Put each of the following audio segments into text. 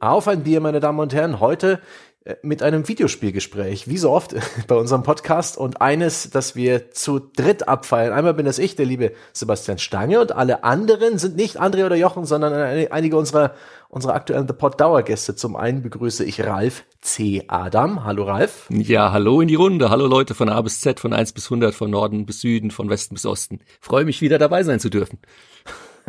Auf ein Bier, meine Damen und Herren. Heute äh, mit einem Videospielgespräch, wie so oft bei unserem Podcast und eines, das wir zu dritt abfeiern. Einmal bin das ich, der liebe Sebastian Stange und alle anderen sind nicht André oder Jochen, sondern einige unserer, unserer aktuellen The Pod Dauergäste. Zum einen begrüße ich Ralf C. Adam. Hallo Ralf. Ja, hallo in die Runde. Hallo Leute von A bis Z, von 1 bis 100, von Norden bis Süden, von Westen bis Osten. Freue mich wieder dabei sein zu dürfen.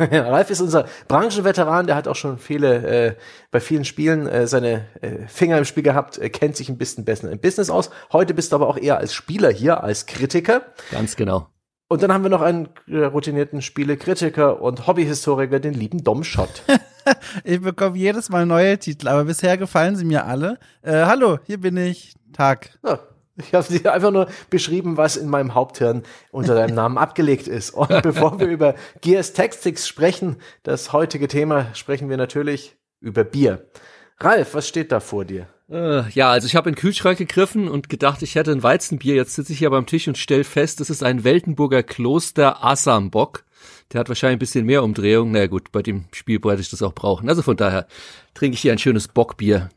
Ralf ist unser Branchenveteran, der hat auch schon viele, äh, bei vielen Spielen äh, seine äh, Finger im Spiel gehabt, äh, kennt sich ein bisschen besser im Business aus. Heute bist du aber auch eher als Spieler hier, als Kritiker. Ganz genau. Und dann haben wir noch einen äh, routinierten Spielekritiker und Hobbyhistoriker, den lieben Dom Schott. ich bekomme jedes Mal neue Titel, aber bisher gefallen sie mir alle. Äh, hallo, hier bin ich. Tag. Ja, ich habe dir einfach nur beschrieben, was in meinem Haupthirn unter deinem Namen abgelegt ist. Und bevor wir über Gears Tactics sprechen, das heutige Thema, sprechen wir natürlich über Bier. Ralf, was steht da vor dir? Äh, ja, also ich habe in den Kühlschrank gegriffen und gedacht, ich hätte ein Weizenbier. Jetzt sitze ich hier beim Tisch und stell fest, das ist ein Weltenburger Kloster Assambock. Der hat wahrscheinlich ein bisschen mehr Umdrehung. Na naja, gut, bei dem Spielbrett ich das auch brauchen. Also von daher trinke ich hier ein schönes Bockbier.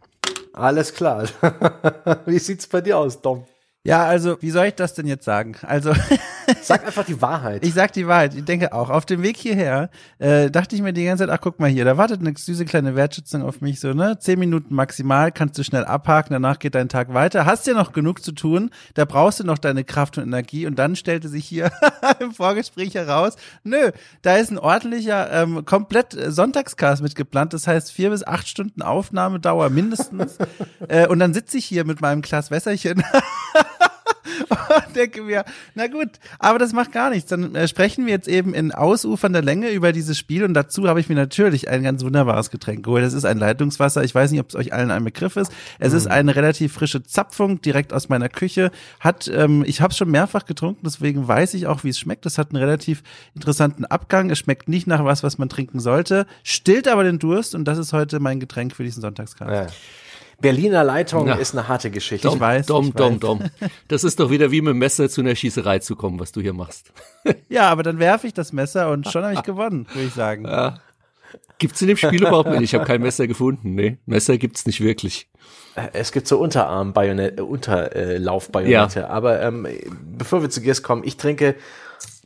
Alles klar. Wie sieht's bei dir aus, Dom? Ja, also, wie soll ich das denn jetzt sagen? Also. Sag einfach die Wahrheit. Ich sag die Wahrheit. Ich denke auch. Auf dem Weg hierher äh, dachte ich mir die ganze Zeit, ach guck mal hier, da wartet eine süße kleine Wertschätzung auf mich, so, ne? Zehn Minuten maximal, kannst du schnell abhaken, danach geht dein Tag weiter. Hast ja noch genug zu tun, da brauchst du noch deine Kraft und Energie. Und dann stellte sich hier im Vorgespräch heraus, nö, da ist ein ordentlicher, ähm, komplett Sonntagscast mitgeplant. Das heißt, vier bis acht Stunden Aufnahmedauer mindestens. äh, und dann sitze ich hier mit meinem Glas Wässerchen. Und denke mir, na gut, aber das macht gar nichts. Dann äh, sprechen wir jetzt eben in ausufernder Länge über dieses Spiel und dazu habe ich mir natürlich ein ganz wunderbares Getränk geholt. Das ist ein Leitungswasser. Ich weiß nicht, ob es euch allen ein Begriff ist. Es mhm. ist eine relativ frische Zapfung direkt aus meiner Küche. Hat, ähm, ich habe es schon mehrfach getrunken, deswegen weiß ich auch, wie es schmeckt. Es hat einen relativ interessanten Abgang. Es schmeckt nicht nach was, was man trinken sollte, stillt aber den Durst und das ist heute mein Getränk für diesen Sonntagskast. Ja. Berliner Leitung ja. ist eine harte Geschichte. Dom, ich weiß. Dom, ich Dom, weiß. Dom. Das ist doch wieder wie mit dem Messer zu einer Schießerei zu kommen, was du hier machst. Ja, aber dann werfe ich das Messer und schon habe ich gewonnen, würde ich sagen. Ja. Gibt's in dem Spiel überhaupt nicht? Ich habe kein Messer gefunden. Nee, Messer gibt's nicht wirklich. Äh, es gibt so Unterarm-Bajonette, äh, Unterlauf-Bajonette. Ja. Aber ähm, bevor wir zu Gears kommen, ich trinke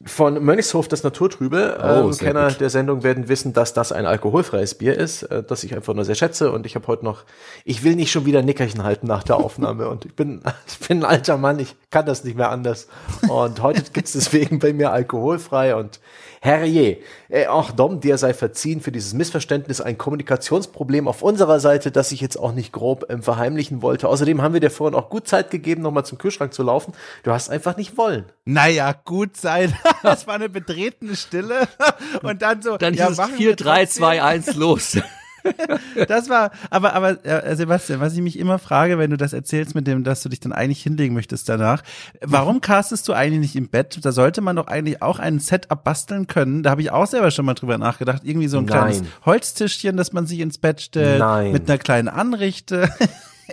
von Mönchshof das Naturtrübe. Oh, ähm, Kenner gut. der Sendung werden wissen, dass das ein alkoholfreies Bier ist, äh, das ich einfach nur sehr schätze. Und ich habe heute noch, ich will nicht schon wieder Nickerchen halten nach der Aufnahme. und ich bin, ich bin ein alter Mann, ich kann das nicht mehr anders. Und heute gibt's deswegen bei mir alkoholfrei und Herrje, äh, auch Dom, dir sei verziehen für dieses Missverständnis, ein Kommunikationsproblem auf unserer Seite, das ich jetzt auch nicht grob ähm, verheimlichen wollte. Außerdem haben wir dir vorhin auch gut Zeit gegeben, nochmal zum Kühlschrank zu laufen. Du hast einfach nicht wollen. Naja, gut Zeit. das war eine betretene Stille. Und dann so. Dann ja, hieß es 4, 3, 2, 1, los. das war, aber, aber äh, Sebastian, was ich mich immer frage, wenn du das erzählst mit dem, dass du dich dann eigentlich hinlegen möchtest danach, warum castest du eigentlich nicht im Bett? Da sollte man doch eigentlich auch ein Setup basteln können. Da habe ich auch selber schon mal drüber nachgedacht. Irgendwie so ein Nein. kleines Holztischchen, das man sich ins Bett stellt, Nein. mit einer kleinen Anrichte.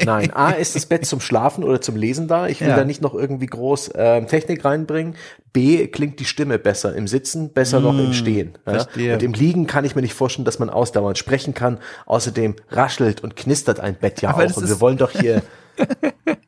Nein, A ist das Bett zum Schlafen oder zum Lesen da. Ich will ja. da nicht noch irgendwie groß ähm, Technik reinbringen. B klingt die Stimme besser im Sitzen, besser mmh, noch im hm, Stehen. Ja? Und im Liegen kann ich mir nicht vorstellen, dass man ausdauernd sprechen kann. Außerdem raschelt und knistert ein Bett ja Aber auch. Und wir wollen doch hier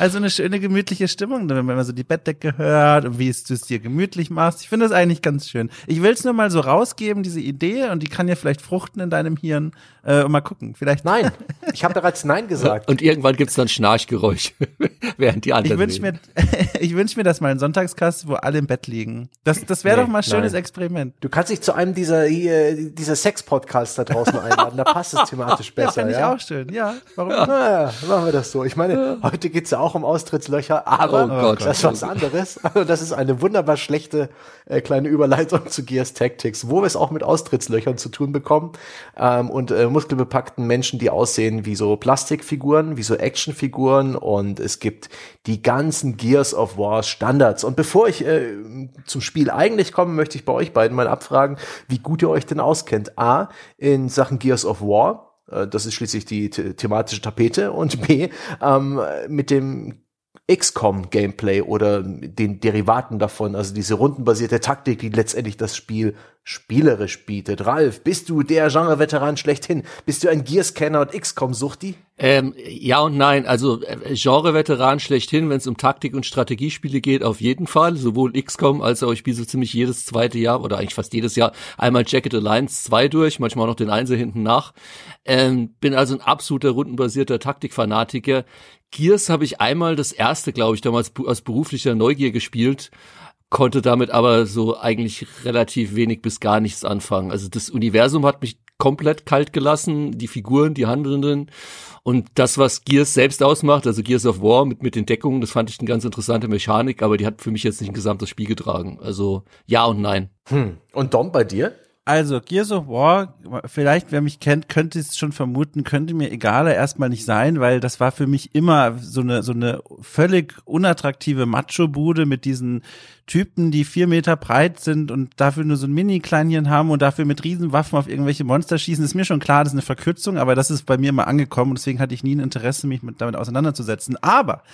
Also eine schöne gemütliche Stimmung, wenn man so die Bettdecke hört und wie es du es dir gemütlich machst. Ich finde das eigentlich ganz schön. Ich will es nur mal so rausgeben, diese Idee, und die kann ja vielleicht fruchten in deinem Hirn. Äh, und mal gucken, vielleicht. Nein, ich habe bereits Nein gesagt. Und irgendwann gibt's dann Schnarchgeräusch, während die anderen. Ich wünsche mir, ich wünsch mir das mal in Sonntagskast, wo alle im Bett liegen. Das, das wäre nee, doch mal ein schönes nein. Experiment. Du kannst dich zu einem dieser, hier, dieser Sex-Podcasts da draußen einladen. Da passt es thematisch besser. Ja, finde ich auch schön. Ja, warum? Ja, machen wir das so. Ich meine, heute geht's ja auch um Austrittslöcher, aber oh Gott, das ist was anderes. Also das ist eine wunderbar schlechte äh, kleine Überleitung zu Gears Tactics, wo wir es auch mit Austrittslöchern zu tun bekommen ähm, und äh, muskelbepackten Menschen, die aussehen wie so Plastikfiguren, wie so Actionfiguren und es gibt die ganzen Gears of War Standards. Und bevor ich äh, zum Spiel eigentlich komme, möchte ich bei euch beiden mal abfragen, wie gut ihr euch denn auskennt. A, in Sachen Gears of War, das ist schließlich die thematische Tapete und B, ähm, mit dem XCOM-Gameplay oder den Derivaten davon, also diese rundenbasierte Taktik, die letztendlich das Spiel spielerisch bietet. Ralf, bist du der Genre-Veteran schlechthin? Bist du ein Gears-Kenner und XCOM-Suchti? Ähm, ja und nein. Also äh, Genre-Veteran schlechthin, wenn es um Taktik- und Strategiespiele geht, auf jeden Fall. Sowohl XCOM als auch ich spiele so ziemlich jedes zweite Jahr oder eigentlich fast jedes Jahr einmal Jacket Alliance 2 durch, manchmal auch noch den Einser hinten nach. Ähm, bin also ein absoluter rundenbasierter Taktikfanatiker. Gears habe ich einmal das erste, glaube ich, damals aus beruflicher Neugier gespielt konnte damit aber so eigentlich relativ wenig bis gar nichts anfangen. Also das Universum hat mich komplett kalt gelassen, die Figuren, die Handelnden und das, was Gears selbst ausmacht, also Gears of War mit, mit den Deckungen, das fand ich eine ganz interessante Mechanik, aber die hat für mich jetzt nicht ein gesamtes Spiel getragen. Also ja und nein. Hm. Und Dom, bei dir? Also, Gears of War, vielleicht, wer mich kennt, könnte es schon vermuten, könnte mir egaler erstmal nicht sein, weil das war für mich immer so eine, so eine völlig unattraktive Macho-Bude mit diesen Typen, die vier Meter breit sind und dafür nur so ein Mini-Kleinchen haben und dafür mit Riesenwaffen auf irgendwelche Monster schießen. Ist mir schon klar, das ist eine Verkürzung, aber das ist bei mir mal angekommen und deswegen hatte ich nie ein Interesse, mich mit, damit auseinanderzusetzen. Aber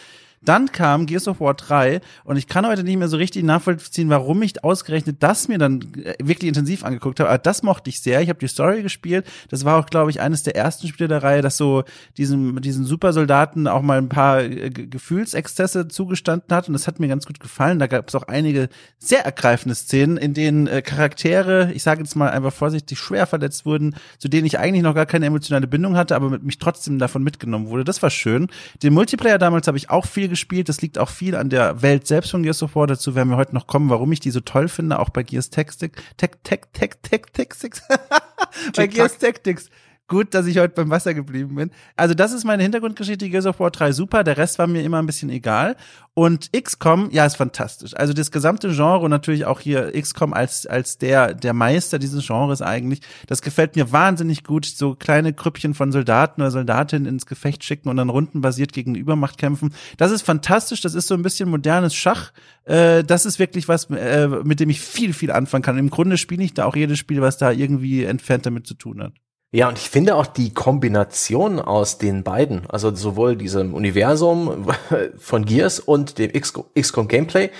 dann kam Gears of War 3 und ich kann heute nicht mehr so richtig nachvollziehen, warum ich ausgerechnet das mir dann äh, wirklich intensiv angeguckt habe. Aber das mochte ich sehr. Ich habe die Story gespielt. Das war auch, glaube ich, eines der ersten Spiele der Reihe, das so diesem, diesen Supersoldaten auch mal ein paar äh, Gefühlsexzesse zugestanden hat. Und das hat mir ganz gut gefallen. Da gab es auch einige sehr ergreifende Szenen, in denen äh, Charaktere, ich sage jetzt mal einfach vorsichtig, schwer verletzt wurden, zu denen ich eigentlich noch gar keine emotionale Bindung hatte, aber mit mich trotzdem davon mitgenommen wurde. Das war schön. Den Multiplayer damals habe ich auch viel gespielt. Das liegt auch viel an der Welt selbst von Gears of War. Dazu werden wir heute noch kommen, warum ich die so toll finde, auch bei Gears Tactics. Tech, Tech, Tech, Tech, Tactics. bei Gears Tactics. Gut, dass ich heute beim Wasser geblieben bin. Also das ist meine Hintergrundgeschichte, Gears of War 3 super, der Rest war mir immer ein bisschen egal. Und XCOM, ja, ist fantastisch. Also das gesamte Genre und natürlich auch hier XCOM als, als der, der Meister dieses Genres eigentlich, das gefällt mir wahnsinnig gut. So kleine Krüppchen von Soldaten oder Soldatinnen ins Gefecht schicken und dann rundenbasiert gegen Übermacht kämpfen. Das ist fantastisch, das ist so ein bisschen modernes Schach. Äh, das ist wirklich was, äh, mit dem ich viel, viel anfangen kann. Im Grunde spiele ich da auch jedes Spiel, was da irgendwie entfernt damit zu tun hat. Ja, und ich finde auch die Kombination aus den beiden, also sowohl diesem Universum von Gears und dem XCOM Gameplay,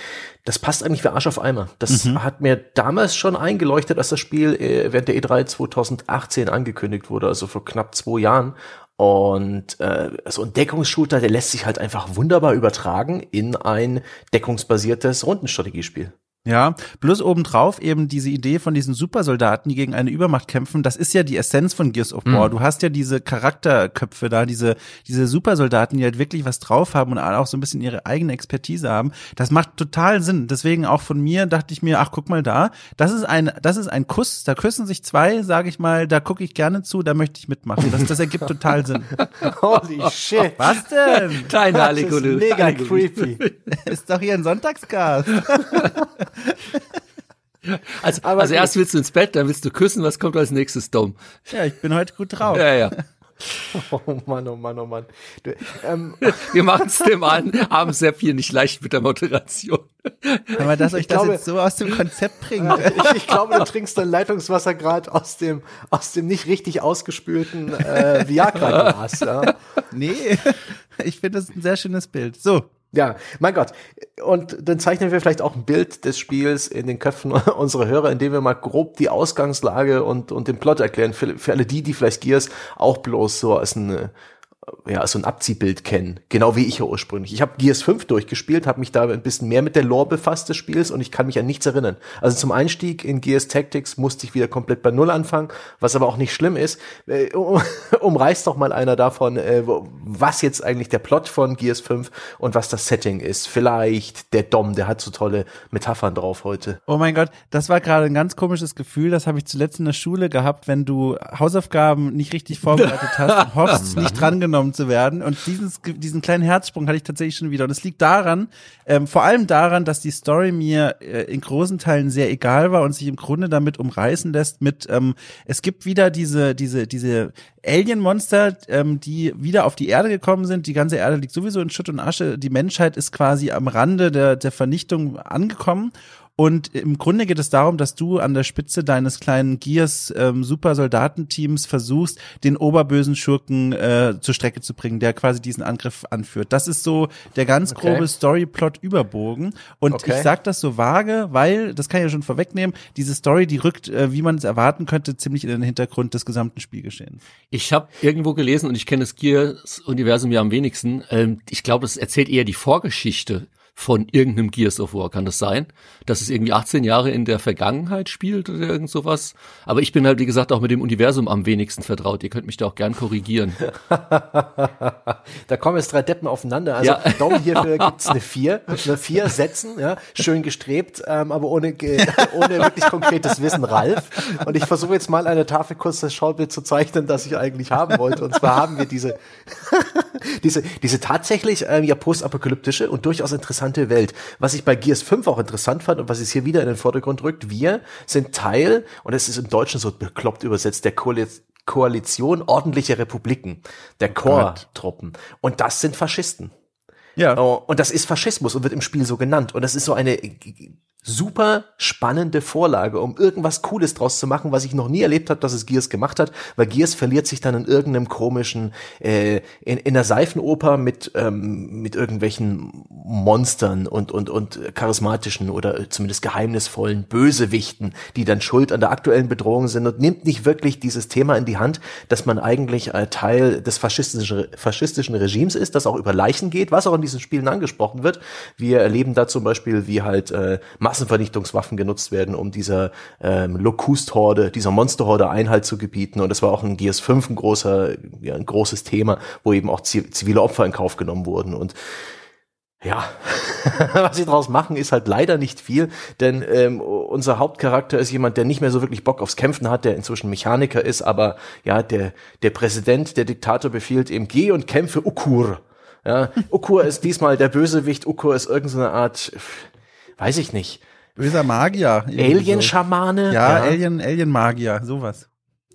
das passt eigentlich wie Arsch auf Eimer. Das mhm. hat mir damals schon eingeleuchtet, als das Spiel äh, während der E3 2018 angekündigt wurde, also vor knapp zwei Jahren. Und äh, so ein Deckungsshooter, der lässt sich halt einfach wunderbar übertragen in ein deckungsbasiertes Rundenstrategiespiel. Ja, plus obendrauf eben diese Idee von diesen Supersoldaten, die gegen eine Übermacht kämpfen, das ist ja die Essenz von Gears of War. Mhm. Du hast ja diese Charakterköpfe da, diese, diese Supersoldaten, die halt wirklich was drauf haben und auch so ein bisschen ihre eigene Expertise haben. Das macht total Sinn. Deswegen auch von mir dachte ich mir, ach, guck mal da, das ist ein, das ist ein Kuss, da küssen sich zwei, sage ich mal, da gucke ich gerne zu, da möchte ich mitmachen. Das, das ergibt total Sinn. Holy shit. Was denn? Deine Allegorie. Mega creepy. ist doch hier ein Sonntagsgast. Also, also erst willst du ins Bett, dann willst du küssen, was kommt als nächstes, Dom? Ja, ich bin heute gut drauf. Ja, ja. Oh Mann, oh Mann, oh Mann. Du, ähm. Wir machen es dem Abend sehr viel nicht leicht mit der Moderation. Aber dass euch das glaube, jetzt so aus dem Konzept bringt. Ich, ich, glaube, du trinkst dein Leitungswasser gerade aus dem, aus dem nicht richtig ausgespülten äh, Viagra-Glas. Ja. Nee, ich finde das ein sehr schönes Bild. So, ja, mein Gott. Und dann zeichnen wir vielleicht auch ein Bild des Spiels in den Köpfen unserer Hörer, indem wir mal grob die Ausgangslage und, und den Plot erklären. Für, für alle die, die vielleicht Gears auch bloß so als eine ja, so ein Abziehbild kennen. Genau wie ich ja ursprünglich. Ich habe Gears 5 durchgespielt, habe mich da ein bisschen mehr mit der Lore befasst des Spiels und ich kann mich an nichts erinnern. Also zum Einstieg in Gears Tactics musste ich wieder komplett bei Null anfangen, was aber auch nicht schlimm ist. Äh, umreißt doch mal einer davon, äh, was jetzt eigentlich der Plot von Gears 5 und was das Setting ist. Vielleicht der Dom, der hat so tolle Metaphern drauf heute. Oh mein Gott, das war gerade ein ganz komisches Gefühl. Das habe ich zuletzt in der Schule gehabt, wenn du Hausaufgaben nicht richtig vorbereitet hast und hoffst, nicht drangenommen aufgenommen zu werden. Und dieses, diesen kleinen Herzsprung hatte ich tatsächlich schon wieder. Und es liegt daran, ähm, vor allem daran, dass die Story mir äh, in großen Teilen sehr egal war und sich im Grunde damit umreißen lässt mit, ähm, es gibt wieder diese, diese, diese Alien-Monster, ähm, die wieder auf die Erde gekommen sind. Die ganze Erde liegt sowieso in Schutt und Asche. Die Menschheit ist quasi am Rande der, der Vernichtung angekommen. Und im Grunde geht es darum, dass du an der Spitze deines kleinen Gears ähm, Supersoldatenteams versuchst, den oberbösen Schurken äh, zur Strecke zu bringen, der quasi diesen Angriff anführt. Das ist so der ganz grobe okay. Storyplot-Überbogen. Und okay. ich sag das so vage, weil, das kann ich ja schon vorwegnehmen, diese Story, die rückt, äh, wie man es erwarten könnte, ziemlich in den Hintergrund des gesamten Spielgeschehens. Ich habe irgendwo gelesen und ich kenne das Gears-Universum ja am wenigsten. Ähm, ich glaube, es erzählt eher die Vorgeschichte von irgendeinem Gears of War. Kann das sein? Dass es irgendwie 18 Jahre in der Vergangenheit spielt oder irgend sowas? Aber ich bin halt, wie gesagt, auch mit dem Universum am wenigsten vertraut. Ihr könnt mich da auch gern korrigieren. da kommen jetzt drei Deppen aufeinander. Also ja. Daumen hierfür gibt's eine vier, eine vier Sätzen, ja, schön gestrebt, ähm, aber ohne, ohne wirklich konkretes Wissen, Ralf. Und ich versuche jetzt mal eine Tafel kurz das Schaubild zu zeichnen, das ich eigentlich haben wollte. Und zwar haben wir diese, diese, diese tatsächlich ähm, ja postapokalyptische und durchaus interessante interessante Welt. Was ich bei Gears 5 auch interessant fand und was es hier wieder in den Vordergrund rückt, wir sind Teil, und es ist im Deutschen so bekloppt übersetzt, der Koalition Koalition ordentlicher Republiken, der Core-Truppen. Und das sind Faschisten. Ja. Oh, und das ist Faschismus und wird im Spiel so genannt. Und das ist so eine super spannende Vorlage, um irgendwas Cooles draus zu machen, was ich noch nie erlebt habe, dass es Gears gemacht hat, weil Gears verliert sich dann in irgendeinem komischen, äh, in, in der Seifenoper mit, ähm, mit irgendwelchen Monstern und, und, und charismatischen oder zumindest geheimnisvollen Bösewichten, die dann schuld an der aktuellen Bedrohung sind und nimmt nicht wirklich dieses Thema in die Hand, dass man eigentlich äh, Teil des faschistischen, faschistischen Regimes ist, das auch über Leichen geht, was auch in diesen Spielen angesprochen wird. Wir erleben da zum Beispiel, wie halt äh, Massenvernichtungswaffen genutzt werden, um dieser ähm, Locust-Horde, dieser Monster-Horde Einhalt zu gebieten. Und das war auch in Gears 5 ein großer, ja, ein großes Thema, wo eben auch zivile Opfer in Kauf genommen wurden. Und ja, was sie daraus machen, ist halt leider nicht viel, denn ähm, unser Hauptcharakter ist jemand, der nicht mehr so wirklich Bock aufs Kämpfen hat, der inzwischen Mechaniker ist, aber ja, der, der Präsident, der Diktator befiehlt ihm, geh und kämpfe Ukur. Ja, Ukur ist diesmal der Bösewicht, Ukur ist irgendeine Art, weiß ich nicht, Böser Magier. Alien-Schamane. Ja, ja, Alien, Alien-Magier, sowas.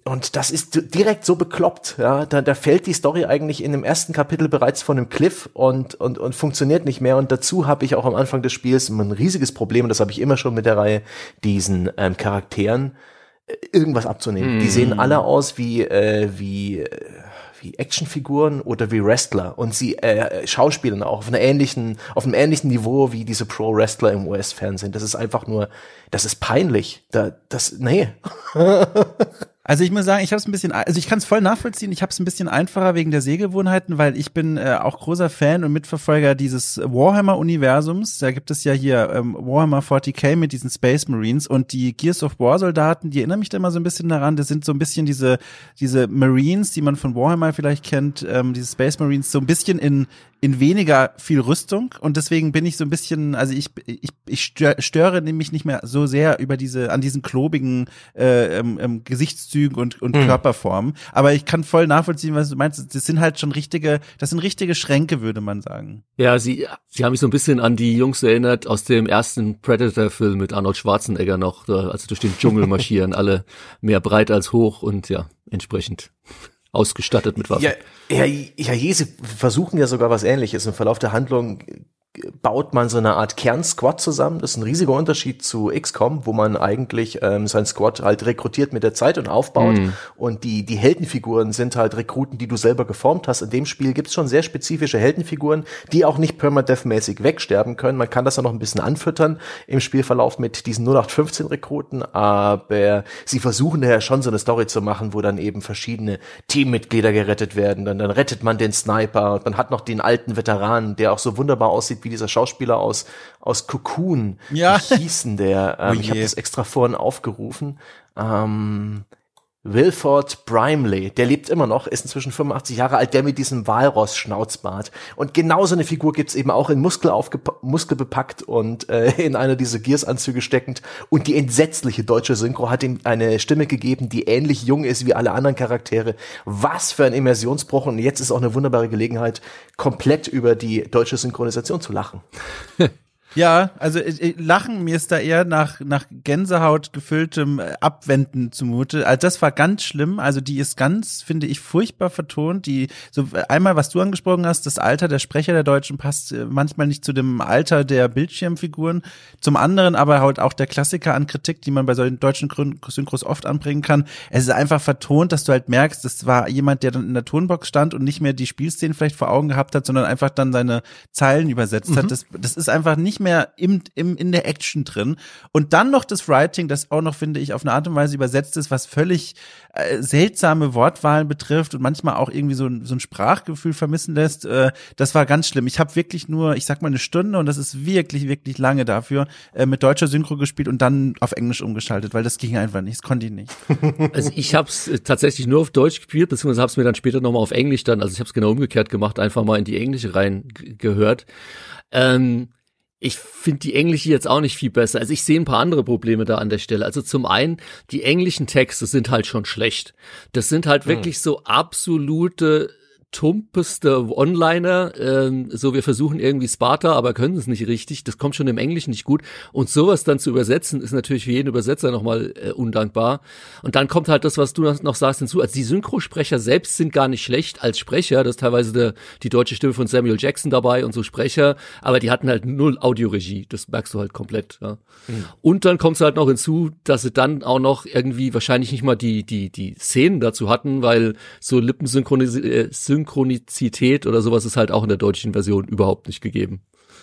Und das ist direkt so bekloppt, ja. Da, da fällt die Story eigentlich in dem ersten Kapitel bereits von einem Cliff und, und, und funktioniert nicht mehr. Und dazu habe ich auch am Anfang des Spiels ein riesiges Problem, und das habe ich immer schon mit der Reihe, diesen ähm, Charakteren äh, irgendwas abzunehmen. Mm. Die sehen alle aus wie, äh, wie, äh, wie Actionfiguren oder wie Wrestler und sie äh, schauspielen auch auf einer ähnlichen, auf einem ähnlichen Niveau wie diese Pro-Wrestler im US-Fernsehen. Das ist einfach nur, das ist peinlich. Da, das, nee. Also ich muss sagen, ich habe es ein bisschen, also ich kann es voll nachvollziehen. Ich habe es ein bisschen einfacher wegen der Sehgewohnheiten, weil ich bin äh, auch großer Fan und Mitverfolger dieses Warhammer-Universums. Da gibt es ja hier ähm, Warhammer 40k mit diesen Space Marines und die Gears of War-Soldaten. Die erinnern mich da immer so ein bisschen daran. Das sind so ein bisschen diese diese Marines, die man von Warhammer vielleicht kennt, ähm, diese Space Marines, so ein bisschen in in weniger viel Rüstung und deswegen bin ich so ein bisschen, also ich ich, ich störe nämlich nicht mehr so sehr über diese an diesen klobigen äh, ähm, ähm, Gesichtszügen und und mhm. Körperformen, aber ich kann voll nachvollziehen, was du meinst. Das sind halt schon richtige, das sind richtige Schränke, würde man sagen. Ja, sie sie haben mich so ein bisschen an die Jungs erinnert aus dem ersten Predator-Film mit Arnold Schwarzenegger noch, also durch den Dschungel marschieren, alle mehr breit als hoch und ja entsprechend ausgestattet mit Waffen. Ja, ja, ja, Jese versuchen ja sogar was ähnliches. Im Verlauf der Handlung baut man so eine Art Kern-Squad zusammen. Das ist ein riesiger Unterschied zu XCOM, wo man eigentlich ähm, sein Squad halt rekrutiert mit der Zeit und aufbaut. Mhm. Und die, die Heldenfiguren sind halt Rekruten, die du selber geformt hast. In dem Spiel gibt's schon sehr spezifische Heldenfiguren, die auch nicht permadeath-mäßig wegsterben können. Man kann das ja noch ein bisschen anfüttern im Spielverlauf mit diesen 0815-Rekruten, aber sie versuchen daher schon so eine Story zu machen, wo dann eben verschiedene Teammitglieder gerettet werden. Dann, dann rettet man den Sniper und man hat noch den alten Veteranen, der auch so wunderbar aussieht wie dieser Schauspieler aus, aus Cocoon. Ja. Wie hießen der? Ähm, oh ich habe das extra vorhin aufgerufen. Ähm, Wilford Brimley, der lebt immer noch, ist inzwischen 85 Jahre alt, der mit diesem Walross-Schnauzbart. Und genau so eine Figur gibt's eben auch in Muskel, Muskel und äh, in einer dieser Gears-Anzüge steckend. Und die entsetzliche deutsche Synchro hat ihm eine Stimme gegeben, die ähnlich jung ist wie alle anderen Charaktere. Was für ein Immersionsbruch. Und jetzt ist auch eine wunderbare Gelegenheit, komplett über die deutsche Synchronisation zu lachen. Ja, also äh, Lachen, mir ist da eher nach, nach Gänsehaut gefülltem äh, Abwenden zumute. Also das war ganz schlimm. Also die ist ganz, finde ich, furchtbar vertont. Die, so einmal, was du angesprochen hast, das Alter der Sprecher der Deutschen passt äh, manchmal nicht zu dem Alter der Bildschirmfiguren. Zum anderen aber halt auch der Klassiker an Kritik, die man bei solchen deutschen Synchros oft anbringen kann. Es ist einfach vertont, dass du halt merkst, das war jemand, der dann in der Tonbox stand und nicht mehr die Spielszenen vielleicht vor Augen gehabt hat, sondern einfach dann seine Zeilen übersetzt mhm. hat. Das, das ist einfach nicht mehr im, im, in der Action drin. Und dann noch das Writing, das auch noch, finde ich, auf eine Art und Weise übersetzt ist, was völlig äh, seltsame Wortwahlen betrifft und manchmal auch irgendwie so, so ein Sprachgefühl vermissen lässt. Äh, das war ganz schlimm. Ich habe wirklich nur, ich sag mal, eine Stunde und das ist wirklich, wirklich lange dafür, äh, mit deutscher Synchro gespielt und dann auf Englisch umgeschaltet, weil das ging einfach nicht. Das konnte ich nicht. Also ich habe es tatsächlich nur auf Deutsch gespielt, beziehungsweise habe es mir dann später nochmal auf Englisch dann, also ich habe es genau umgekehrt gemacht, einfach mal in die Englische rein gehört. Ähm, ich finde die englische jetzt auch nicht viel besser. Also ich sehe ein paar andere Probleme da an der Stelle. Also zum einen, die englischen Texte sind halt schon schlecht. Das sind halt hm. wirklich so absolute tumpeste Onliner, ähm, so wir versuchen irgendwie Sparta, aber können es nicht richtig. Das kommt schon im Englischen nicht gut. Und sowas dann zu übersetzen, ist natürlich für jeden Übersetzer nochmal äh, undankbar. Und dann kommt halt das, was du noch sagst, hinzu. Also die Synchrosprecher selbst sind gar nicht schlecht als Sprecher. Das ist teilweise der, die deutsche Stimme von Samuel Jackson dabei und so Sprecher, aber die hatten halt null Audioregie. Das merkst du halt komplett. Ja. Mhm. Und dann kommt es halt noch hinzu, dass sie dann auch noch irgendwie wahrscheinlich nicht mal die, die, die Szenen dazu hatten, weil so Lippensynchronisierung äh, Synchronizität oder sowas ist halt auch in der deutschen Version überhaupt nicht gegeben.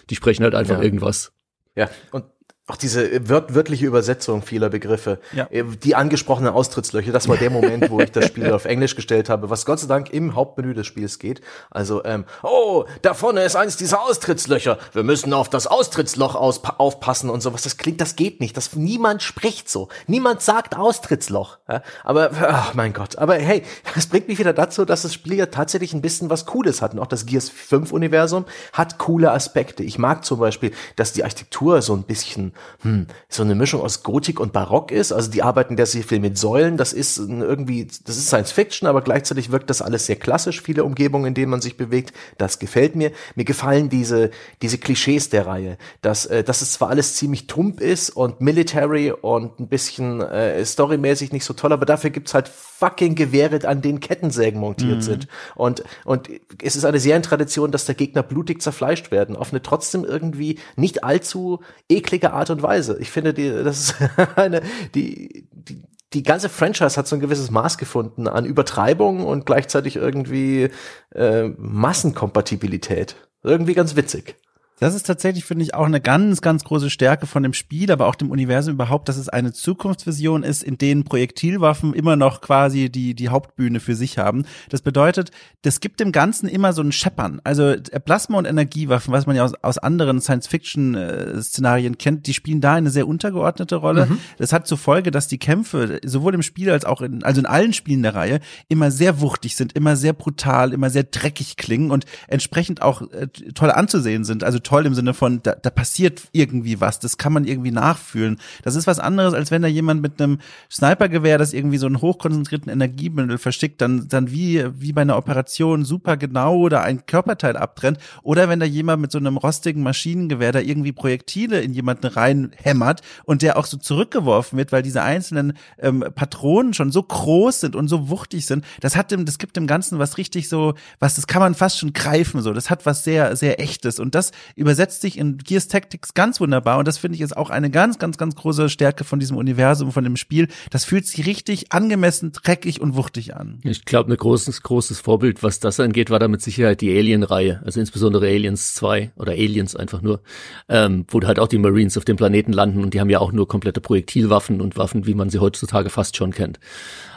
Die sprechen halt einfach ja. irgendwas. Ja, und auch diese wört wörtliche Übersetzung vieler Begriffe, ja. Äh, die angesprochenen Austrittslöcher, das war der Moment, wo ich das Spiel auf Englisch gestellt habe, was Gott sei Dank im Hauptmenü des Spiels geht. Also, ähm, oh, da vorne ist eins dieser Austrittslöcher. Wir müssen auf das Austrittsloch aufpassen und sowas. Das klingt, das geht nicht. Das niemand spricht so. Niemand sagt Austrittsloch. Ja? Aber, ach mein Gott. Aber hey, das bringt mich wieder dazu, dass das Spiel ja tatsächlich ein bisschen was Cooles hat. Und auch das Gears 5 Universum hat coole Aspekte. Ich mag zum Beispiel, dass die Architektur so ein bisschen hm, so eine Mischung aus Gotik und Barock ist. Also die arbeiten der sehr viel mit Säulen. Das ist irgendwie, das ist Science Fiction, aber gleichzeitig wirkt das alles sehr klassisch. Viele Umgebungen, in denen man sich bewegt. Das gefällt mir. Mir gefallen diese, diese Klischees der Reihe. Dass, äh, dass es zwar alles ziemlich tump ist und military und ein bisschen äh, storymäßig nicht so toll, aber dafür gibt's halt fucking Gewehre, an denen Kettensägen montiert mhm. sind. Und, und es ist eine Serientradition, dass der Gegner blutig zerfleischt werden. Auf eine trotzdem irgendwie nicht allzu eklige Art und Weise. Ich finde, die, das ist eine, die, die, die ganze Franchise hat so ein gewisses Maß gefunden an Übertreibung und gleichzeitig irgendwie äh, Massenkompatibilität. Irgendwie ganz witzig. Das ist tatsächlich, finde ich, auch eine ganz, ganz große Stärke von dem Spiel, aber auch dem Universum überhaupt, dass es eine Zukunftsvision ist, in denen Projektilwaffen immer noch quasi die, die Hauptbühne für sich haben. Das bedeutet, das gibt dem Ganzen immer so ein Scheppern. Also Plasma- und Energiewaffen, was man ja aus, aus anderen Science-Fiction-Szenarien kennt, die spielen da eine sehr untergeordnete Rolle. Mhm. Das hat zur Folge, dass die Kämpfe sowohl im Spiel als auch in, also in allen Spielen der Reihe immer sehr wuchtig sind, immer sehr brutal, immer sehr dreckig klingen und entsprechend auch äh, toll anzusehen sind. Also toll im Sinne von, da, da passiert irgendwie was, das kann man irgendwie nachfühlen. Das ist was anderes, als wenn da jemand mit einem Snipergewehr, das irgendwie so einen hochkonzentrierten Energiebündel verschickt, dann, dann wie, wie bei einer Operation super genau oder ein Körperteil abtrennt. Oder wenn da jemand mit so einem rostigen Maschinengewehr da irgendwie Projektile in jemanden reinhämmert und der auch so zurückgeworfen wird, weil diese einzelnen ähm, Patronen schon so groß sind und so wuchtig sind. Das hat dem, das gibt dem Ganzen was richtig so, was, das kann man fast schon greifen, so. Das hat was sehr, sehr echtes. Und das übersetzt sich in Gears Tactics ganz wunderbar und das finde ich ist auch eine ganz, ganz, ganz große Stärke von diesem Universum, von dem Spiel. Das fühlt sich richtig angemessen, dreckig und wuchtig an. Ich glaube, ein großes, großes Vorbild, was das angeht, war da mit Sicherheit die Alien-Reihe, also insbesondere Aliens 2 oder Aliens einfach nur, ähm, wo halt auch die Marines auf dem Planeten landen und die haben ja auch nur komplette Projektilwaffen und Waffen, wie man sie heutzutage fast schon kennt.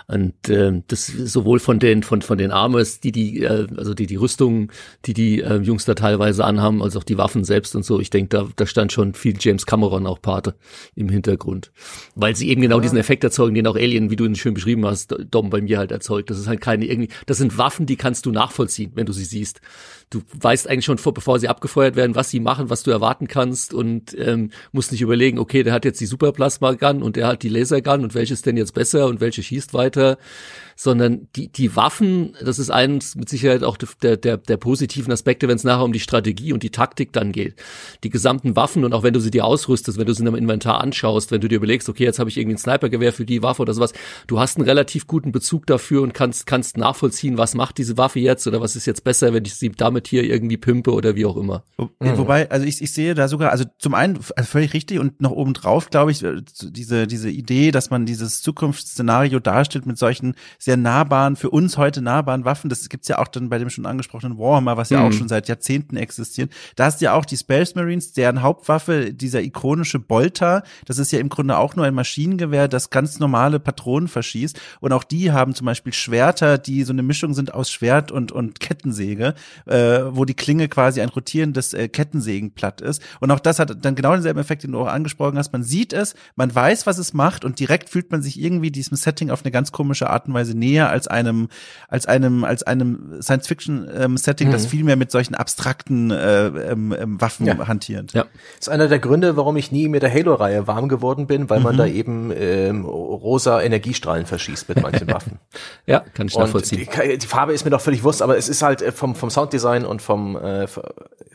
Und äh, das sowohl von den von von den Armors, die die äh, also die die Rüstungen, die die äh, Jungs da teilweise anhaben, als auch die Waffen selbst und so. Ich denke, da da stand schon viel James Cameron auch Pate im Hintergrund, weil sie eben genau ja. diesen Effekt erzeugen, den auch Alien, wie du ihn schön beschrieben hast, Dom bei mir halt erzeugt. Das ist halt keine irgendwie, das sind Waffen, die kannst du nachvollziehen, wenn du sie siehst du weißt eigentlich schon, vor, bevor sie abgefeuert werden, was sie machen, was du erwarten kannst und ähm, musst nicht überlegen, okay, der hat jetzt die Superplasma Gun und der hat die Laser Gun und welches denn jetzt besser und welche schießt weiter, sondern die, die Waffen, das ist eines mit Sicherheit auch der, der, der positiven Aspekte, wenn es nachher um die Strategie und die Taktik dann geht. Die gesamten Waffen und auch wenn du sie dir ausrüstest, wenn du sie in einem Inventar anschaust, wenn du dir überlegst, okay, jetzt habe ich irgendwie ein Snipergewehr für die Waffe oder sowas, du hast einen relativ guten Bezug dafür und kannst, kannst nachvollziehen, was macht diese Waffe jetzt oder was ist jetzt besser, wenn ich sie damit hier irgendwie pimpe oder wie auch immer. Mhm. Wobei, also ich, ich sehe da sogar, also zum einen also völlig richtig und noch obendrauf, glaube ich, äh, diese, diese Idee, dass man dieses Zukunftsszenario darstellt mit solchen sehr nahbaren, für uns heute nahbaren Waffen. Das gibt's ja auch dann bei dem schon angesprochenen Warhammer, was ja mhm. auch schon seit Jahrzehnten existiert. Da hast du ja auch die Space Marines, deren Hauptwaffe, dieser ikonische Bolter, das ist ja im Grunde auch nur ein Maschinengewehr, das ganz normale Patronen verschießt. Und auch die haben zum Beispiel Schwerter, die so eine Mischung sind aus Schwert und, und Kettensäge, äh, wo die Klinge quasi ein rotierendes äh, Kettensägenblatt ist. Und auch das hat dann genau denselben Effekt, den du auch angesprochen hast. Man sieht es, man weiß, was es macht und direkt fühlt man sich irgendwie diesem Setting auf eine ganz komische Art und Weise näher als einem, als einem, als einem Science-Fiction-Setting, ähm, das mhm. viel mehr mit solchen abstrakten äh, ähm, ähm, Waffen ja. hantiert. Ja. Das ist einer der Gründe, warum ich nie mit der Halo-Reihe warm geworden bin, weil mhm. man da eben ähm, rosa Energiestrahlen verschießt mit manchen Waffen. ja, kann ich nachvollziehen. Die, die, Farbe ist mir doch völlig wurscht, aber es ist halt äh, vom, vom Sounddesign und vom, äh,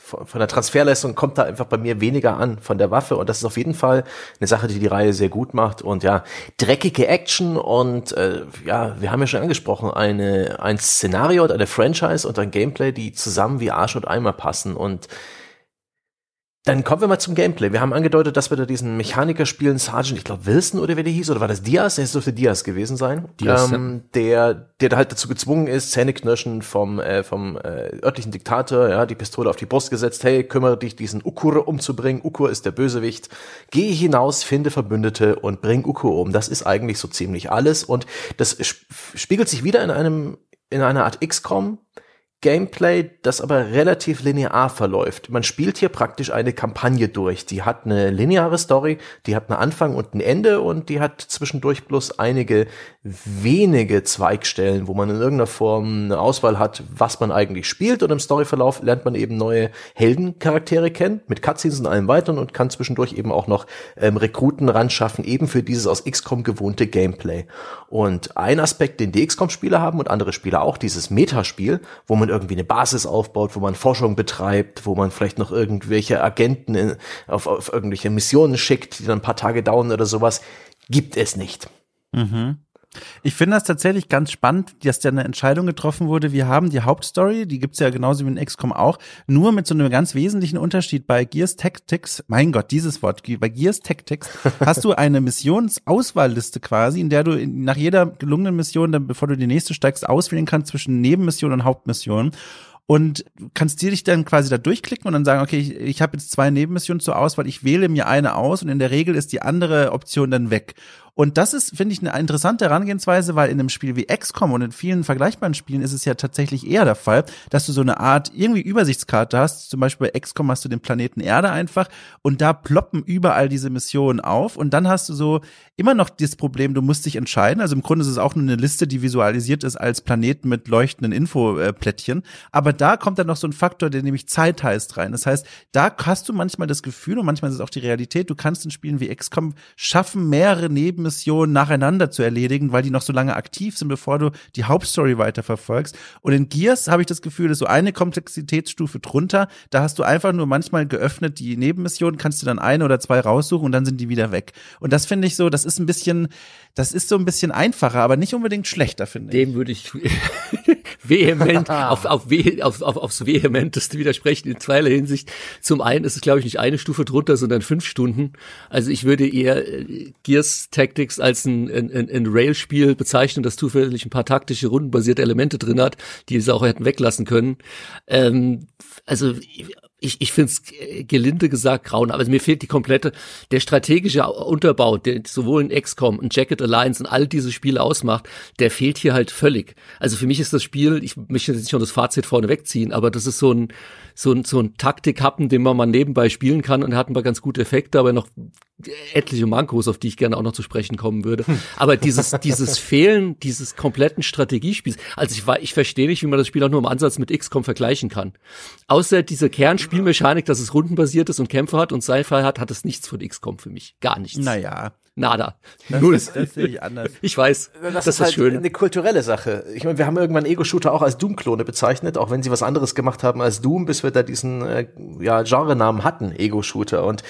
von der Transferleistung kommt da einfach bei mir weniger an von der Waffe. Und das ist auf jeden Fall eine Sache, die die Reihe sehr gut macht. Und ja, dreckige Action und äh, ja, wir haben ja schon angesprochen, eine, ein Szenario und eine Franchise und ein Gameplay, die zusammen wie Arsch und Eimer passen. Und dann kommen wir mal zum Gameplay. Wir haben angedeutet, dass wir da diesen Mechaniker spielen, Sergeant, ich glaube Wilson oder wer der hieß, oder war das Diaz? Es dürfte Diaz gewesen sein. Diaz, ähm, ja. Der, der halt dazu gezwungen ist, Zähneknirschen vom, äh, vom äh, örtlichen Diktator, ja, die Pistole auf die Brust gesetzt, hey, kümmere dich, diesen Ukur umzubringen. Ukur ist der Bösewicht. Geh hinaus, finde Verbündete und bring Ukur um. Das ist eigentlich so ziemlich alles. Und das spiegelt sich wieder in einem, in einer Art XCOM, Gameplay, das aber relativ linear verläuft. Man spielt hier praktisch eine Kampagne durch. Die hat eine lineare Story, die hat einen Anfang und ein Ende und die hat zwischendurch bloß einige wenige Zweigstellen, wo man in irgendeiner Form eine Auswahl hat, was man eigentlich spielt und im Storyverlauf lernt man eben neue Heldencharaktere kennen, mit Cutscenes und allem weiteren und kann zwischendurch eben auch noch ähm, Rekruten ran eben für dieses aus XCOM gewohnte Gameplay. Und ein Aspekt, den die XCOM-Spieler haben und andere Spieler auch, dieses Metaspiel, wo man irgendwie eine Basis aufbaut, wo man Forschung betreibt, wo man vielleicht noch irgendwelche Agenten in, auf, auf irgendwelche Missionen schickt, die dann ein paar Tage dauern oder sowas, gibt es nicht. Mhm. Ich finde das tatsächlich ganz spannend, dass da eine Entscheidung getroffen wurde. Wir haben die Hauptstory, die gibt's ja genauso wie in XCOM auch, nur mit so einem ganz wesentlichen Unterschied. Bei Gears Tactics, mein Gott, dieses Wort, bei Gears Tactics hast du eine Missionsauswahlliste quasi, in der du nach jeder gelungenen Mission, dann, bevor du die nächste steigst, auswählen kannst zwischen Nebenmission und Hauptmission und kannst dir dich dann quasi da durchklicken und dann sagen, okay, ich, ich habe jetzt zwei Nebenmissionen zur Auswahl, ich wähle mir eine aus und in der Regel ist die andere Option dann weg. Und das ist, finde ich, eine interessante Herangehensweise, weil in einem Spiel wie XCOM und in vielen vergleichbaren Spielen ist es ja tatsächlich eher der Fall, dass du so eine Art irgendwie Übersichtskarte hast. Zum Beispiel bei XCOM hast du den Planeten Erde einfach und da ploppen überall diese Missionen auf und dann hast du so immer noch das Problem, du musst dich entscheiden. Also im Grunde ist es auch nur eine Liste, die visualisiert ist als Planeten mit leuchtenden Infoplättchen. Aber da kommt dann noch so ein Faktor, der nämlich Zeit heißt rein. Das heißt, da hast du manchmal das Gefühl und manchmal ist es auch die Realität, du kannst in Spielen wie XCOM schaffen, mehrere Neben Missionen nacheinander zu erledigen, weil die noch so lange aktiv sind, bevor du die Hauptstory weiterverfolgst. Und in Gears habe ich das Gefühl, dass so eine Komplexitätsstufe drunter, da hast du einfach nur manchmal geöffnet die Nebenmissionen, kannst du dann eine oder zwei raussuchen und dann sind die wieder weg. Und das finde ich so, das ist ein bisschen, das ist so ein bisschen einfacher, aber nicht unbedingt schlechter, finde ich. Dem würde ich vehement, auf, auf, auf, auf, aufs vehementeste widersprechen in zweierlei Hinsicht. Zum einen ist es, glaube ich, nicht eine Stufe drunter, sondern fünf Stunden. Also ich würde eher äh, Gears Tactics als ein, ein, ein Rail-Spiel bezeichnen, das zufällig ein paar taktische, rundenbasierte Elemente drin hat, die sie auch hätten weglassen können. Ähm, also ich, ich finde es gelinde gesagt grauen, aber mir fehlt die komplette, der strategische Unterbau, der sowohl in XCOM und Jacket Alliance und all diese Spiele ausmacht, der fehlt hier halt völlig. Also für mich ist das Spiel, ich möchte jetzt nicht schon das Fazit vorne wegziehen, aber das ist so ein, so ein, so ein Taktikhappen, den man mal nebenbei spielen kann und hat ein paar ganz gute Effekte, aber noch etliche Mankos, auf die ich gerne auch noch zu sprechen kommen würde. Aber dieses, dieses Fehlen dieses kompletten Strategiespiels, also ich, ich verstehe nicht, wie man das Spiel auch nur im Ansatz mit XCOM vergleichen kann. Außer diese Kernspielmechanik, dass es rundenbasiert ist und Kämpfe hat und Sci-Fi hat, hat es nichts von XCOM für mich. Gar nichts. Naja, Nada. Das, Null. Das, das sehe ich anders. Ich weiß. Das, das ist, halt schön. eine kulturelle Sache. Ich meine, wir haben irgendwann Ego-Shooter auch als Doom-Klone bezeichnet, auch wenn sie was anderes gemacht haben als Doom, bis wir da diesen äh, ja, Genrenamen hatten, Ego-Shooter. Und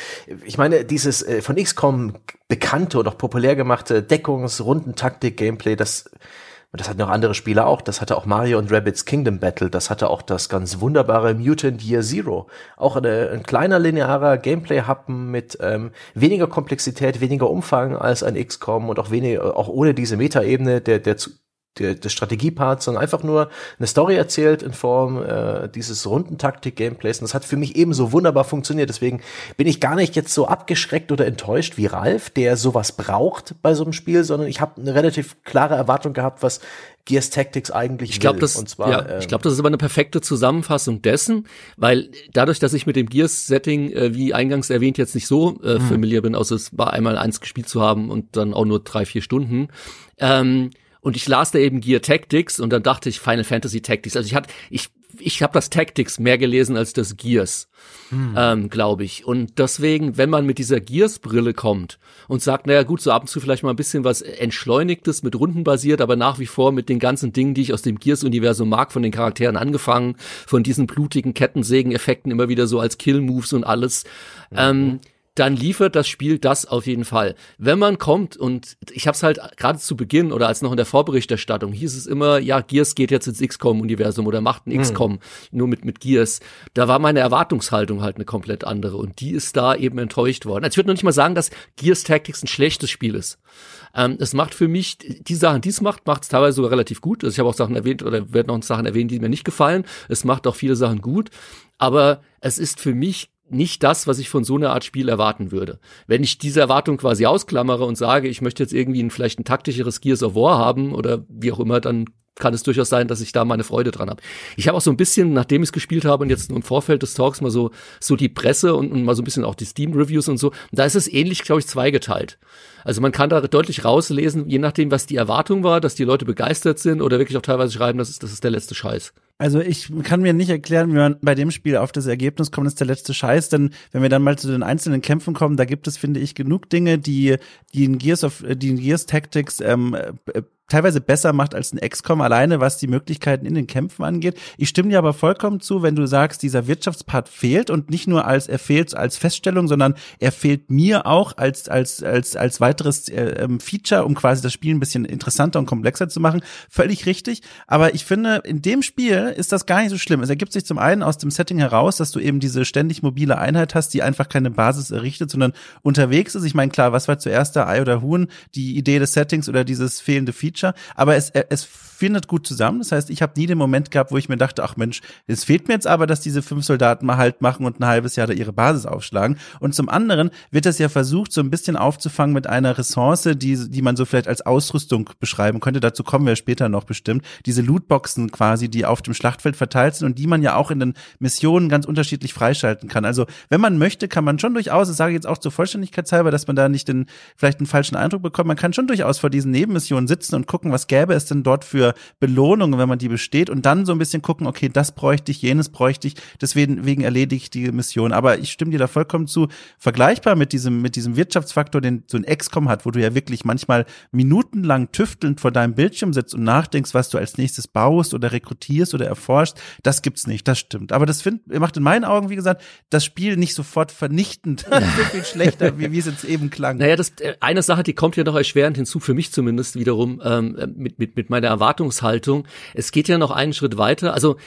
ich meine, dieses äh, von XCOM bekannte und auch populär gemachte Deckungs-Rundentaktik-Gameplay, das und das hatten auch andere Spiele auch. Das hatte auch Mario und Rabbits Kingdom Battle. Das hatte auch das ganz wunderbare Mutant Year Zero. Auch eine, ein kleiner linearer Gameplay-Happen mit ähm, weniger Komplexität, weniger Umfang als ein XCOM und auch weniger, auch ohne diese Metaebene der, der der, des Strategieparts, sondern einfach nur eine Story erzählt in Form äh, dieses Rundentaktik-Gameplays. Und das hat für mich ebenso wunderbar funktioniert. Deswegen bin ich gar nicht jetzt so abgeschreckt oder enttäuscht wie Ralf, der sowas braucht bei so einem Spiel, sondern ich habe eine relativ klare Erwartung gehabt, was Gears Tactics eigentlich ich glaub, Das, und zwar, ja, ähm, ich glaube, das ist aber eine perfekte Zusammenfassung dessen, weil dadurch, dass ich mit dem Gears-Setting, äh, wie eingangs erwähnt, jetzt nicht so äh, mhm. familiar bin, außer es war einmal eins gespielt zu haben und dann auch nur drei, vier Stunden, ähm, und ich las da eben Gear Tactics und dann dachte ich Final Fantasy Tactics. Also ich hatte, ich, ich habe das Tactics mehr gelesen als das Gears, hm. ähm, glaube ich. Und deswegen, wenn man mit dieser Gears-Brille kommt und sagt, naja gut, so ab und zu vielleicht mal ein bisschen was Entschleunigtes mit Runden basiert, aber nach wie vor mit den ganzen Dingen, die ich aus dem Gears-Universum mag, von den Charakteren angefangen, von diesen blutigen Kettensägen-Effekten immer wieder so als Kill-Moves und alles. Mhm. Ähm, dann liefert das Spiel das auf jeden Fall. Wenn man kommt und ich habe es halt gerade zu Beginn oder als noch in der Vorberichterstattung hieß es immer, ja, Gears geht jetzt ins XCOM-Universum oder macht ein mhm. XCOM nur mit mit Gears. Da war meine Erwartungshaltung halt eine komplett andere und die ist da eben enttäuscht worden. Also ich würde noch nicht mal sagen, dass Gears Tactics ein schlechtes Spiel ist. Ähm, es macht für mich die Sachen, die es macht, macht es teilweise sogar relativ gut. Also ich habe auch Sachen erwähnt oder werde noch Sachen erwähnen, die mir nicht gefallen. Es macht auch viele Sachen gut, aber es ist für mich nicht das, was ich von so einer Art Spiel erwarten würde. Wenn ich diese Erwartung quasi ausklammere und sage, ich möchte jetzt irgendwie ein, vielleicht ein taktischeres Gears of War haben oder wie auch immer, dann kann es durchaus sein, dass ich da meine Freude dran habe. Ich habe auch so ein bisschen, nachdem ich es gespielt habe und jetzt im Vorfeld des Talks mal so so die Presse und, und mal so ein bisschen auch die Steam Reviews und so, da ist es ähnlich, glaube ich, zweigeteilt. Also man kann da deutlich rauslesen, je nachdem, was die Erwartung war, dass die Leute begeistert sind oder wirklich auch teilweise schreiben, das ist das ist der letzte Scheiß. Also ich kann mir nicht erklären, wie man bei dem Spiel auf das Ergebnis kommt, ist der letzte Scheiß, denn wenn wir dann mal zu den einzelnen Kämpfen kommen, da gibt es, finde ich, genug Dinge, die, die in Gears of, die in Gears Tactics ähm, äh, teilweise besser macht als ein XCOM alleine, was die Möglichkeiten in den Kämpfen angeht. Ich stimme dir aber vollkommen zu, wenn du sagst, dieser Wirtschaftspart fehlt und nicht nur als er fehlt als Feststellung, sondern er fehlt mir auch als als als als weiteres äh, ähm, Feature, um quasi das Spiel ein bisschen interessanter und komplexer zu machen. Völlig richtig. Aber ich finde, in dem Spiel ist das gar nicht so schlimm. Es ergibt sich zum einen aus dem Setting heraus, dass du eben diese ständig mobile Einheit hast, die einfach keine Basis errichtet, sondern unterwegs ist. Ich meine, klar, was war zuerst da Ei oder Huhn? Die Idee des Settings oder dieses fehlende Feature? Feature, aber es, es findet gut zusammen. Das heißt, ich habe nie den Moment gehabt, wo ich mir dachte, ach Mensch, es fehlt mir jetzt aber, dass diese fünf Soldaten mal halt machen und ein halbes Jahr da ihre Basis aufschlagen. Und zum anderen wird das ja versucht, so ein bisschen aufzufangen mit einer Ressource, die, die man so vielleicht als Ausrüstung beschreiben könnte. Dazu kommen wir später noch bestimmt. Diese Lootboxen quasi, die auf dem Schlachtfeld verteilt sind und die man ja auch in den Missionen ganz unterschiedlich freischalten kann. Also wenn man möchte, kann man schon durchaus, das sage ich jetzt auch zur Vollständigkeitshalber, dass man da nicht den, vielleicht einen falschen Eindruck bekommt, man kann schon durchaus vor diesen Nebenmissionen sitzen und gucken, was gäbe es denn dort für Belohnungen, wenn man die besteht und dann so ein bisschen gucken, okay, das bräuchte ich, jenes bräuchte ich, deswegen wegen erledige ich die Mission. Aber ich stimme dir da vollkommen zu, vergleichbar mit diesem, mit diesem Wirtschaftsfaktor, den so ein XCOM hat, wo du ja wirklich manchmal minutenlang tüftelnd vor deinem Bildschirm sitzt und nachdenkst, was du als nächstes baust oder rekrutierst oder erforschst, das gibt's nicht, das stimmt. Aber das find, macht in meinen Augen, wie gesagt, das Spiel nicht sofort vernichtend, so viel schlechter, wie, wie es jetzt eben klang. Naja, das, äh, eine Sache, die kommt ja noch erschwerend hinzu, für mich zumindest wiederum, ähm, mit, mit, mit meiner Erwartungshaltung. Es geht ja noch einen Schritt weiter. Also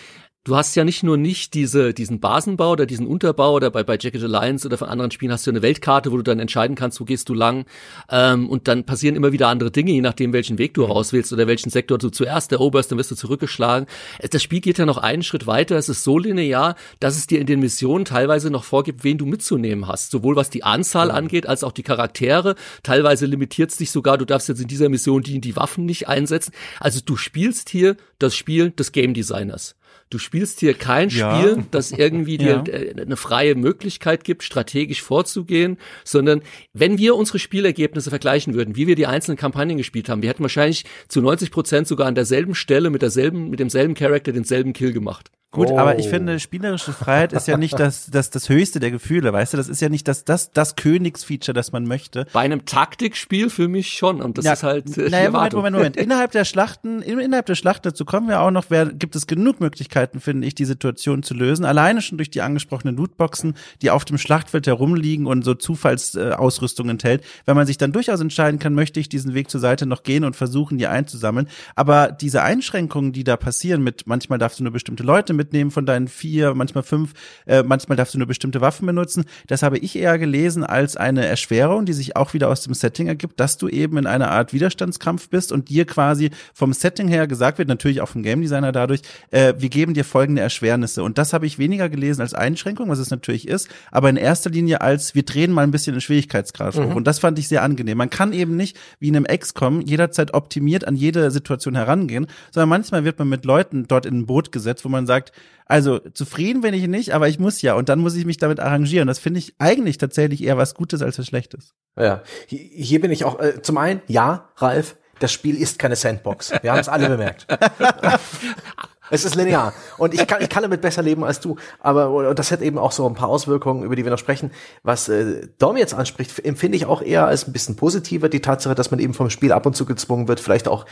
du hast ja nicht nur nicht diese, diesen Basenbau oder diesen Unterbau oder bei, bei Jacket Alliance oder von anderen Spielen hast du eine Weltkarte, wo du dann entscheiden kannst, wo gehst du lang. Ähm, und dann passieren immer wieder andere Dinge, je nachdem, welchen Weg du rauswählst oder welchen Sektor du zuerst eroberst, dann wirst du zurückgeschlagen. Das Spiel geht ja noch einen Schritt weiter. Es ist so linear, dass es dir in den Missionen teilweise noch vorgibt, wen du mitzunehmen hast. Sowohl was die Anzahl mhm. angeht, als auch die Charaktere. Teilweise limitiert es dich sogar, du darfst jetzt in dieser Mission die, die Waffen nicht einsetzen. Also du spielst hier das Spiel des Game Designers. Du spielst hier kein ja. Spiel, das irgendwie dir ja. Äh, eine freie Möglichkeit gibt, strategisch vorzugehen, sondern wenn wir unsere Spielergebnisse vergleichen würden, wie wir die einzelnen Kampagnen gespielt haben, wir hätten wahrscheinlich zu 90 Prozent sogar an derselben Stelle mit derselben, mit demselben Charakter denselben Kill gemacht. Gut, oh. aber ich oh. finde, spielerische Freiheit ist ja nicht das, das, das höchste der Gefühle, weißt du? Das ist ja nicht das, das, das Königsfeature, das man möchte. Bei einem Taktikspiel für mich schon. Und das ja, ist halt. Äh, naja, Moment, Moment, Moment. Innerhalb der Schlachten, innerhalb der Schlacht, dazu kommen wir auch noch, wer, gibt es genug Möglichkeiten, finde ich, die Situation zu lösen. Alleine schon durch die angesprochenen Lootboxen, die auf dem Schlachtfeld herumliegen und so Zufallsausrüstung äh, enthält. Wenn man sich dann durchaus entscheiden kann, möchte ich diesen Weg zur Seite noch gehen und versuchen, die einzusammeln. Aber diese Einschränkungen, die da passieren mit, manchmal darfst du nur bestimmte Leute mitnehmen von deinen vier, manchmal fünf, äh, manchmal darfst du nur bestimmte Waffen benutzen. Das habe ich eher gelesen als eine Erschwerung, die sich auch wieder aus dem Setting ergibt, dass du eben in einer Art Widerstandskampf bist und dir quasi vom Setting her gesagt wird, natürlich auch vom Game Designer dadurch, äh, wir geben dir folgende Erschwernisse. Und das habe ich weniger gelesen als Einschränkung, was es natürlich ist, aber in erster Linie als wir drehen mal ein bisschen den Schwierigkeitsgrad hoch. Mhm. Und das fand ich sehr angenehm. Man kann eben nicht wie in einem XCOM jederzeit optimiert an jede Situation herangehen, sondern manchmal wird man mit Leuten dort in ein Boot gesetzt, wo man sagt, also zufrieden bin ich nicht, aber ich muss ja und dann muss ich mich damit arrangieren. Das finde ich eigentlich tatsächlich eher was Gutes als was Schlechtes. Ja, hier bin ich auch äh, zum einen, ja, Ralf, das Spiel ist keine Sandbox. Wir haben es alle bemerkt. Es ist linear. Und ich kann, ich kann damit besser leben als du. Aber und das hat eben auch so ein paar Auswirkungen, über die wir noch sprechen. Was äh, Dom jetzt anspricht, empfinde ich auch eher als ein bisschen positiver. Die Tatsache, dass man eben vom Spiel ab und zu gezwungen wird, vielleicht auch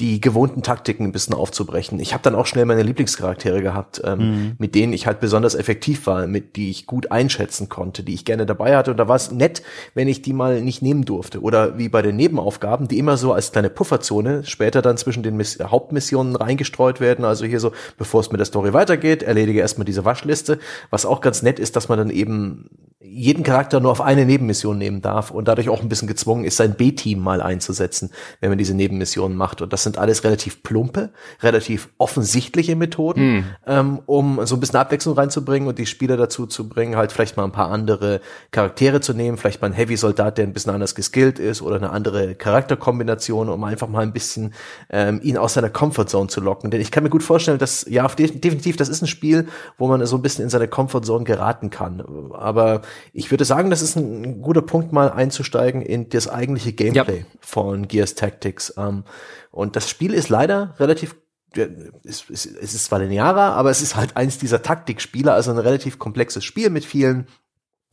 die gewohnten Taktiken ein bisschen aufzubrechen. Ich habe dann auch schnell meine Lieblingscharaktere gehabt, ähm, mhm. mit denen ich halt besonders effektiv war, mit die ich gut einschätzen konnte, die ich gerne dabei hatte. Und da war es nett, wenn ich die mal nicht nehmen durfte. Oder wie bei den Nebenaufgaben, die immer so als kleine Pufferzone später dann zwischen den Miss Hauptmissionen reingestreut werden. Also hier so, bevor es mit der Story weitergeht, erledige erstmal diese Waschliste. Was auch ganz nett ist, dass man dann eben jeden Charakter nur auf eine Nebenmission nehmen darf und dadurch auch ein bisschen gezwungen ist, sein B-Team mal einzusetzen, wenn man diese Nebenmissionen macht. Und das sind alles relativ plumpe, relativ offensichtliche Methoden, mm. ähm, um so ein bisschen Abwechslung reinzubringen und die Spieler dazu zu bringen, halt vielleicht mal ein paar andere Charaktere zu nehmen, vielleicht mal ein Heavy-Soldat, der ein bisschen anders geskillt ist oder eine andere Charakterkombination, um einfach mal ein bisschen ähm, ihn aus seiner Comfortzone zu locken. Denn ich kann mir gut vorstellen, dass, ja, definitiv, das ist ein Spiel, wo man so ein bisschen in seine Comfortzone geraten kann. Aber ich würde sagen, das ist ein guter Punkt, mal einzusteigen in das eigentliche Gameplay ja. von Gears Tactics. Ähm, und das Spiel ist leider relativ es ist zwar linearer, aber es ist halt eins dieser Taktikspiele, also ein relativ komplexes Spiel mit vielen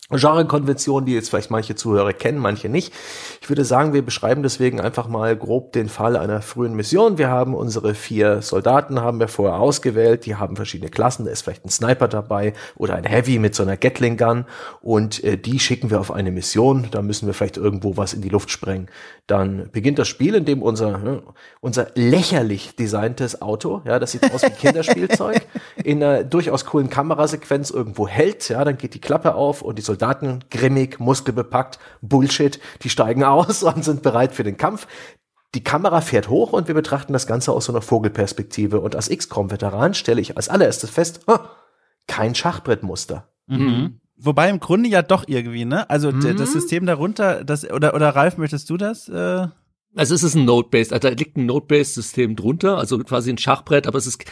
Genrekonventionen, die jetzt vielleicht manche Zuhörer kennen, manche nicht. Ich würde sagen, wir beschreiben deswegen einfach mal grob den Fall einer frühen Mission. Wir haben unsere vier Soldaten, haben wir vorher ausgewählt, die haben verschiedene Klassen, da ist vielleicht ein Sniper dabei oder ein Heavy mit so einer Gatling Gun und äh, die schicken wir auf eine Mission, da müssen wir vielleicht irgendwo was in die Luft sprengen. Dann beginnt das Spiel, in dem unser, ne, unser lächerlich designtes Auto, ja, das sieht aus wie Kinderspielzeug, in einer durchaus coolen Kamerasequenz irgendwo hält, ja, dann geht die Klappe auf und die Soldaten grimmig, muskelbepackt, Bullshit, die steigen aus und sind bereit für den Kampf. Die Kamera fährt hoch und wir betrachten das Ganze aus so einer Vogelperspektive. Und als XCOM-Veteran stelle ich als allererstes fest, oh, kein Schachbrettmuster. Mhm. Wobei im Grunde ja doch irgendwie, ne? Also mhm. das System darunter, das oder oder Ralf, möchtest du das? Äh also es ist ein Node-based, also da liegt ein Node-based-System drunter, also quasi ein Schachbrett, aber es ist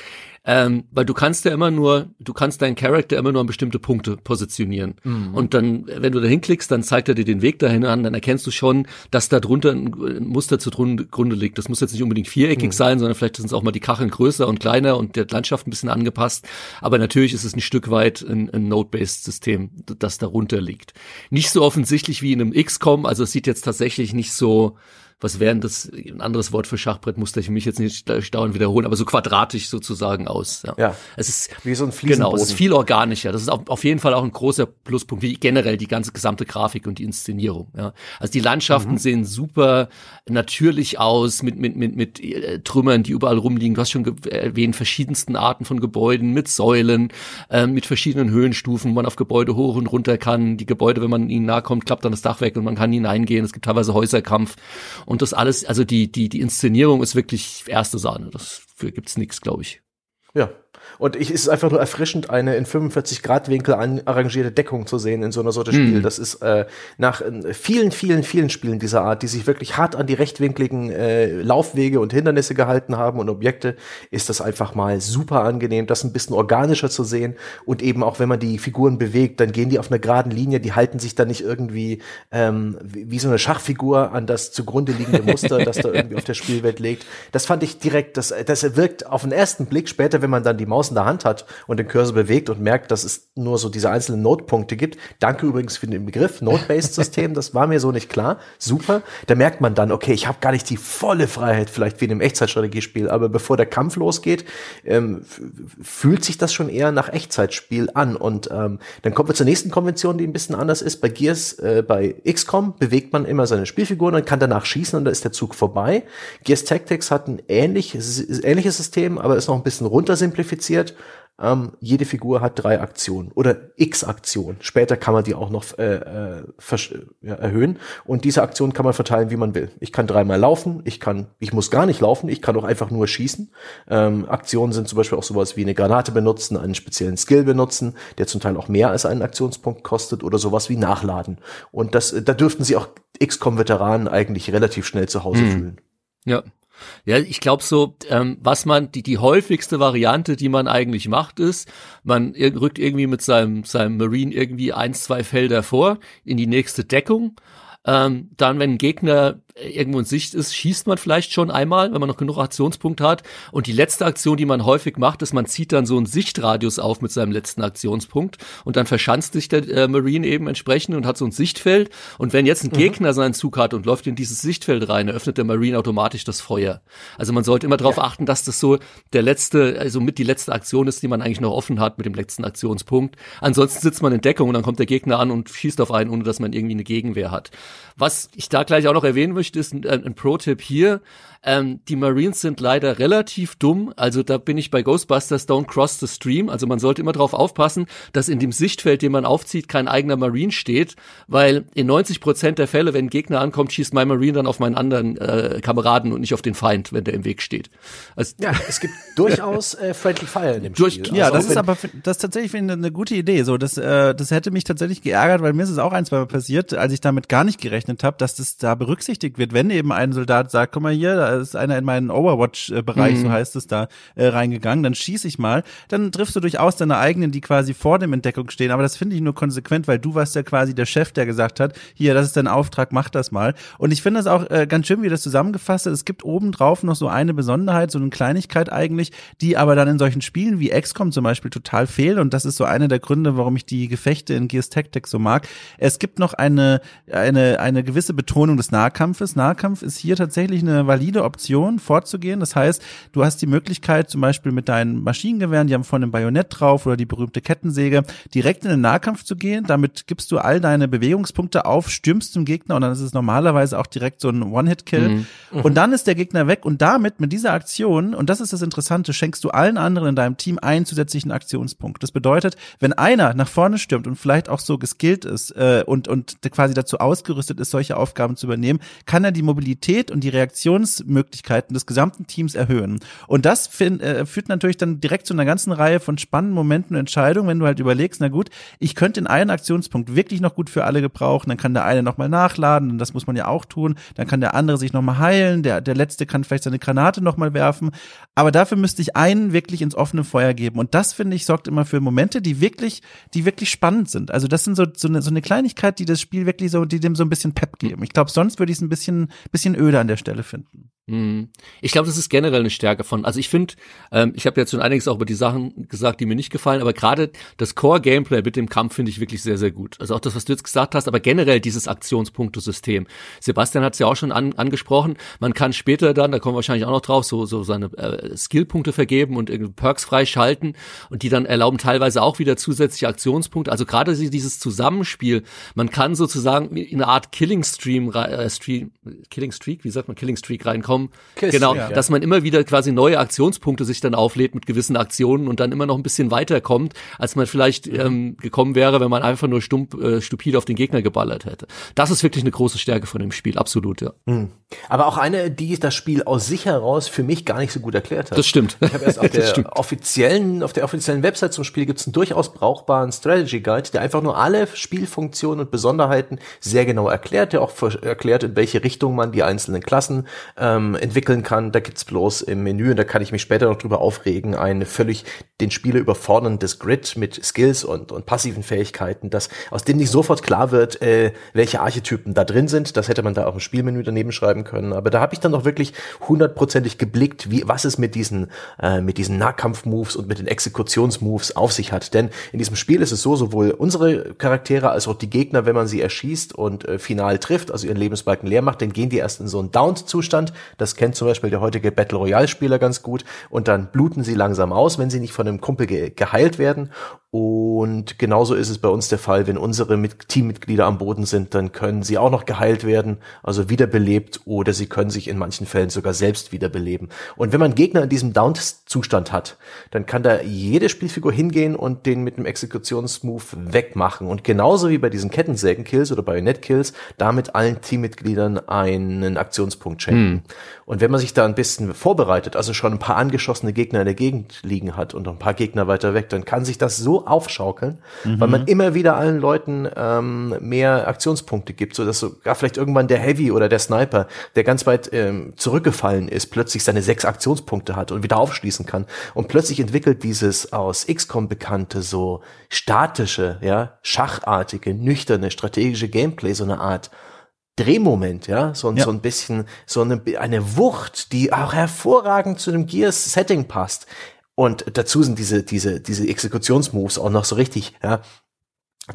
ähm, weil du kannst ja immer nur, du kannst deinen Charakter immer nur an bestimmte Punkte positionieren. Mhm. Und dann, wenn du da hinklickst, dann zeigt er dir den Weg dahin an, dann erkennst du schon, dass da drunter ein Muster zugrunde liegt. Das muss jetzt nicht unbedingt viereckig mhm. sein, sondern vielleicht sind es auch mal die Kacheln größer und kleiner und der Landschaft ein bisschen angepasst. Aber natürlich ist es ein Stück weit ein, ein Node-based System, das darunter liegt. Nicht so offensichtlich wie in einem XCOM, also es sieht jetzt tatsächlich nicht so was wären das, ein anderes Wort für Schachbrett, musste ich mich jetzt nicht dauernd wiederholen, aber so quadratisch sozusagen aus. Ja. ja. Es ist wie so ein Fliesenboden. Genau, es ist viel organischer. Das ist auf, auf jeden Fall auch ein großer Pluspunkt, wie generell die ganze gesamte Grafik und die Inszenierung. Ja. Also die Landschaften mhm. sehen super natürlich aus, mit, mit, mit, mit äh, Trümmern, die überall rumliegen. Du hast schon erwähnt, verschiedensten Arten von Gebäuden, mit Säulen, äh, mit verschiedenen Höhenstufen, wo man auf Gebäude hoch und runter kann. Die Gebäude, wenn man ihnen nahe kommt, klappt dann das Dach weg und man kann hineingehen. Es gibt teilweise Häuserkampf und das alles, also die, die, die Inszenierung ist wirklich erste Sahne. Dafür gibt's nichts, glaube ich. Ja. Und ich, es ist einfach nur erfrischend, eine in 45 Grad Winkel an, arrangierte Deckung zu sehen in so einer Sorte Spiel. Mhm. Das ist äh, nach äh, vielen, vielen, vielen Spielen dieser Art, die sich wirklich hart an die rechtwinkligen äh, Laufwege und Hindernisse gehalten haben und Objekte, ist das einfach mal super angenehm, das ein bisschen organischer zu sehen. Und eben auch, wenn man die Figuren bewegt, dann gehen die auf einer geraden Linie, die halten sich dann nicht irgendwie ähm, wie, wie so eine Schachfigur an das zugrunde liegende Muster, das da irgendwie auf der Spielwelt liegt. Das fand ich direkt, das, das wirkt auf den ersten Blick später, wenn man dann die Maus in der Hand hat und den Cursor bewegt und merkt, dass es nur so diese einzelnen Node-Punkte gibt. Danke übrigens für den Begriff Node-Based-System, das war mir so nicht klar. Super. Da merkt man dann, okay, ich habe gar nicht die volle Freiheit, vielleicht wie in einem Echtzeitstrategiespiel, aber bevor der Kampf losgeht, ähm, fühlt sich das schon eher nach Echtzeitspiel an. Und ähm, dann kommen wir zur nächsten Konvention, die ein bisschen anders ist. Bei Gears, äh, bei XCOM bewegt man immer seine Spielfiguren und kann danach schießen und da ist der Zug vorbei. Gears Tactics hat ein ähnlich, ähnliches System, aber ist noch ein bisschen runtersimplifiziert passiert. Ähm, jede Figur hat drei Aktionen oder x Aktionen. Später kann man die auch noch äh, äh, ja, erhöhen und diese Aktionen kann man verteilen, wie man will. Ich kann dreimal laufen, ich kann, ich muss gar nicht laufen, ich kann auch einfach nur schießen. Ähm, Aktionen sind zum Beispiel auch sowas wie eine Granate benutzen, einen speziellen Skill benutzen, der zum Teil auch mehr als einen Aktionspunkt kostet oder sowas wie nachladen. Und das, da dürften sie auch XCOM-Veteranen eigentlich relativ schnell zu Hause hm. fühlen. Ja, ja, ich glaube so, ähm, was man, die, die häufigste Variante, die man eigentlich macht, ist, man rückt irgendwie mit seinem, seinem Marine irgendwie eins, zwei Felder vor in die nächste Deckung. Ähm, dann, wenn ein Gegner irgendwo in Sicht ist, schießt man vielleicht schon einmal, wenn man noch genug Aktionspunkte hat. Und die letzte Aktion, die man häufig macht, ist, man zieht dann so einen Sichtradius auf mit seinem letzten Aktionspunkt und dann verschanzt sich der äh, Marine eben entsprechend und hat so ein Sichtfeld. Und wenn jetzt ein mhm. Gegner seinen Zug hat und läuft in dieses Sichtfeld rein, eröffnet der Marine automatisch das Feuer. Also man sollte immer darauf ja. achten, dass das so der letzte, also mit die letzte Aktion ist, die man eigentlich noch offen hat mit dem letzten Aktionspunkt. Ansonsten sitzt man in Deckung und dann kommt der Gegner an und schießt auf einen, ohne dass man irgendwie eine Gegenwehr hat. Was ich da gleich auch noch erwähnen möchte, ist ein, ein Pro-Tipp hier. Ähm, die Marines sind leider relativ dumm. Also da bin ich bei Ghostbusters Don't Cross the Stream. Also man sollte immer darauf aufpassen, dass in dem Sichtfeld, den man aufzieht, kein eigener Marine steht, weil in 90 Prozent der Fälle, wenn ein Gegner ankommt, schießt mein Marine dann auf meinen anderen äh, Kameraden und nicht auf den Feind, wenn der im Weg steht. Also, ja, es gibt durchaus äh, Friendly Fire in dem durch, Spiel. Ja, also das ist aber das ist tatsächlich finde eine gute Idee. So, das äh, das hätte mich tatsächlich geärgert, weil mir ist es auch ein, zwei Mal passiert, als ich damit gar nicht gerechnet habe, dass das da berücksichtigt wird, wenn eben ein Soldat sagt, guck mal hier, da ist einer in meinen Overwatch-Bereich, mhm. so heißt es da, äh, reingegangen, dann schieße ich mal, dann triffst du durchaus deine eigenen, die quasi vor dem Entdeckung stehen, aber das finde ich nur konsequent, weil du warst ja quasi der Chef, der gesagt hat, hier, das ist dein Auftrag, mach das mal. Und ich finde das auch äh, ganz schön, wie das zusammengefasst ist. Es gibt obendrauf noch so eine Besonderheit, so eine Kleinigkeit eigentlich, die aber dann in solchen Spielen wie XCOM zum Beispiel total fehlt und das ist so einer der Gründe, warum ich die Gefechte in Gears Tactics so mag. Es gibt noch eine, eine, eine gewisse Betonung des Nahkampfes. Nahkampf ist hier tatsächlich eine valide Option vorzugehen. Das heißt, du hast die Möglichkeit, zum Beispiel mit deinen Maschinengewehren, die haben vorne ein Bajonett drauf oder die berühmte Kettensäge, direkt in den Nahkampf zu gehen. Damit gibst du all deine Bewegungspunkte auf, stürmst zum Gegner und dann ist es normalerweise auch direkt so ein One-Hit-Kill. Mhm. Mhm. Und dann ist der Gegner weg und damit, mit dieser Aktion, und das ist das Interessante, schenkst du allen anderen in deinem Team einen zusätzlichen Aktionspunkt. Das bedeutet, wenn einer nach vorne stürmt und vielleicht auch so geskillt ist äh, und, und quasi dazu ausgerüstet ist, solche Aufgaben zu übernehmen, kann er die Mobilität und die Reaktionsmöglichkeiten des gesamten Teams erhöhen. Und das find, äh, führt natürlich dann direkt zu einer ganzen Reihe von spannenden Momenten und Entscheidungen, wenn du halt überlegst, na gut, ich könnte in einen Aktionspunkt wirklich noch gut für alle gebrauchen, dann kann der eine nochmal nachladen, und das muss man ja auch tun, dann kann der andere sich nochmal heilen, der, der letzte kann vielleicht seine Granate nochmal werfen, aber dafür müsste ich einen wirklich ins offene Feuer geben. Und das, finde ich, sorgt immer für Momente, die wirklich, die wirklich spannend sind. Also das sind so, so, eine, so eine Kleinigkeit, die das Spiel wirklich so, die dem so ein bisschen Pep geben. Ich glaube, sonst würde ich es ein bisschen, bisschen öde an der Stelle finden. Mhm. Ich glaube, das ist generell eine Stärke von. Also ich finde, ähm, ich habe jetzt schon einiges auch über die Sachen gesagt, die mir nicht gefallen, aber gerade das Core-Gameplay mit dem Kampf finde ich wirklich sehr, sehr gut. Also auch das, was du jetzt gesagt hast, aber generell dieses Aktionspunktesystem. Sebastian hat es ja auch schon an, angesprochen. Man kann später dann, da kommen wir wahrscheinlich auch noch drauf, so, so seine äh, Skillpunkte vergeben und Perks freischalten und die dann erlauben teilweise auch wieder zusätzliche Aktionspunkte. Also gerade dieses Zusammenspiel, man kann sozusagen in eine Art Killing Stream, äh, Stream Killing Streak, wie sagt man, Killing Streak reinkommen XCOM. Kiss, genau, ja. dass man immer wieder quasi neue Aktionspunkte sich dann auflädt mit gewissen Aktionen und dann immer noch ein bisschen weiterkommt, als man vielleicht mhm. ähm, gekommen wäre, wenn man einfach nur stump, äh, stupide auf den Gegner geballert hätte. Das ist wirklich eine große Stärke von dem Spiel, absolut, ja. Mhm. Aber auch eine, die das Spiel aus sich heraus für mich gar nicht so gut erklärt hat. Das stimmt. Ich habe erst auf der offiziellen, auf der offiziellen Website zum Spiel gibt es einen durchaus brauchbaren Strategy Guide, der einfach nur alle Spielfunktionen und Besonderheiten sehr genau erklärt, der auch erklärt, in welche Richtung man die einzelnen Klassen ähm, entwickeln kann. Da gibt's bloß im Menü, und da kann ich mich später noch drüber aufregen, ein völlig den Spieler überforderndes Grid mit Skills und, und passiven Fähigkeiten, das, aus dem nicht sofort klar wird, äh, welche Archetypen da drin sind. Das hätte man da auch im Spielmenü daneben schreiben können. Aber da habe ich dann noch wirklich hundertprozentig geblickt, wie was es mit diesen, äh, mit diesen Nahkampf-Moves und mit den Exekutionsmoves auf sich hat. Denn in diesem Spiel ist es so, sowohl unsere Charaktere als auch die Gegner, wenn man sie erschießt und äh, final trifft, also ihren Lebensbalken leer macht, dann gehen die erst in so einen Downed-Zustand. Das kennt zum Beispiel der heutige Battle Royale-Spieler ganz gut. Und dann bluten sie langsam aus, wenn sie nicht von einem Kumpel ge geheilt werden. Und genauso ist es bei uns der Fall, wenn unsere Mit Teammitglieder am Boden sind, dann können sie auch noch geheilt werden, also wiederbelebt, oder sie können sich in manchen Fällen sogar selbst wiederbeleben. Und wenn man Gegner in diesem Down-Zustand hat, dann kann da jede Spielfigur hingehen und den mit einem Exekutionsmove wegmachen. Und genauso wie bei diesen Kettensägen-Kills oder Bajonett-Kills, damit allen Teammitgliedern einen Aktionspunkt schenken. Hm. Und wenn man sich da ein bisschen vorbereitet, also schon ein paar angeschossene Gegner in der Gegend liegen hat und ein paar Gegner weiter weg, dann kann sich das so aufschaukeln, mhm. weil man immer wieder allen Leuten ähm, mehr Aktionspunkte gibt, so dass sogar vielleicht irgendwann der Heavy oder der Sniper, der ganz weit ähm, zurückgefallen ist, plötzlich seine sechs Aktionspunkte hat und wieder aufschließen kann. Und plötzlich entwickelt dieses aus XCOM bekannte, so statische, ja, schachartige, nüchterne, strategische Gameplay, so eine Art Drehmoment, ja, so, ja. so ein bisschen, so eine, eine Wucht, die auch hervorragend zu dem Gears-Setting passt. Und dazu sind diese, diese, diese Exekutionsmoves auch noch so richtig, ja,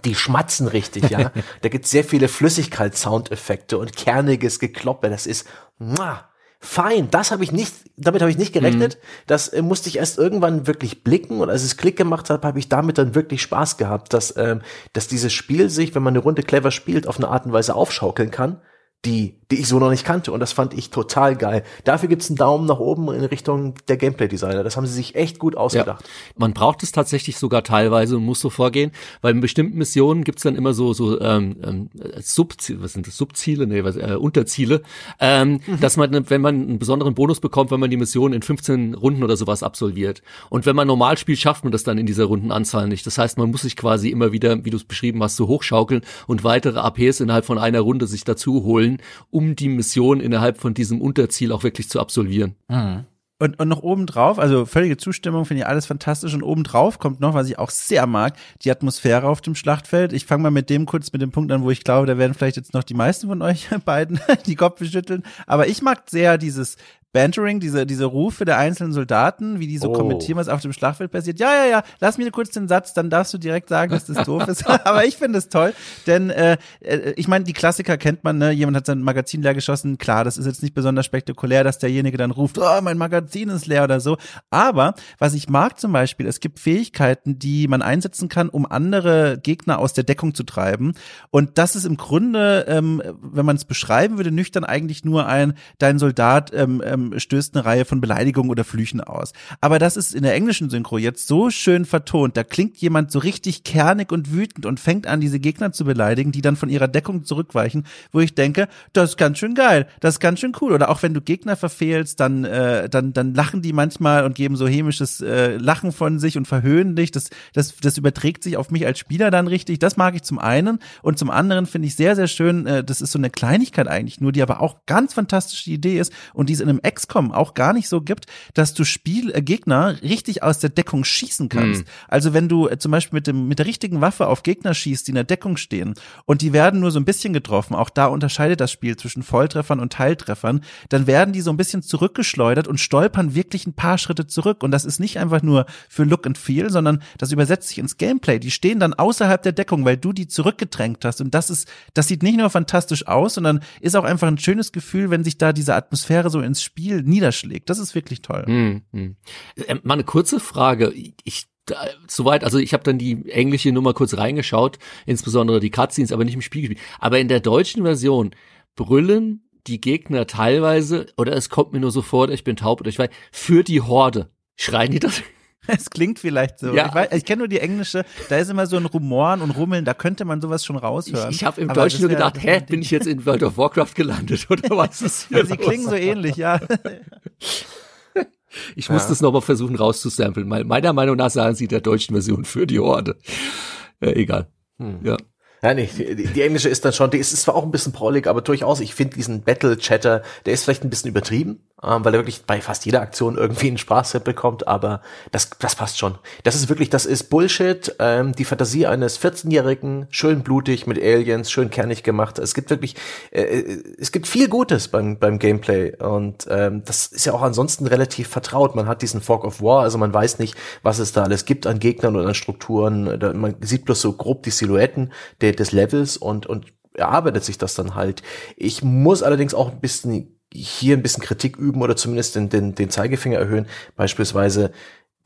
die schmatzen richtig, ja. da gibt's sehr viele Flüssigkeits-Soundeffekte und kerniges Gekloppe. Das ist, muah, fein. Das habe ich nicht, damit habe ich nicht gerechnet. Mhm. Das äh, musste ich erst irgendwann wirklich blicken und als es Klick gemacht hat, habe ich damit dann wirklich Spaß gehabt, dass, ähm, dass dieses Spiel sich, wenn man eine Runde clever spielt, auf eine Art und Weise aufschaukeln kann, die, die ich so noch nicht kannte. Und das fand ich total geil. Dafür gibt's einen Daumen nach oben in Richtung der Gameplay-Designer. Das haben sie sich echt gut ausgedacht. Ja. Man braucht es tatsächlich sogar teilweise und muss so vorgehen, weil in bestimmten Missionen gibt's dann immer so, so ähm, ähm, Subziele, was sind das, Subziele, nee, was, äh, Unterziele, ähm, mhm. dass man, wenn man einen besonderen Bonus bekommt, wenn man die Mission in 15 Runden oder sowas absolviert. Und wenn man normal spielt, schafft man das dann in dieser Rundenanzahl nicht. Das heißt, man muss sich quasi immer wieder, wie du es beschrieben hast, so hochschaukeln und weitere APs innerhalb von einer Runde sich dazu holen um die Mission innerhalb von diesem Unterziel auch wirklich zu absolvieren. Mhm. Und, und noch obendrauf, also völlige Zustimmung, finde ich alles fantastisch. Und obendrauf kommt noch, was ich auch sehr mag, die Atmosphäre auf dem Schlachtfeld. Ich fange mal mit dem kurz mit dem Punkt an, wo ich glaube, da werden vielleicht jetzt noch die meisten von euch beiden die Kopf schütteln. Aber ich mag sehr dieses Bantering, diese, diese Rufe der einzelnen Soldaten, wie die so oh. kommentieren, was auf dem Schlachtfeld passiert. Ja, ja, ja, lass mir kurz den Satz, dann darfst du direkt sagen, dass das doof ist. Aber ich finde es toll, denn äh, äh, ich meine, die Klassiker kennt man, ne? Jemand hat sein Magazin leer geschossen. Klar, das ist jetzt nicht besonders spektakulär, dass derjenige dann ruft, oh, mein Magazin ist leer oder so. Aber was ich mag zum Beispiel, es gibt Fähigkeiten, die man einsetzen kann, um andere Gegner aus der Deckung zu treiben. Und das ist im Grunde, ähm, wenn man es beschreiben würde, nüchtern eigentlich nur ein, dein Soldat ähm, ähm, stößt eine Reihe von Beleidigungen oder Flüchen aus. Aber das ist in der englischen Synchro jetzt so schön vertont. Da klingt jemand so richtig kernig und wütend und fängt an, diese Gegner zu beleidigen, die dann von ihrer Deckung zurückweichen, wo ich denke, das ist ganz schön geil, das ist ganz schön cool. Oder auch wenn du Gegner verfehlst, dann, äh, dann, dann lachen die manchmal und geben so hämisches äh, Lachen von sich und verhöhnen dich. Das, das, das überträgt sich auf mich als Spieler dann richtig. Das mag ich zum einen. Und zum anderen finde ich sehr, sehr schön, äh, das ist so eine Kleinigkeit eigentlich nur, die aber auch ganz fantastische Idee ist und die es in einem XCOM auch gar nicht so gibt, dass du Spiel äh, Gegner richtig aus der Deckung schießen kannst. Mhm. Also wenn du äh, zum Beispiel mit dem mit der richtigen Waffe auf Gegner schießt, die in der Deckung stehen und die werden nur so ein bisschen getroffen, auch da unterscheidet das Spiel zwischen Volltreffern und Teiltreffern, dann werden die so ein bisschen zurückgeschleudert und stolpern wirklich ein paar Schritte zurück und das ist nicht einfach nur für Look and Feel, sondern das übersetzt sich ins Gameplay. Die stehen dann außerhalb der Deckung, weil du die zurückgedrängt hast und das ist das sieht nicht nur fantastisch aus, sondern ist auch einfach ein schönes Gefühl, wenn sich da diese Atmosphäre so ins Spiel Spiel niederschlägt. Das ist wirklich toll. Hm, hm. Äh, mal eine kurze Frage. Ich soweit, also ich habe dann die englische Nummer kurz reingeschaut, insbesondere die Cutscenes, aber nicht im Spiel gespielt. Aber in der deutschen Version brüllen die Gegner teilweise, oder es kommt mir nur so vor, ich bin taub oder ich weiß, für die Horde. Schreien die das? Es klingt vielleicht so. Ja. Ich, ich kenne nur die englische, da ist immer so ein Rumoren und Rummeln, da könnte man sowas schon raushören. Ich, ich habe im Aber Deutschen nur gedacht, hä, bin ich jetzt in World of Warcraft gelandet oder was ist hier? Sie klingen so ähnlich, ja. Ich muss ja. das nochmal versuchen rauszusamplen. Meiner Meinung nach sagen sie der deutschen Version für die Horde. Äh, egal. Hm. Ja. Ja, nee, die, die, englische ist dann schon, die ist, ist zwar auch ein bisschen prollig, aber durchaus, ich finde diesen Battle-Chatter, der ist vielleicht ein bisschen übertrieben, weil er wirklich bei fast jeder Aktion irgendwie einen Sprachset bekommt, aber das, das passt schon. Das ist wirklich, das ist Bullshit, ähm, die Fantasie eines 14-Jährigen, schön blutig mit Aliens, schön kernig gemacht. Es gibt wirklich, äh, äh, es gibt viel Gutes beim, beim Gameplay und ähm, das ist ja auch ansonsten relativ vertraut. Man hat diesen Fog of War, also man weiß nicht, was es da alles gibt an Gegnern oder an Strukturen. Man sieht bloß so grob die Silhouetten der, des Levels und, und erarbeitet sich das dann halt. Ich muss allerdings auch ein bisschen hier ein bisschen Kritik üben oder zumindest den, den, den Zeigefinger erhöhen. Beispielsweise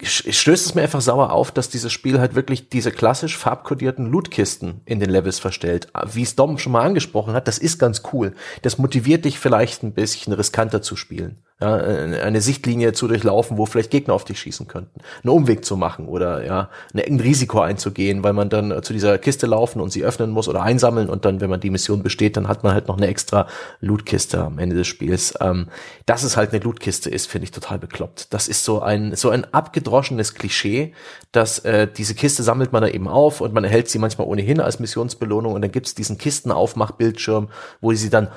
stößt es mir einfach sauer auf, dass dieses Spiel halt wirklich diese klassisch farbkodierten Lootkisten in den Levels verstellt. Wie es Dom schon mal angesprochen hat, das ist ganz cool. Das motiviert dich vielleicht ein bisschen riskanter zu spielen ja, eine Sichtlinie zu durchlaufen, wo vielleicht Gegner auf dich schießen könnten, einen Umweg zu machen oder ja, ein Risiko einzugehen, weil man dann zu dieser Kiste laufen und sie öffnen muss oder einsammeln und dann, wenn man die Mission besteht, dann hat man halt noch eine extra Lootkiste am Ende des Spiels. Ähm, dass es halt eine Lootkiste ist, finde ich total bekloppt. Das ist so ein so ein abgedroschenes Klischee, dass äh, diese Kiste sammelt man da eben auf und man erhält sie manchmal ohnehin als Missionsbelohnung und dann gibt's diesen Kistenaufmachbildschirm, wo sie dann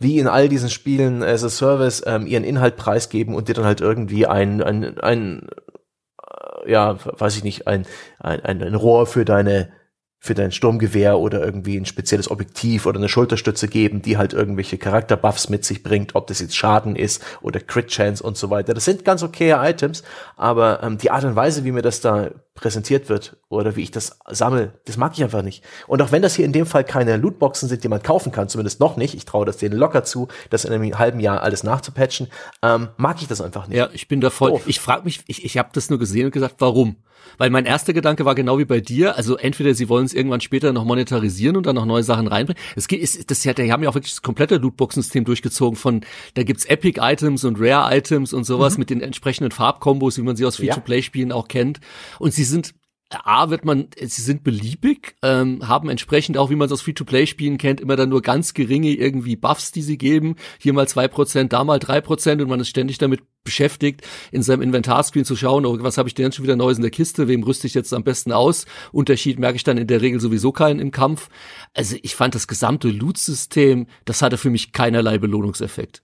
wie in all diesen Spielen as a Service äh, ähm, ihren Inhalt preisgeben und dir dann halt irgendwie ein, ein, ein äh, ja, weiß ich nicht, ein, ein, ein Rohr für deine für dein Sturmgewehr oder irgendwie ein spezielles Objektiv oder eine Schulterstütze geben, die halt irgendwelche Charakterbuffs mit sich bringt, ob das jetzt Schaden ist oder Crit Chance und so weiter. Das sind ganz okaye Items, aber ähm, die Art und Weise, wie mir das da präsentiert wird oder wie ich das sammle, das mag ich einfach nicht. Und auch wenn das hier in dem Fall keine Lootboxen sind, die man kaufen kann, zumindest noch nicht, ich traue das denen locker zu, das in einem halben Jahr alles nachzupatchen, ähm, mag ich das einfach nicht. Ja, ich bin da voll. Doof. Ich frage mich, ich, ich habe das nur gesehen und gesagt, warum? Weil mein erster Gedanke war genau wie bei dir, also entweder sie wollen es irgendwann später noch monetarisieren und dann noch neue Sachen reinbringen. Es geht, ist, das ja, die haben ja auch wirklich das komplette Lootbox-System durchgezogen von, da gibt's Epic-Items und Rare-Items und sowas mhm. mit den entsprechenden Farbkombos, wie man sie aus Free-to-Play-Spielen auch kennt. Und sie sind A wird man, sie sind beliebig, ähm, haben entsprechend auch, wie man es aus Free-to-Play-Spielen kennt, immer dann nur ganz geringe irgendwie Buffs, die sie geben. Hier mal zwei Prozent, da mal drei Prozent und man ist ständig damit beschäftigt, in seinem Inventarscreen zu schauen, oh, was habe ich denn schon wieder Neues in der Kiste, wem rüste ich jetzt am besten aus? Unterschied merke ich dann in der Regel sowieso keinen im Kampf. Also ich fand das gesamte Loot-System, das hatte für mich keinerlei Belohnungseffekt.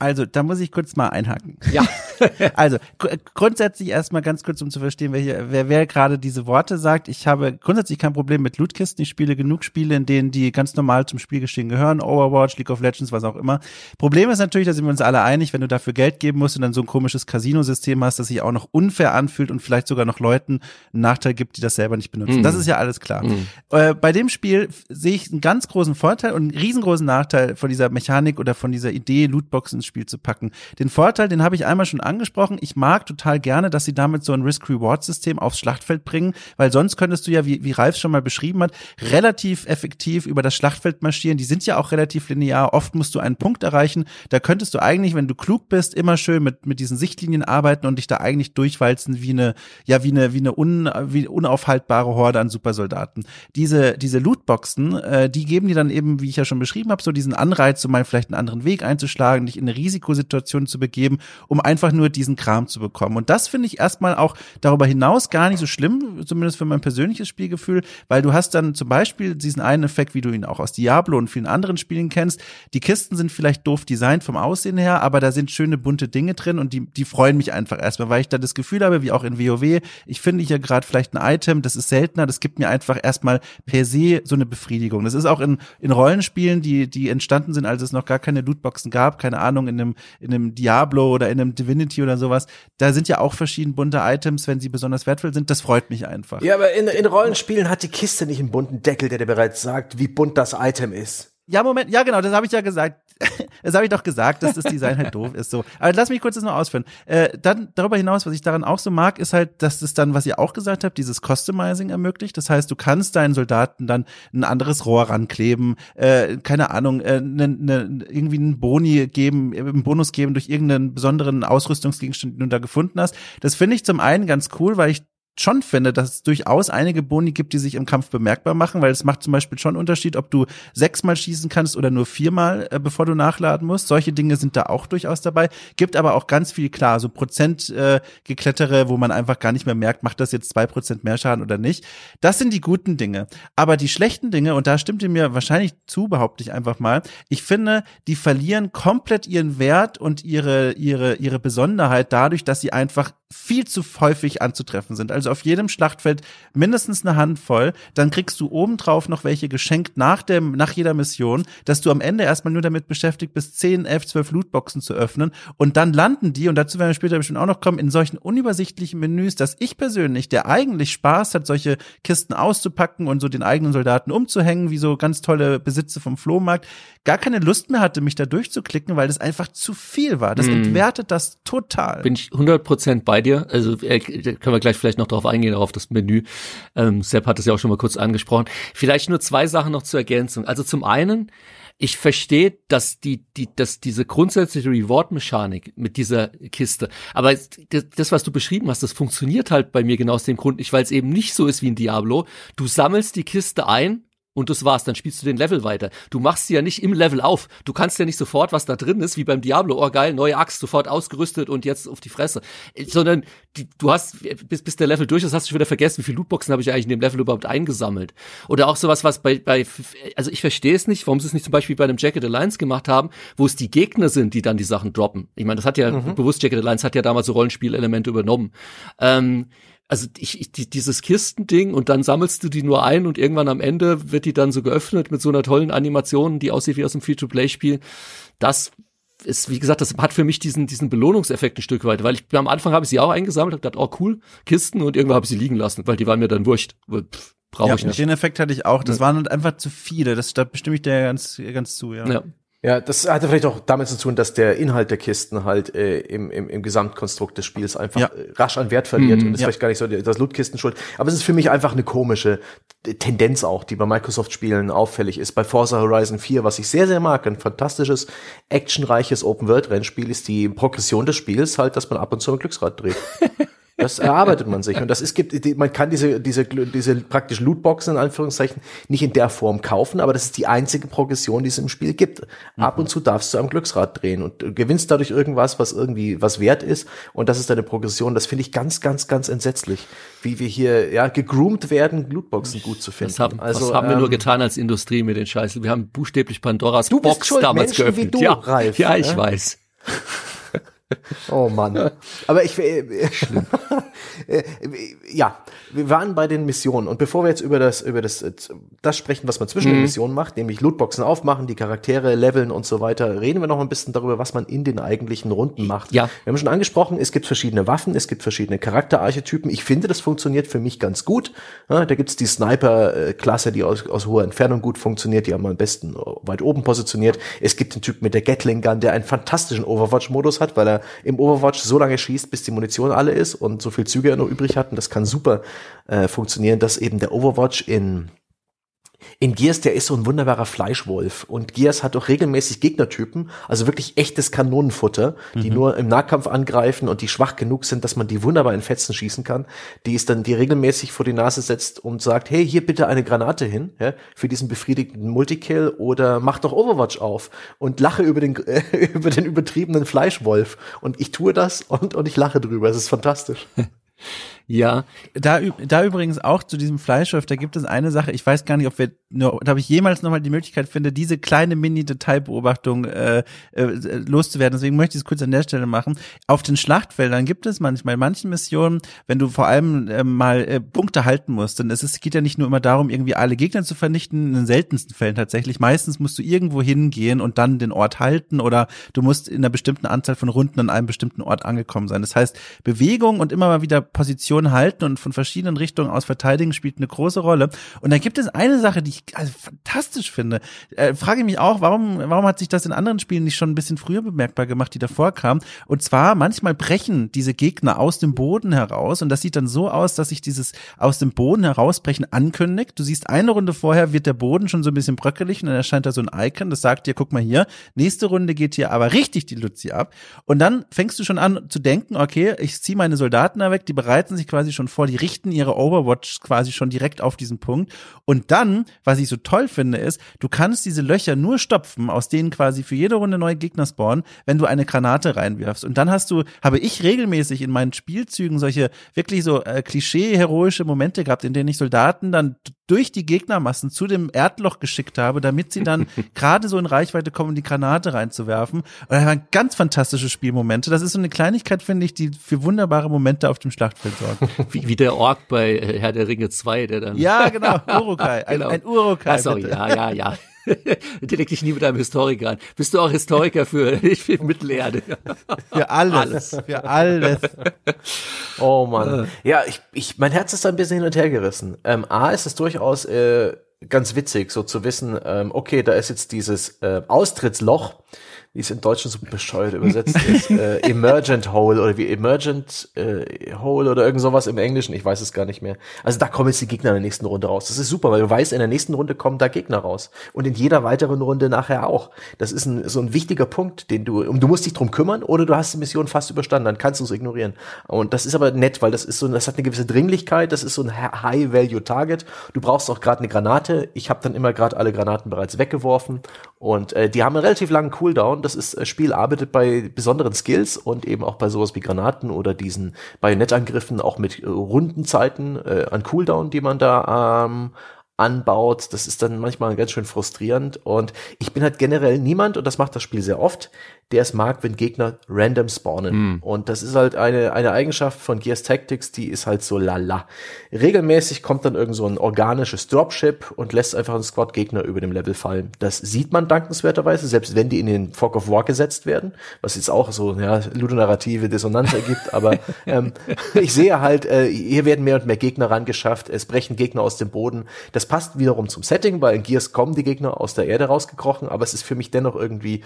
Also, da muss ich kurz mal einhaken. Ja. also, gr grundsätzlich erstmal ganz kurz, um zu verstehen, wer hier, wer, wer gerade diese Worte sagt. Ich habe grundsätzlich kein Problem mit Lootkisten. Ich spiele genug Spiele, in denen die ganz normal zum Spielgeschehen gehören. Overwatch, League of Legends, was auch immer. Problem ist natürlich, da sind wir uns alle einig, wenn du dafür Geld geben musst und dann so ein komisches Casino-System hast, das sich auch noch unfair anfühlt und vielleicht sogar noch Leuten einen Nachteil gibt, die das selber nicht benutzen. Mm. Das ist ja alles klar. Mm. Äh, bei dem Spiel sehe ich einen ganz großen Vorteil und einen riesengroßen Nachteil von dieser Mechanik oder von dieser Idee, Lootboxen Spiel zu packen. Den Vorteil, den habe ich einmal schon angesprochen. Ich mag total gerne, dass sie damit so ein Risk-Reward-System aufs Schlachtfeld bringen, weil sonst könntest du ja, wie, wie Ralf schon mal beschrieben hat, relativ effektiv über das Schlachtfeld marschieren. Die sind ja auch relativ linear. Oft musst du einen Punkt erreichen. Da könntest du eigentlich, wenn du klug bist, immer schön mit, mit diesen Sichtlinien arbeiten und dich da eigentlich durchwalzen wie eine, ja, wie eine, wie eine un, wie unaufhaltbare Horde an Supersoldaten. Diese, diese Lootboxen, äh, die geben dir dann eben, wie ich ja schon beschrieben habe, so diesen Anreiz, so mal vielleicht einen anderen Weg einzuschlagen, dich in eine Risikosituation zu begeben, um einfach nur diesen Kram zu bekommen. Und das finde ich erstmal auch darüber hinaus gar nicht so schlimm, zumindest für mein persönliches Spielgefühl, weil du hast dann zum Beispiel diesen einen Effekt, wie du ihn auch aus Diablo und vielen anderen Spielen kennst. Die Kisten sind vielleicht doof designt vom Aussehen her, aber da sind schöne bunte Dinge drin und die, die freuen mich einfach erstmal, weil ich da das Gefühl habe, wie auch in WoW, ich finde hier gerade vielleicht ein Item, das ist seltener, das gibt mir einfach erstmal per se so eine Befriedigung. Das ist auch in, in Rollenspielen, die, die entstanden sind, als es noch gar keine Lootboxen gab, keine Ahnung, in einem, in einem Diablo oder in einem Divinity oder sowas, da sind ja auch verschieden bunte Items, wenn sie besonders wertvoll sind. Das freut mich einfach. Ja, aber in, in Rollenspielen hat die Kiste nicht einen bunten Deckel, der dir bereits sagt, wie bunt das Item ist. Ja, Moment, ja genau, das habe ich ja gesagt. das habe ich doch gesagt, dass das Design halt doof ist. So, aber lass mich kurz das noch ausführen. Äh, dann darüber hinaus, was ich daran auch so mag, ist halt, dass es dann, was ihr auch gesagt habt, dieses Customizing ermöglicht. Das heißt, du kannst deinen Soldaten dann ein anderes Rohr rankleben, äh, keine Ahnung, äh, ne, ne, irgendwie einen Boni geben, einen Bonus geben durch irgendeinen besonderen Ausrüstungsgegenstand, den du da gefunden hast. Das finde ich zum einen ganz cool, weil ich schon finde, dass es durchaus einige Boni gibt, die sich im Kampf bemerkbar machen, weil es macht zum Beispiel schon Unterschied, ob du sechsmal schießen kannst oder nur viermal, äh, bevor du nachladen musst. Solche Dinge sind da auch durchaus dabei. Gibt aber auch ganz viel klar, so Prozent äh, wo man einfach gar nicht mehr merkt, macht das jetzt zwei Prozent mehr Schaden oder nicht. Das sind die guten Dinge. Aber die schlechten Dinge, und da stimmt ihr mir wahrscheinlich zu, behaupte ich einfach mal, ich finde, die verlieren komplett ihren Wert und ihre, ihre, ihre Besonderheit dadurch, dass sie einfach viel zu häufig anzutreffen sind. Also auf jedem Schlachtfeld mindestens eine Handvoll. Dann kriegst du obendrauf noch welche geschenkt nach dem, nach jeder Mission, dass du am Ende erstmal nur damit beschäftigt bist, 10, 11, 12 Lootboxen zu öffnen. Und dann landen die, und dazu werden wir später bestimmt auch noch kommen, in solchen unübersichtlichen Menüs, dass ich persönlich, der eigentlich Spaß hat, solche Kisten auszupacken und so den eigenen Soldaten umzuhängen, wie so ganz tolle Besitze vom Flohmarkt, gar keine Lust mehr hatte, mich da durchzuklicken, weil das einfach zu viel war. Das mm. entwertet das total. Bin ich 100% bei dir. Also äh, können wir gleich vielleicht noch darauf eingehen, auf das Menü. Ähm, Sepp hat es ja auch schon mal kurz angesprochen. Vielleicht nur zwei Sachen noch zur Ergänzung. Also zum einen, ich verstehe, dass die, die, dass diese grundsätzliche Reward-Mechanik mit dieser Kiste, aber das, was du beschrieben hast, das funktioniert halt bei mir genau aus dem Grund nicht, weil es eben nicht so ist wie in Diablo. Du sammelst die Kiste ein, und das war's, dann spielst du den Level weiter. Du machst sie ja nicht im Level auf. Du kannst ja nicht sofort, was da drin ist, wie beim Diablo, oh geil, neue Axt, sofort ausgerüstet und jetzt auf die Fresse. Sondern die, du hast, bis, bis der Level durch ist, hast du schon wieder vergessen, wie viele Lootboxen habe ich eigentlich in dem Level überhaupt eingesammelt. Oder auch sowas, was bei, bei also ich verstehe es nicht, warum sie es nicht zum Beispiel bei einem Jacket Alliance gemacht haben, wo es die Gegner sind, die dann die Sachen droppen. Ich meine, das hat ja mhm. bewusst, Jacket Alliance hat ja damals so Rollenspielelemente übernommen. Ähm, also ich, ich, dieses Kistending und dann sammelst du die nur ein und irgendwann am Ende wird die dann so geöffnet mit so einer tollen Animation, die aussieht wie aus einem Free-to-Play-Spiel. Das ist, wie gesagt, das hat für mich diesen, diesen Belohnungseffekt ein Stück weit, weil ich am Anfang habe ich sie auch eingesammelt, habe gedacht, oh cool, Kisten und irgendwann habe ich sie liegen lassen, weil die waren mir dann wurscht. Brauche ja, ich nicht. Den Effekt hatte ich auch. Das ja. waren halt einfach zu viele. Das, da bestimme ich dir ganz, ganz zu, ja. ja. Ja, das hatte vielleicht auch damit zu tun, dass der Inhalt der Kisten halt äh, im, im, im Gesamtkonstrukt des Spiels einfach ja. Äh, rasch an Wert verliert. Mhm, und das ist ja. vielleicht gar nicht so das Lootkisten schuld. Aber es ist für mich einfach eine komische Tendenz auch, die bei Microsoft-Spielen auffällig ist. Bei Forza Horizon 4, was ich sehr, sehr mag, ein fantastisches, actionreiches Open-World-Rennspiel, ist die Progression des Spiels halt, dass man ab und zu ein Glücksrad dreht. Das erarbeitet man sich. Und das ist, gibt, man kann diese, diese, diese praktisch Lootboxen in Anführungszeichen nicht in der Form kaufen, aber das ist die einzige Progression, die es im Spiel gibt. Ab und zu darfst du am Glücksrad drehen und gewinnst dadurch irgendwas, was irgendwie was wert ist. Und das ist deine Progression. Das finde ich ganz, ganz, ganz entsetzlich, wie wir hier, ja, gegroomt werden, Lootboxen gut zu finden. Das haben, also, was haben ähm, wir nur ähm, getan als Industrie mit den Scheißen? Wir haben buchstäblich Pandoras du Box damals Menschen geöffnet. Du, ja, Ralf, ja, ich ja? weiß. Oh Mann. Aber ich, äh, äh, ja, wir waren bei den Missionen und bevor wir jetzt über das, über das, das sprechen, was man zwischen mhm. den Missionen macht, nämlich Lootboxen aufmachen, die Charaktere leveln und so weiter, reden wir noch ein bisschen darüber, was man in den eigentlichen Runden macht. Ja. Wir haben schon angesprochen, es gibt verschiedene Waffen, es gibt verschiedene Charakterarchetypen. Ich finde, das funktioniert für mich ganz gut. Ja, da gibt's die Sniper-Klasse, die aus, aus hoher Entfernung gut funktioniert, die haben wir am besten weit oben positioniert. Es gibt den Typ mit der Gatling Gun, der einen fantastischen Overwatch-Modus hat, weil er im Overwatch so lange schießt, bis die Munition alle ist und so viel Züge er noch übrig hat. Und das kann super äh, funktionieren, dass eben der Overwatch in in Gears, der ist so ein wunderbarer Fleischwolf. Und Gears hat auch regelmäßig Gegnertypen, also wirklich echtes Kanonenfutter, die mhm. nur im Nahkampf angreifen und die schwach genug sind, dass man die wunderbar in Fetzen schießen kann. Die ist dann, die regelmäßig vor die Nase setzt und sagt, hey, hier bitte eine Granate hin, ja, für diesen befriedigten Multikill oder mach doch Overwatch auf und lache über den, äh, über den übertriebenen Fleischwolf. Und ich tue das und, und ich lache drüber. Es ist fantastisch. Ja. Da, da übrigens auch zu diesem Fleischwolf, da gibt es eine Sache, ich weiß gar nicht, ob wir, nur, ob ich jemals nochmal die Möglichkeit finde, diese kleine Mini-Detailbeobachtung äh, äh, loszuwerden. Deswegen möchte ich es kurz an der Stelle machen. Auf den Schlachtfeldern gibt es manchmal in manchen Missionen, wenn du vor allem äh, mal äh, Punkte halten musst, denn es ist, geht ja nicht nur immer darum, irgendwie alle Gegner zu vernichten, in den seltensten Fällen tatsächlich. Meistens musst du irgendwo hingehen und dann den Ort halten oder du musst in einer bestimmten Anzahl von Runden an einem bestimmten Ort angekommen sein. Das heißt, Bewegung und immer mal wieder Position halten und von verschiedenen Richtungen aus verteidigen spielt eine große Rolle. Und dann gibt es eine Sache, die ich also fantastisch finde. Äh, frage ich mich auch, warum, warum hat sich das in anderen Spielen nicht schon ein bisschen früher bemerkbar gemacht, die davor kamen? Und zwar manchmal brechen diese Gegner aus dem Boden heraus und das sieht dann so aus, dass sich dieses aus dem Boden herausbrechen ankündigt. Du siehst eine Runde vorher wird der Boden schon so ein bisschen bröckelig und dann erscheint da so ein Icon, das sagt dir, guck mal hier, nächste Runde geht hier aber richtig die Luzi ab. Und dann fängst du schon an zu denken, okay, ich ziehe meine Soldaten da weg, die bereiten sich quasi schon vor, die richten ihre Overwatch quasi schon direkt auf diesen Punkt. Und dann, was ich so toll finde, ist, du kannst diese Löcher nur stopfen, aus denen quasi für jede Runde neue Gegner spawnen, wenn du eine Granate reinwirfst. Und dann hast du, habe ich regelmäßig in meinen Spielzügen solche wirklich so äh, klischee-heroische Momente gehabt, in denen ich Soldaten dann durch die Gegnermassen zu dem Erdloch geschickt habe, damit sie dann gerade so in Reichweite kommen, die Granate reinzuwerfen. Und das waren ganz fantastische Spielmomente. Das ist so eine Kleinigkeit, finde ich, die für wunderbare Momente auf dem Schlachtfeld sorgt. Wie, wie der Ork bei äh, Herr der Ringe 2, der dann. Ja, genau, Urukai. Ein, genau. ein Urukai. Sorry, ja, ja, ja. Leg dich nie mit einem Historiker an. Bist du auch Historiker für, ich für Mittelerde? Für alles, alles. Für alles. Oh Mann. Ja, ich, ich, mein Herz ist da ein bisschen hin und her gerissen. Ähm, A ist es durchaus äh, ganz witzig, so zu wissen, ähm, okay, da ist jetzt dieses äh, Austrittsloch wie es in Deutschland so bescheuert übersetzt ist, äh, Emergent Hole oder wie Emergent äh, Hole oder irgend sowas im Englischen, ich weiß es gar nicht mehr. Also da kommen jetzt die Gegner in der nächsten Runde raus. Das ist super, weil du weißt, in der nächsten Runde kommen da Gegner raus. Und in jeder weiteren Runde nachher auch. Das ist ein, so ein wichtiger Punkt, den du, um, du musst dich drum kümmern oder du hast die Mission fast überstanden, dann kannst du es ignorieren. Und das ist aber nett, weil das ist so, das hat eine gewisse Dringlichkeit, das ist so ein High-Value-Target. Du brauchst auch gerade eine Granate. Ich habe dann immer gerade alle Granaten bereits weggeworfen und äh, die haben einen relativ langen Cooldown. Das ist, das Spiel arbeitet bei besonderen Skills und eben auch bei sowas wie Granaten oder diesen Bajonettangriffen auch mit äh, Rundenzeiten äh, an Cooldown, die man da ähm, anbaut. Das ist dann manchmal ganz schön frustrierend. Und ich bin halt generell niemand, und das macht das Spiel sehr oft, der es mag, wenn Gegner random spawnen. Mm. Und das ist halt eine, eine Eigenschaft von Gears Tactics, die ist halt so lala. Regelmäßig kommt dann irgend so ein organisches Dropship und lässt einfach einen Squad Gegner über dem Level fallen. Das sieht man dankenswerterweise, selbst wenn die in den Fog of War gesetzt werden, was jetzt auch so, ja, ludonarrative Dissonanz ergibt, aber ähm, ich sehe halt, äh, hier werden mehr und mehr Gegner rangeschafft, es brechen Gegner aus dem Boden. Das passt wiederum zum Setting, weil in Gears kommen die Gegner aus der Erde rausgekrochen, aber es ist für mich dennoch irgendwie,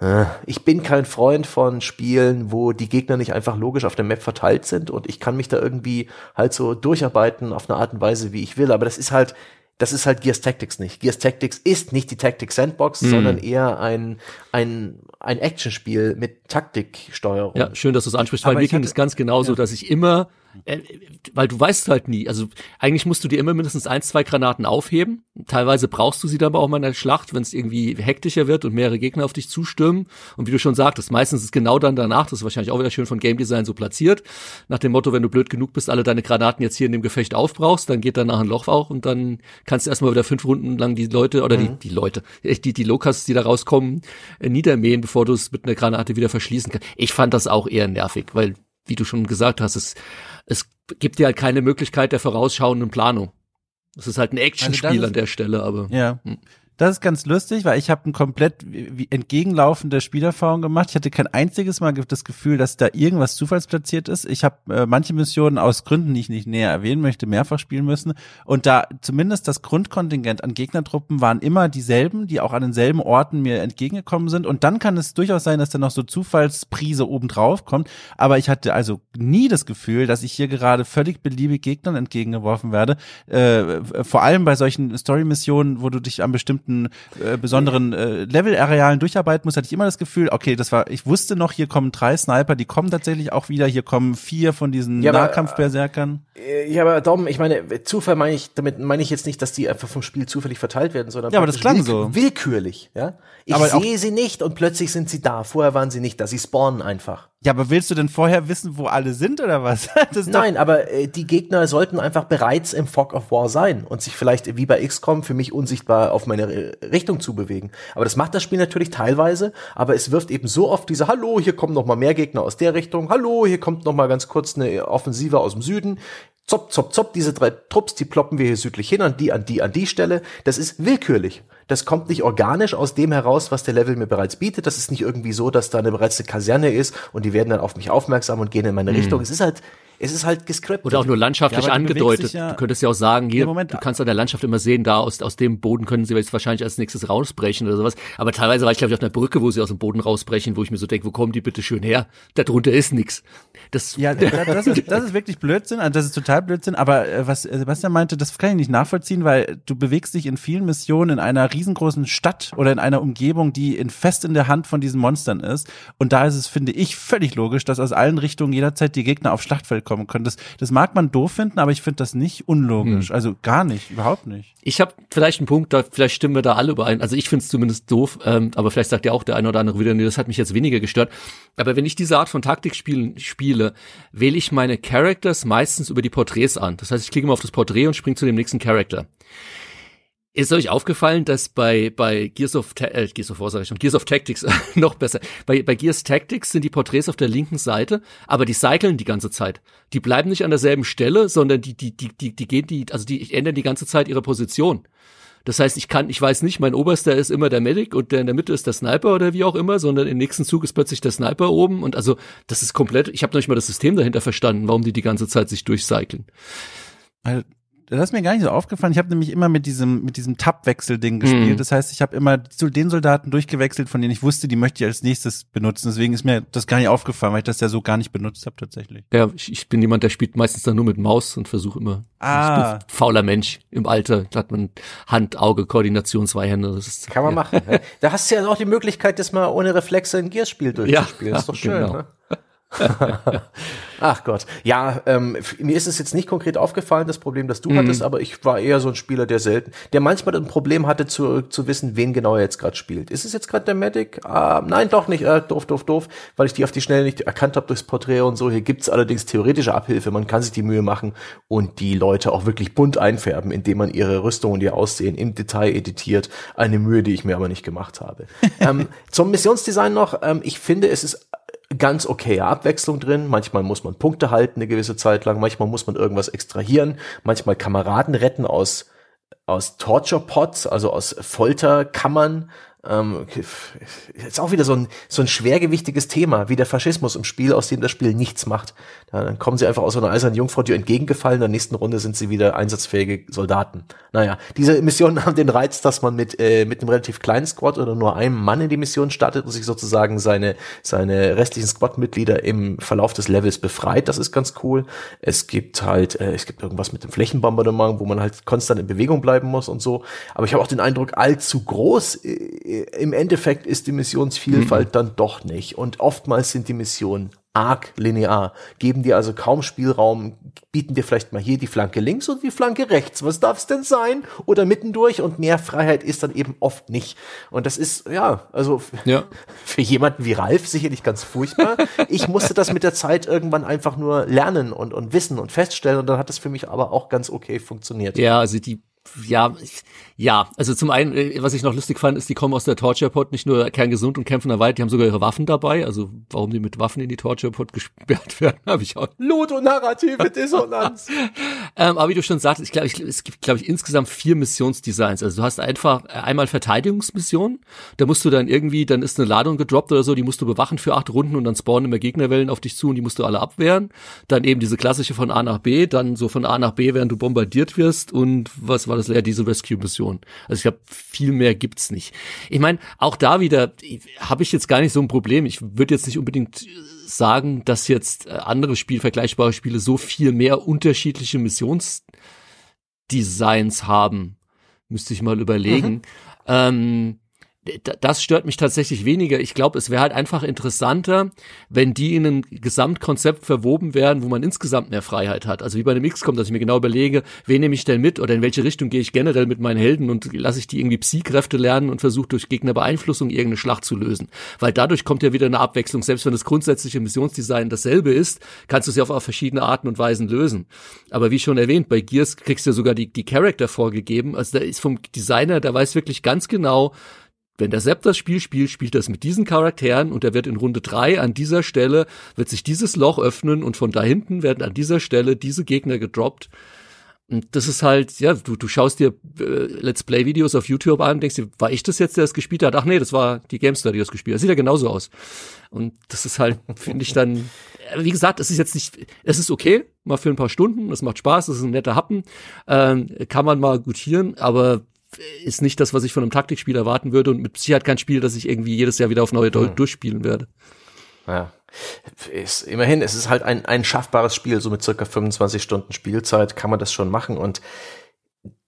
äh, ich bin kein Freund von Spielen, wo die Gegner nicht einfach logisch auf der Map verteilt sind und ich kann mich da irgendwie halt so durcharbeiten auf eine Art und Weise, wie ich will. Aber das ist halt, das ist halt Gears Tactics nicht. Gears Tactics ist nicht die Tactics Sandbox, mhm. sondern eher ein, ein, ein Actionspiel mit Taktiksteuerung. Ja, schön, dass du es ansprichst, weil mir ging es ganz genauso, ja. dass ich immer äh, weil du weißt halt nie. Also eigentlich musst du dir immer mindestens ein, zwei Granaten aufheben. Teilweise brauchst du sie dann aber auch mal in der Schlacht, wenn es irgendwie hektischer wird und mehrere Gegner auf dich zustürmen. Und wie du schon sagtest, meistens ist genau dann danach, das ist wahrscheinlich auch wieder schön von Game Design so platziert, nach dem Motto, wenn du blöd genug bist, alle deine Granaten jetzt hier in dem Gefecht aufbrauchst, dann geht danach ein Loch auch und dann kannst du erstmal wieder fünf Runden lang die Leute oder mhm. die, die Leute, die, die Lokas, die da rauskommen, äh, niedermähen, bevor du es mit einer Granate wieder verschließen kannst. Ich fand das auch eher nervig, weil wie du schon gesagt hast, es es gibt dir halt keine Möglichkeit der vorausschauenden Planung. Das ist halt ein Actionspiel also an der Stelle, aber. Ja. Hm. Das ist ganz lustig, weil ich habe ein komplett entgegenlaufende Spielerfahrung gemacht. Ich hatte kein einziges Mal das Gefühl, dass da irgendwas zufallsplatziert ist. Ich habe äh, manche Missionen aus Gründen, die ich nicht näher erwähnen möchte, mehrfach spielen müssen. Und da zumindest das Grundkontingent an Gegnertruppen waren immer dieselben, die auch an denselben Orten mir entgegengekommen sind. Und dann kann es durchaus sein, dass da noch so Zufallsprise obendrauf kommt. Aber ich hatte also nie das Gefühl, dass ich hier gerade völlig beliebig Gegnern entgegengeworfen werde. Äh, vor allem bei solchen Story-Missionen, wo du dich an bestimmten bestimmten äh, besonderen äh, Level-Arealen durcharbeiten muss, hatte ich immer das Gefühl, okay, das war, ich wusste noch, hier kommen drei Sniper, die kommen tatsächlich auch wieder, hier kommen vier von diesen ja, Nahkampf-Berserkern. Äh, ja, aber Dom, ich meine, Zufall meine ich, damit meine ich jetzt nicht, dass die einfach vom Spiel zufällig verteilt werden, sondern ja, aber das klang willk so. willkürlich, ja. Ich sehe sie nicht und plötzlich sind sie da. Vorher waren sie nicht da. Sie spawnen einfach. Ja, aber willst du denn vorher wissen, wo alle sind oder was? Nein, aber äh, die Gegner sollten einfach bereits im Fog of War sein und sich vielleicht wie bei XCOM für mich unsichtbar auf meine Richtung zu bewegen. Aber das macht das Spiel natürlich teilweise, aber es wirft eben so oft diese Hallo, hier kommen noch mal mehr Gegner aus der Richtung. Hallo, hier kommt noch mal ganz kurz eine Offensive aus dem Süden. Zop, zop, zop, diese drei Trupps, die ploppen wir hier südlich hin, an die, an die, an die Stelle. Das ist willkürlich. Das kommt nicht organisch aus dem heraus, was der Level mir bereits bietet. Das ist nicht irgendwie so, dass da eine bereits eine Kaserne ist und die werden dann auf mich aufmerksam und gehen in meine mhm. Richtung. Es ist halt, Es ist halt gescriptet. Oder auch nur landschaftlich ja, angedeutet. Ja, du könntest ja auch sagen, hier, Moment, du kannst an der Landschaft immer sehen, da aus, aus dem Boden können sie jetzt wahrscheinlich als nächstes rausbrechen oder sowas. Aber teilweise war ich, glaube ich, auf einer Brücke, wo sie aus dem Boden rausbrechen, wo ich mir so denke, wo kommen die bitte schön her? Darunter ist nix. Das ja, das ist, das ist wirklich Blödsinn, also das ist total Blödsinn, aber äh, was äh, Sebastian meinte, das kann ich nicht nachvollziehen, weil du bewegst dich in vielen Missionen in einer riesengroßen Stadt oder in einer Umgebung, die in fest in der Hand von diesen Monstern ist. Und da ist es, finde ich, völlig logisch, dass aus allen Richtungen jederzeit die Gegner aufs Schlachtfeld kommen können. Das, mag man doof finden, aber ich finde das nicht unlogisch. Hm. Also gar nicht, überhaupt nicht. Ich habe vielleicht einen Punkt, da vielleicht stimmen wir da alle überein. Also ich finde es zumindest doof, ähm, aber vielleicht sagt ja auch der eine oder andere wieder, nee, das hat mich jetzt weniger gestört. Aber wenn ich diese Art von Taktikspielen spiele, wähle ich meine Characters meistens über die Porträts an. Das heißt, ich klicke mal auf das Porträt und springe zu dem nächsten Charakter. Ist euch aufgefallen, dass bei, bei Gears of, äh, Gears of War ich schon, Gears of Tactics, noch besser, bei, bei Gears Tactics sind die Porträts auf der linken Seite, aber die cyclen die ganze Zeit. Die bleiben nicht an derselben Stelle, sondern die, die, die, die, die gehen die, also die ändern die ganze Zeit ihre Position. Das heißt, ich kann, ich weiß nicht, mein Oberster ist immer der Medic und der in der Mitte ist der Sniper oder wie auch immer, sondern im nächsten Zug ist plötzlich der Sniper oben und also das ist komplett, ich habe noch nicht mal das System dahinter verstanden, warum die die ganze Zeit sich durchcyclen. Das ist mir gar nicht so aufgefallen. Ich habe nämlich immer mit diesem mit diesem Tab-Wechsel-Ding gespielt. Mhm. Das heißt, ich habe immer zu den Soldaten durchgewechselt, von denen ich wusste, die möchte ich als nächstes benutzen. Deswegen ist mir das gar nicht aufgefallen, weil ich das ja so gar nicht benutzt habe tatsächlich. Ja, ich, ich bin jemand, der spielt meistens dann nur mit Maus und versuche immer. Ah. Fauler Mensch im Alter. Da hat man Hand, Auge, Koordination, zwei Hände. Das ist, Kann man ja. machen. Da hast du ja auch die Möglichkeit, das mal ohne Reflexe ein Gears-Spiel durchzuspielen. Ja, das ist doch schön. Genau. Ne? Ach Gott. Ja, ähm, mir ist es jetzt nicht konkret aufgefallen, das Problem, das du mhm. hattest, aber ich war eher so ein Spieler, der selten, der manchmal ein Problem hatte, zu, zu wissen, wen genau er jetzt gerade spielt. Ist es jetzt gerade der Medic? Ah, nein, doch nicht. Äh, doof, doof, doof, weil ich die auf die Schnelle nicht erkannt habe durchs Porträt und so. Hier gibt's allerdings theoretische Abhilfe. Man kann sich die Mühe machen und die Leute auch wirklich bunt einfärben, indem man ihre Rüstung und ihr Aussehen im Detail editiert. Eine Mühe, die ich mir aber nicht gemacht habe. ähm, zum Missionsdesign noch. Ähm, ich finde, es ist ganz okay Abwechslung drin. Manchmal muss man Punkte halten eine gewisse Zeit lang, manchmal muss man irgendwas extrahieren, manchmal Kameraden retten aus aus Torture Pots, also aus Folterkammern. Ähm, ist auch wieder so ein, so ein schwergewichtiges Thema, wie der Faschismus im Spiel, aus dem das Spiel nichts macht. Dann kommen sie einfach aus so einer eisernen Jungfrau dir entgegengefallen, in der nächsten Runde sind sie wieder einsatzfähige Soldaten. Naja, diese Missionen haben den Reiz, dass man mit, äh, mit einem relativ kleinen Squad oder nur einem Mann in die Mission startet und sich sozusagen seine, seine restlichen Squad-Mitglieder im Verlauf des Levels befreit. Das ist ganz cool. Es gibt halt, äh, es gibt irgendwas mit dem Flächenbombardement, wo man halt konstant in Bewegung bleiben muss und so. Aber ich habe auch den Eindruck, allzu groß äh, im Endeffekt ist die Missionsvielfalt mhm. dann doch nicht. Und oftmals sind die Missionen arg linear, geben dir also kaum Spielraum, bieten dir vielleicht mal hier die Flanke links und die Flanke rechts. Was darf es denn sein? Oder mittendurch und mehr Freiheit ist dann eben oft nicht. Und das ist, ja, also ja. für jemanden wie Ralf sicherlich ganz furchtbar. ich musste das mit der Zeit irgendwann einfach nur lernen und, und wissen und feststellen und dann hat das für mich aber auch ganz okay funktioniert. Ja, also die ja, ja, also zum einen, äh, was ich noch lustig fand, ist, die kommen aus der Torture Pod, nicht nur kerngesund und kämpfen da weit, die haben sogar ihre Waffen dabei. Also warum die mit Waffen in die Torture Pod gesperrt werden, habe ich auch. Ludonarrative Dissonanz. ähm, aber wie du schon sagtest, ich glaube, ich, es gibt, glaube ich, insgesamt vier Missionsdesigns. Also du hast einfach äh, einmal Verteidigungsmissionen, da musst du dann irgendwie, dann ist eine Ladung gedroppt oder so, die musst du bewachen für acht Runden und dann spawnen immer Gegnerwellen auf dich zu und die musst du alle abwehren. Dann eben diese klassische von A nach B, dann so von A nach B, während du bombardiert wirst und was war das leer, diese Rescue-Mission. Also ich glaube, viel mehr gibt's nicht. Ich meine, auch da wieder habe ich jetzt gar nicht so ein Problem. Ich würde jetzt nicht unbedingt sagen, dass jetzt äh, andere Spiel, vergleichbare Spiele so viel mehr unterschiedliche Missionsdesigns haben. Müsste ich mal überlegen. Mhm. Ähm, das stört mich tatsächlich weniger. Ich glaube, es wäre halt einfach interessanter, wenn die in ein Gesamtkonzept verwoben werden, wo man insgesamt mehr Freiheit hat. Also wie bei einem XCOM, dass ich mir genau überlege, wen nehme ich denn mit oder in welche Richtung gehe ich generell mit meinen Helden und lasse ich die irgendwie Psy-Kräfte lernen und versuche durch Gegnerbeeinflussung irgendeine Schlacht zu lösen. Weil dadurch kommt ja wieder eine Abwechslung. Selbst wenn das grundsätzliche Missionsdesign dasselbe ist, kannst du es ja auf, auf verschiedene Arten und Weisen lösen. Aber wie schon erwähnt, bei Gears kriegst du ja sogar die, die Charakter vorgegeben. Also da ist vom Designer, der weiß wirklich ganz genau, wenn der Sepp das Spiel spielt, spielt er es mit diesen Charakteren und er wird in Runde drei an dieser Stelle, wird sich dieses Loch öffnen und von da hinten werden an dieser Stelle diese Gegner gedroppt. Und das ist halt, ja, du, du schaust dir äh, Let's Play-Videos auf YouTube an, denkst dir, war ich das jetzt, der das gespielt hat? Ach nee, das war die Gamestar, die das gespielt hat. Das sieht ja genauso aus. Und das ist halt, finde ich dann, wie gesagt, es ist jetzt nicht, es ist okay, mal für ein paar Stunden, es macht Spaß, es ist ein netter Happen, ähm, kann man mal gutieren, aber ist nicht das, was ich von einem Taktikspiel erwarten würde und mit Sicherheit kein Spiel, das ich irgendwie jedes Jahr wieder auf neue hm. durchspielen werde. Ja. Ist, immerhin, es ist halt ein, ein schaffbares Spiel, so mit circa 25 Stunden Spielzeit kann man das schon machen und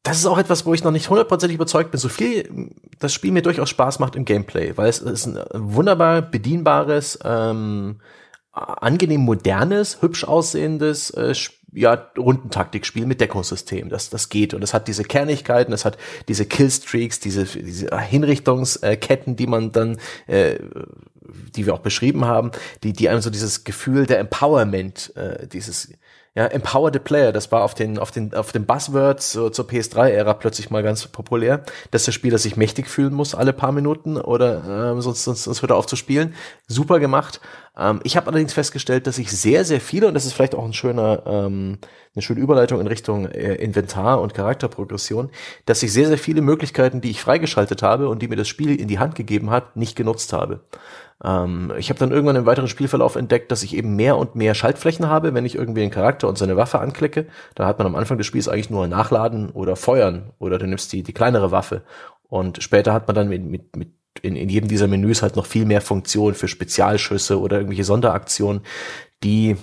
das ist auch etwas, wo ich noch nicht hundertprozentig überzeugt bin, so viel das Spiel mir durchaus Spaß macht im Gameplay, weil es ist ein wunderbar bedienbares, ähm, angenehm modernes, hübsch aussehendes äh, ja, Rundentaktikspiel mit Deckungssystem. Das, das geht. Und es hat diese Kernigkeiten, es hat diese Killstreaks, diese, diese Hinrichtungsketten, die man dann, äh, die wir auch beschrieben haben, die, die einem so dieses Gefühl der Empowerment, äh, dieses ja, Empower the Player, das war auf den, auf den, auf den Buzzwords so, zur PS3-Ära plötzlich mal ganz populär, dass der Spieler sich mächtig fühlen muss alle paar Minuten oder äh, sonst, sonst, sonst hört er auf zu spielen. Super gemacht. Ähm, ich habe allerdings festgestellt, dass ich sehr, sehr viele, und das ist vielleicht auch ein schöner, ähm, eine schöne Überleitung in Richtung äh, Inventar und Charakterprogression, dass ich sehr, sehr viele Möglichkeiten, die ich freigeschaltet habe und die mir das Spiel in die Hand gegeben hat, nicht genutzt habe. Ähm, ich habe dann irgendwann im weiteren Spielverlauf entdeckt, dass ich eben mehr und mehr Schaltflächen habe, wenn ich irgendwie einen Charakter und seine Waffe anklicke. Da hat man am Anfang des Spiels eigentlich nur Nachladen oder Feuern oder du nimmst die, die kleinere Waffe. Und später hat man dann mit, mit, mit in, in jedem dieser Menüs halt noch viel mehr Funktionen für Spezialschüsse oder irgendwelche Sonderaktionen. Die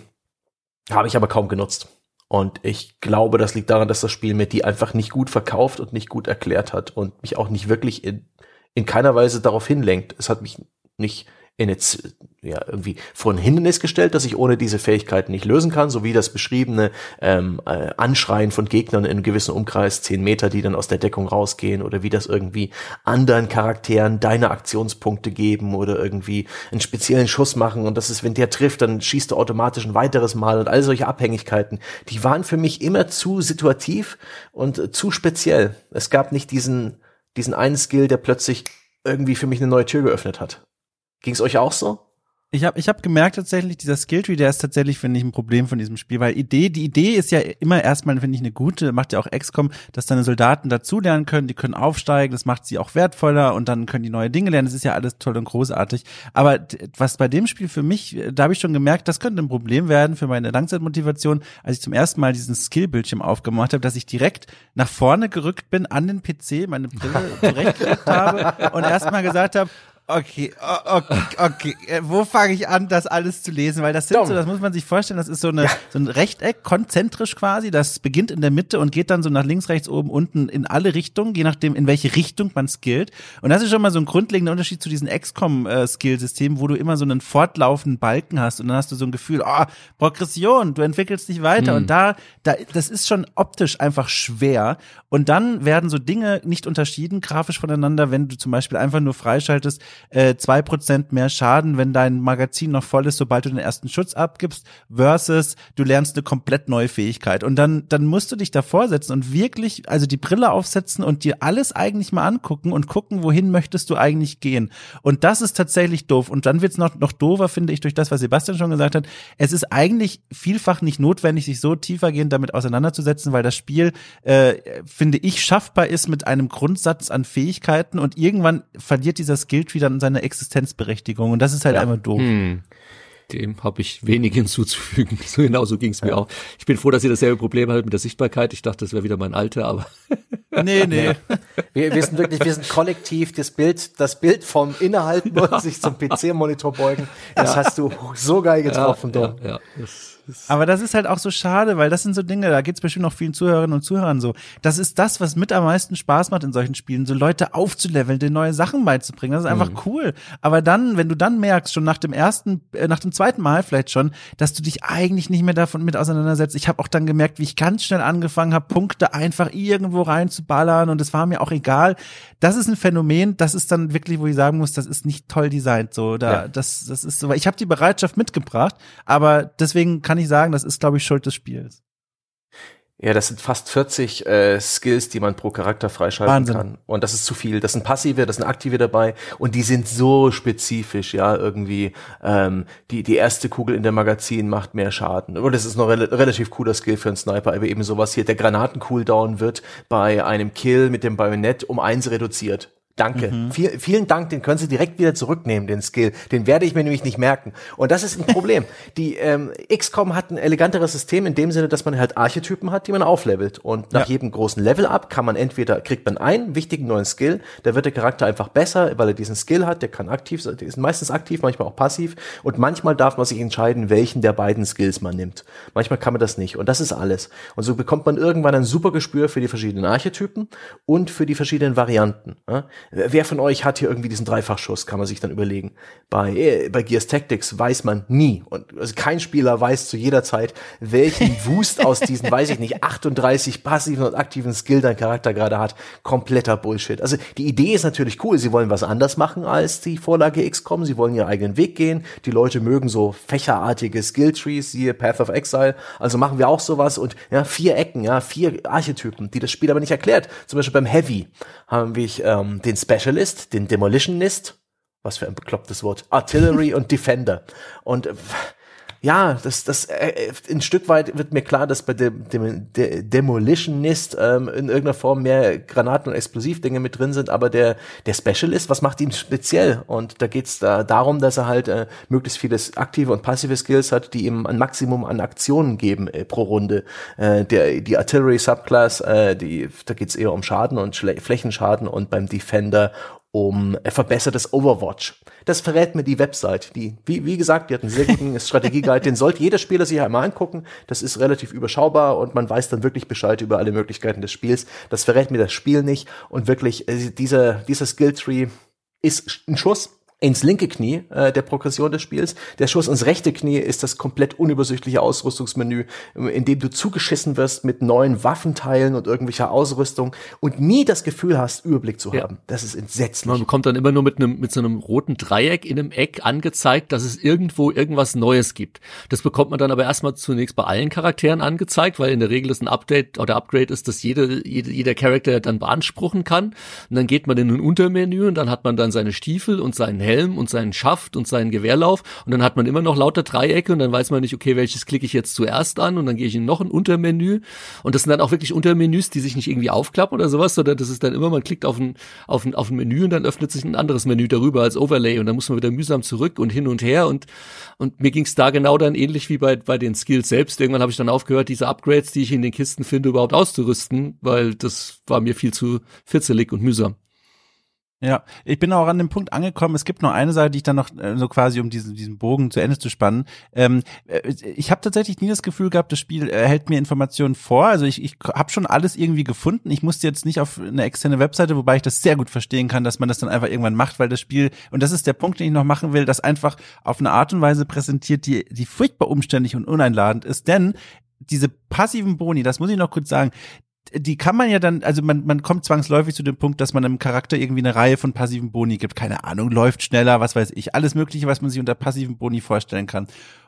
habe ich aber kaum genutzt. Und ich glaube, das liegt daran, dass das Spiel mir die einfach nicht gut verkauft und nicht gut erklärt hat und mich auch nicht wirklich in, in keiner Weise darauf hinlenkt. Es hat mich nicht in jetzt ja irgendwie vor ein Hindernis gestellt, dass ich ohne diese Fähigkeiten nicht lösen kann, so wie das beschriebene ähm, äh, Anschreien von Gegnern in einem gewissen Umkreis, zehn Meter, die dann aus der Deckung rausgehen, oder wie das irgendwie anderen Charakteren deine Aktionspunkte geben oder irgendwie einen speziellen Schuss machen und das ist, wenn der trifft, dann schießt du automatisch ein weiteres Mal und all solche Abhängigkeiten, die waren für mich immer zu situativ und äh, zu speziell. Es gab nicht diesen, diesen einen Skill, der plötzlich irgendwie für mich eine neue Tür geöffnet hat. Ging es euch auch so? Ich habe ich hab gemerkt tatsächlich, dieser Skilltree, der ist tatsächlich, finde ich, ein Problem von diesem Spiel, weil Idee, die Idee ist ja immer erstmal, finde ich, eine gute, macht ja auch XCOM, dass deine Soldaten dazulernen können, die können aufsteigen, das macht sie auch wertvoller und dann können die neue Dinge lernen, das ist ja alles toll und großartig. Aber was bei dem Spiel für mich, da habe ich schon gemerkt, das könnte ein Problem werden für meine Langzeitmotivation, als ich zum ersten Mal diesen Skillbildschirm aufgemacht habe, dass ich direkt nach vorne gerückt bin an den PC, meine Brille zurechtgerückt habe und erstmal gesagt habe, Okay, okay, okay. Äh, wo fange ich an, das alles zu lesen? Weil das sind Dom. so, das muss man sich vorstellen, das ist so, eine, ja. so ein Rechteck, konzentrisch quasi. Das beginnt in der Mitte und geht dann so nach links, rechts, oben, unten in alle Richtungen, je nachdem, in welche Richtung man skillt. Und das ist schon mal so ein grundlegender Unterschied zu diesen XCOM-Skill-Systemen, wo du immer so einen fortlaufenden Balken hast und dann hast du so ein Gefühl, oh, Progression, du entwickelst dich weiter. Mhm. Und da, da, das ist schon optisch einfach schwer. Und dann werden so Dinge nicht unterschieden, grafisch voneinander, wenn du zum Beispiel einfach nur freischaltest, äh, zwei Prozent mehr Schaden, wenn dein Magazin noch voll ist, sobald du den ersten Schutz abgibst, versus du lernst eine komplett neue Fähigkeit. Und dann, dann musst du dich davor setzen und wirklich, also die Brille aufsetzen und dir alles eigentlich mal angucken und gucken, wohin möchtest du eigentlich gehen. Und das ist tatsächlich doof. Und dann wird's noch, noch doofer, finde ich, durch das, was Sebastian schon gesagt hat. Es ist eigentlich vielfach nicht notwendig, sich so tiefergehend damit auseinanderzusetzen, weil das Spiel, äh, finde ich, schaffbar ist mit einem Grundsatz an Fähigkeiten und irgendwann verliert dieser Skilltree dann seine Existenzberechtigung und das ist halt ja. einmal doof. Hm. Dem habe ich wenig hinzuzufügen. So genauso ging es mir ja. auch. Ich bin froh, dass ihr dasselbe Problem hattet mit der Sichtbarkeit. Ich dachte, das wäre wieder mein Alter, aber. nee, nee. Wir, wir sind wirklich, wir sind kollektiv das Bild, das Bild vom Innehalten und sich zum PC-Monitor beugen. Das ja. hast du so geil getroffen, ja, ja, ja. Das aber das ist halt auch so schade, weil das sind so Dinge, da geht's bestimmt noch vielen Zuhörerinnen und Zuhörern so. Das ist das, was mit am meisten Spaß macht in solchen Spielen, so Leute aufzuleveln, den neue Sachen beizubringen. Das ist einfach mhm. cool. Aber dann, wenn du dann merkst, schon nach dem ersten, äh, nach dem zweiten Mal vielleicht schon, dass du dich eigentlich nicht mehr davon mit auseinandersetzt. Ich habe auch dann gemerkt, wie ich ganz schnell angefangen habe, Punkte einfach irgendwo reinzuballern und es war mir auch egal. Das ist ein Phänomen, das ist dann wirklich, wo ich sagen muss, das ist nicht toll designt. So, da, ja. das, das ist so. Ich habe die Bereitschaft mitgebracht, aber deswegen kann kann ich sagen, das ist, glaube ich, Schuld des Spiels. Ja, das sind fast 40 äh, Skills, die man pro Charakter freischalten Wahnsinn. kann. Und das ist zu viel. Das sind passive, das sind aktive dabei. Und die sind so spezifisch, ja, irgendwie. Ähm, die, die erste Kugel in der Magazin macht mehr Schaden. Und das ist noch re relativ cooler Skill für einen Sniper. Aber eben sowas hier. Der Granaten-Cooldown wird bei einem Kill mit dem Bajonett um eins reduziert Danke. Mhm. Viel, vielen Dank, den können Sie direkt wieder zurücknehmen, den Skill. Den werde ich mir nämlich nicht merken. Und das ist ein Problem. die ähm, XCOM hat ein eleganteres System in dem Sinne, dass man halt Archetypen hat, die man auflevelt. Und nach ja. jedem großen Level-Up kann man entweder, kriegt man einen wichtigen neuen Skill, da wird der Charakter einfach besser, weil er diesen Skill hat, der kann aktiv sein, der ist meistens aktiv, manchmal auch passiv. Und manchmal darf man sich entscheiden, welchen der beiden Skills man nimmt. Manchmal kann man das nicht. Und das ist alles. Und so bekommt man irgendwann ein super Gespür für die verschiedenen Archetypen und für die verschiedenen Varianten. Ja? Wer von euch hat hier irgendwie diesen Dreifachschuss, kann man sich dann überlegen. Bei, äh, bei Gears Tactics weiß man nie. Und also kein Spieler weiß zu jeder Zeit, welchen Wust aus diesen, weiß ich nicht, 38 passiven und aktiven Skill dein Charakter gerade hat. Kompletter Bullshit. Also die Idee ist natürlich cool. Sie wollen was anders machen als die Vorlage XCOM. Sie wollen ihren eigenen Weg gehen. Die Leute mögen so fächerartige Skilltrees, siehe Path of Exile. Also machen wir auch sowas und ja, vier Ecken, ja, vier Archetypen, die das Spiel aber nicht erklärt. Zum Beispiel beim Heavy haben wir ähm, den Specialist, den Demolitionist, was für ein beklopptes Wort, Artillery und Defender. Und ja, das, das äh, ein Stück weit wird mir klar, dass bei dem, dem, der Demolitionist ähm, in irgendeiner Form mehr Granaten und Explosivdinge mit drin sind, aber der, der Specialist, was macht ihn speziell? Und da geht's da darum, dass er halt äh, möglichst vieles aktive und passive Skills hat, die ihm ein Maximum an Aktionen geben äh, pro Runde. Äh, der, die Artillery Subclass, äh, die, da geht's eher um Schaden und Schle Flächenschaden und beim Defender um verbessertes Overwatch. Das verrät mir die Website. Die, wie, wie gesagt, die hat einen sehr guten Strategieguide. Den sollte jeder Spieler sich einmal angucken. Das ist relativ überschaubar und man weiß dann wirklich Bescheid über alle Möglichkeiten des Spiels. Das verrät mir das Spiel nicht. Und wirklich, äh, dieser, dieser Skilltree ist ein Schuss ins linke Knie äh, der Progression des Spiels. Der Schuss ins rechte Knie ist das komplett unübersichtliche Ausrüstungsmenü, in dem du zugeschissen wirst mit neuen Waffenteilen und irgendwelcher Ausrüstung und nie das Gefühl hast, Überblick zu haben. Ja. Das ist entsetzlich. Man bekommt dann immer nur mit einem mit so einem roten Dreieck in einem Eck angezeigt, dass es irgendwo irgendwas Neues gibt. Das bekommt man dann aber erstmal zunächst bei allen Charakteren angezeigt, weil in der Regel ist ein Update oder Upgrade ist, dass jede, jede jeder Charakter dann beanspruchen kann. Und dann geht man in ein Untermenü und dann hat man dann seine Stiefel und seinen Helm und seinen Schaft und seinen Gewehrlauf. Und dann hat man immer noch lauter Dreiecke und dann weiß man nicht, okay, welches klicke ich jetzt zuerst an? Und dann gehe ich in noch ein Untermenü. Und das sind dann auch wirklich Untermenüs, die sich nicht irgendwie aufklappen oder sowas, sondern das ist dann immer, man klickt auf ein, auf ein, auf ein Menü und dann öffnet sich ein anderes Menü darüber als Overlay. Und dann muss man wieder mühsam zurück und hin und her. Und, und mir ging es da genau dann ähnlich wie bei, bei den Skills selbst. Irgendwann habe ich dann aufgehört, diese Upgrades, die ich in den Kisten finde, überhaupt auszurüsten, weil das war mir viel zu fitzelig und mühsam. Ja, ich bin auch an dem Punkt angekommen. Es gibt noch eine Sache, die ich dann noch äh, so quasi, um diesen, diesen Bogen zu Ende zu spannen. Ähm, äh, ich habe tatsächlich nie das Gefühl gehabt, das Spiel äh, hält mir Informationen vor. Also ich, ich habe schon alles irgendwie gefunden. Ich musste jetzt nicht auf eine externe Webseite, wobei ich das sehr gut verstehen kann, dass man das dann einfach irgendwann macht, weil das Spiel, und das ist der Punkt, den ich noch machen will, das einfach auf eine Art und Weise präsentiert, die, die furchtbar umständlich und uneinladend ist. Denn diese passiven Boni, das muss ich noch kurz sagen, die kann man ja dann, also man, man kommt zwangsläufig zu dem Punkt, dass man einem Charakter irgendwie eine Reihe von passiven Boni gibt. Keine Ahnung, läuft schneller, was weiß ich. Alles Mögliche, was man sich unter passiven Boni vorstellen kann.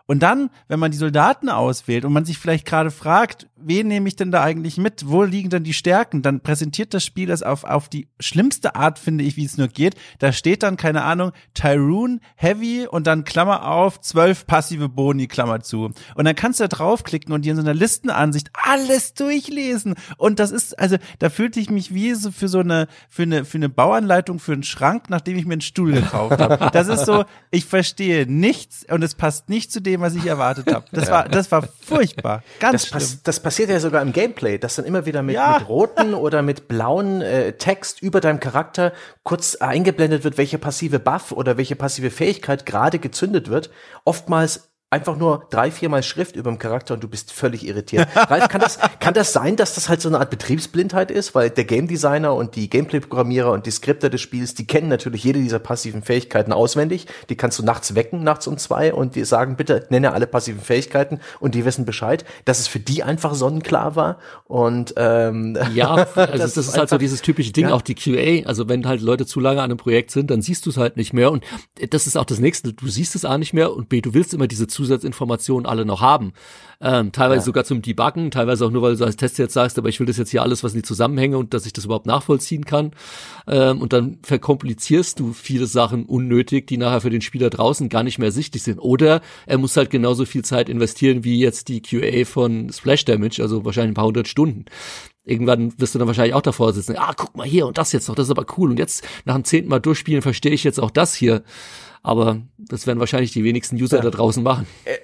Und dann, wenn man die Soldaten auswählt und man sich vielleicht gerade fragt, wen nehme ich denn da eigentlich mit? Wo liegen denn die Stärken? Dann präsentiert das Spiel das auf, auf die schlimmste Art, finde ich, wie es nur geht. Da steht dann, keine Ahnung, Tyrone, Heavy und dann Klammer auf, zwölf passive Boni, Klammer zu. Und dann kannst du da draufklicken und dir in so einer Listenansicht alles durchlesen. Und das ist, also, da fühlte ich mich wie so für so eine, für eine, für eine Bauanleitung für einen Schrank, nachdem ich mir einen Stuhl gekauft habe. Das ist so, ich verstehe nichts und es passt nicht zu dem, was ich erwartet habe. Das war, das war furchtbar. Ganz das. Pass, das passiert ja sogar im Gameplay, dass dann immer wieder mit, ja. mit roten oder mit blauen äh, Text über deinem Charakter kurz eingeblendet wird, welche passive Buff oder welche passive Fähigkeit gerade gezündet wird. Oftmals einfach nur drei, viermal Schrift über dem Charakter und du bist völlig irritiert. Ralf, kann das, kann das sein, dass das halt so eine Art Betriebsblindheit ist? Weil der Game Designer und die Gameplay-Programmierer und die Skripter des Spiels, die kennen natürlich jede dieser passiven Fähigkeiten auswendig. Die kannst du nachts wecken, nachts um zwei und die sagen, bitte nenne alle passiven Fähigkeiten und die wissen Bescheid, dass es für die einfach sonnenklar war. Und ähm, ja, also das, das ist, halt so dieses typische Ding, ja. auch die QA. Also wenn halt Leute zu lange an einem Projekt sind, dann siehst du es halt nicht mehr. Und das ist auch das nächste, du siehst es A nicht mehr und B, du willst immer diese Zusatzinformationen alle noch haben. Ähm, teilweise ja. sogar zum Debuggen, teilweise auch nur, weil du als Test jetzt sagst, aber ich will das jetzt hier alles, was in die Zusammenhänge und dass ich das überhaupt nachvollziehen kann. Ähm, und dann verkomplizierst du viele Sachen unnötig, die nachher für den Spieler draußen gar nicht mehr sichtlich sind. Oder er muss halt genauso viel Zeit investieren wie jetzt die QA von Splash Damage, also wahrscheinlich ein paar hundert Stunden. Irgendwann wirst du dann wahrscheinlich auch davor sitzen, ah, guck mal hier und das jetzt noch, das ist aber cool. Und jetzt nach dem zehnten Mal durchspielen verstehe ich jetzt auch das hier. Aber das werden wahrscheinlich die wenigsten User ja. da draußen machen. Äh,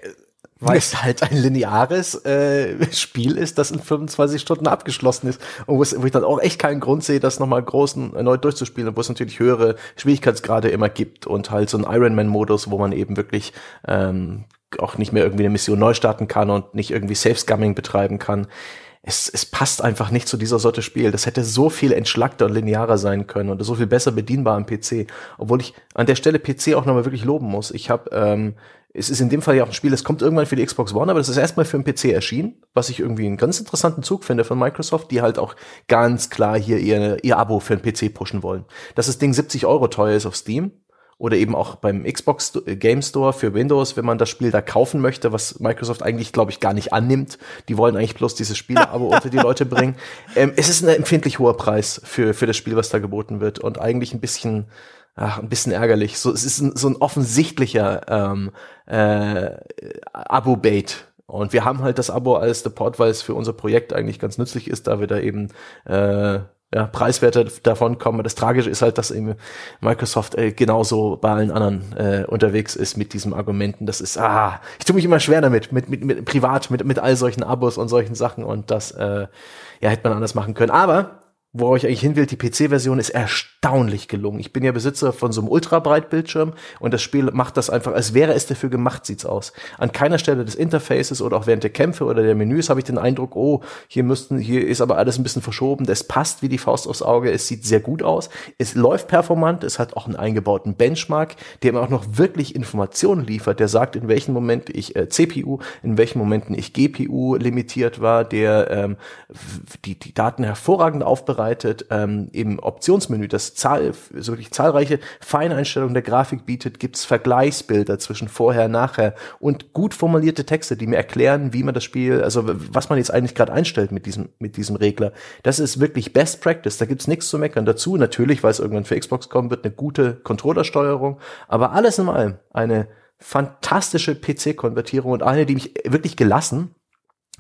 weil es halt ein lineares äh, Spiel ist, das in 25 Stunden abgeschlossen ist und wo, es, wo ich dann auch echt keinen Grund sehe, das nochmal großen erneut durchzuspielen, wo es natürlich höhere Schwierigkeitsgrade immer gibt und halt so ein Ironman-Modus, wo man eben wirklich ähm, auch nicht mehr irgendwie eine Mission neu starten kann und nicht irgendwie Safe-Scumming betreiben kann. Es, es passt einfach nicht zu dieser Sorte Spiel. Das hätte so viel entschlackter und linearer sein können und so viel besser bedienbar am PC. Obwohl ich an der Stelle PC auch nochmal wirklich loben muss. Ich habe ähm, es ist in dem Fall ja auch ein Spiel, es kommt irgendwann für die Xbox One, aber das ist erstmal für den PC erschienen, was ich irgendwie einen ganz interessanten Zug finde von Microsoft, die halt auch ganz klar hier ihr, ihr Abo für den PC pushen wollen. Dass das Ding 70 Euro teuer ist auf Steam oder eben auch beim Xbox Game Store für Windows, wenn man das Spiel da kaufen möchte, was Microsoft eigentlich, glaube ich, gar nicht annimmt. Die wollen eigentlich bloß dieses Spiele-Abo unter die Leute bringen. Ähm, es ist ein empfindlich hoher Preis für, für das Spiel, was da geboten wird und eigentlich ein bisschen ach, ein bisschen ärgerlich. So, es ist ein, so ein offensichtlicher ähm, äh, Abo-Bait. Und wir haben halt das Abo als Support, weil es für unser Projekt eigentlich ganz nützlich ist, da wir da eben äh, ja, Preiswerte davon kommen. Das Tragische ist halt, dass eben Microsoft äh, genauso bei allen anderen äh, unterwegs ist mit diesen Argumenten. Das ist, ah, ich tue mich immer schwer damit, mit, mit, mit privat, mit, mit all solchen Abos und solchen Sachen und das, äh, ja, hätte man anders machen können. Aber worauf ich eigentlich hin will, die PC-Version ist erstaunlich gelungen. Ich bin ja Besitzer von so einem Ultrabreitbildschirm und das Spiel macht das einfach, als wäre es dafür gemacht, sieht's aus. An keiner Stelle des Interfaces oder auch während der Kämpfe oder der Menüs habe ich den Eindruck, oh, hier müssten, hier ist aber alles ein bisschen verschoben. Das passt wie die Faust aufs Auge. Es sieht sehr gut aus. Es läuft performant. Es hat auch einen eingebauten Benchmark, der mir auch noch wirklich Informationen liefert. Der sagt, in welchen Momenten ich äh, CPU, in welchen Momenten ich GPU limitiert war, der ähm, die, die Daten hervorragend aufbereitet vorbereitet, ähm, im Optionsmenü, das Zahl, so wirklich zahlreiche Feineinstellungen der Grafik bietet, gibt's Vergleichsbilder zwischen vorher, nachher und gut formulierte Texte, die mir erklären, wie man das Spiel, also was man jetzt eigentlich gerade einstellt mit diesem, mit diesem Regler. Das ist wirklich Best Practice, da gibt's nichts zu meckern. Dazu natürlich, weil es irgendwann für Xbox kommen wird, eine gute Controllersteuerung, aber alles in allem eine fantastische PC-Konvertierung und eine, die mich wirklich gelassen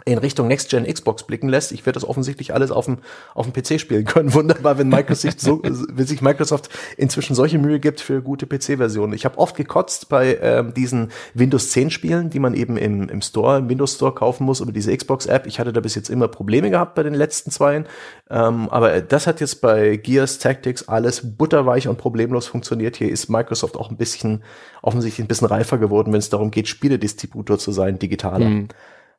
in Richtung Next Gen Xbox blicken lässt. Ich werde das offensichtlich alles auf dem auf dem PC spielen können. Wunderbar, wenn Microsoft so, wenn sich Microsoft inzwischen solche Mühe gibt für gute PC-Versionen. Ich habe oft gekotzt bei ähm, diesen Windows 10 Spielen, die man eben im, im Store, im Windows Store kaufen muss über diese Xbox App. Ich hatte da bis jetzt immer Probleme gehabt bei den letzten zweien, ähm, aber das hat jetzt bei Gears Tactics alles butterweich und problemlos funktioniert. Hier ist Microsoft auch ein bisschen offensichtlich ein bisschen reifer geworden, wenn es darum geht, Spieledistributor zu sein, digitaler. Mhm.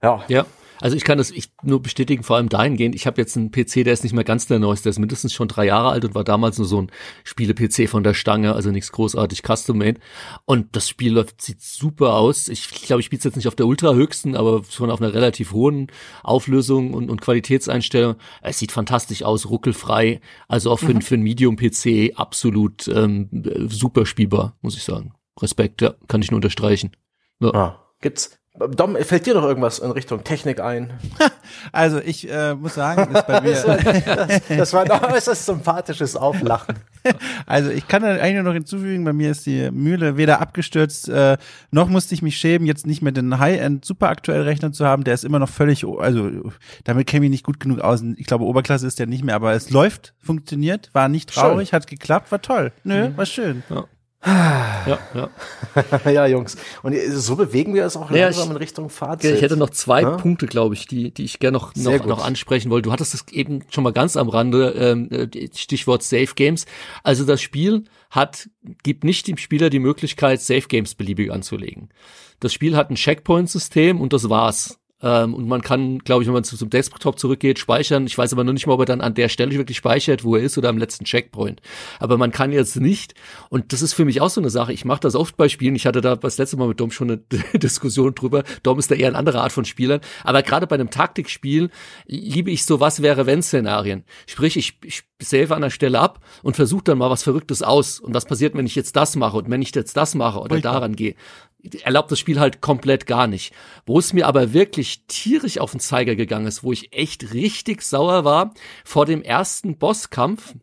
Ja. Ja. Also ich kann das ich nur bestätigen, vor allem dahingehend. Ich habe jetzt einen PC, der ist nicht mehr ganz der neueste, der ist mindestens schon drei Jahre alt und war damals nur so ein Spiele-PC von der Stange, also nichts großartig custom-made. Und das Spiel läuft, sieht super aus. Ich glaube, ich spiele es jetzt nicht auf der ultra höchsten, aber schon auf einer relativ hohen Auflösung und, und Qualitätseinstellung. Es sieht fantastisch aus, ruckelfrei. Also auch für, mhm. für einen Medium-PC absolut ähm, super spielbar, muss ich sagen. Respekt, ja, kann ich nur unterstreichen. Ja. Ah, gibt's Dom, fällt dir noch irgendwas in Richtung Technik ein? Also ich äh, muss sagen, ist bei mir. das, das war ein äußerst sympathisches Auflachen. Also ich kann da eigentlich nur noch hinzufügen, bei mir ist die Mühle weder abgestürzt, äh, noch musste ich mich schämen, jetzt nicht mehr den High-End super aktuell Rechner zu haben. Der ist immer noch völlig, also damit käme ich nicht gut genug aus. Ich glaube, Oberklasse ist der nicht mehr, aber es läuft, funktioniert, war nicht traurig, schön. hat geklappt, war toll. Nö, mhm. war schön. Ja. Ja, ja. ja, Jungs. Und so bewegen wir es auch ja, langsam ich, in Richtung Fazit. Ich hätte noch zwei ja? Punkte, glaube ich, die, die ich gerne noch, noch, noch ansprechen wollte. Du hattest es eben schon mal ganz am Rande, ähm, äh, Stichwort Safe Games. Also das Spiel hat, gibt nicht dem Spieler die Möglichkeit, Safe Games beliebig anzulegen. Das Spiel hat ein Checkpoint-System und das war's. Ähm, und man kann, glaube ich, wenn man zu, zum Desktop zurückgeht, speichern. Ich weiß aber noch nicht mal, ob er dann an der Stelle wirklich speichert, wo er ist oder am letzten Checkpoint. Aber man kann jetzt nicht, und das ist für mich auch so eine Sache, ich mache das oft bei Spielen, ich hatte da das letzte Mal mit Dom schon eine Diskussion drüber. Dom ist da eher eine andere Art von Spielern. Aber gerade bei einem Taktikspiel liebe ich so was wäre wenn Szenarien. Sprich, ich, ich save an der Stelle ab und versuche dann mal was Verrücktes aus. Und was passiert, wenn ich jetzt das mache und wenn ich jetzt das mache oder Furchtbar. daran gehe? Erlaubt das Spiel halt komplett gar nicht. Wo es mir aber wirklich tierisch auf den Zeiger gegangen ist, wo ich echt richtig sauer war, vor dem ersten Bosskampf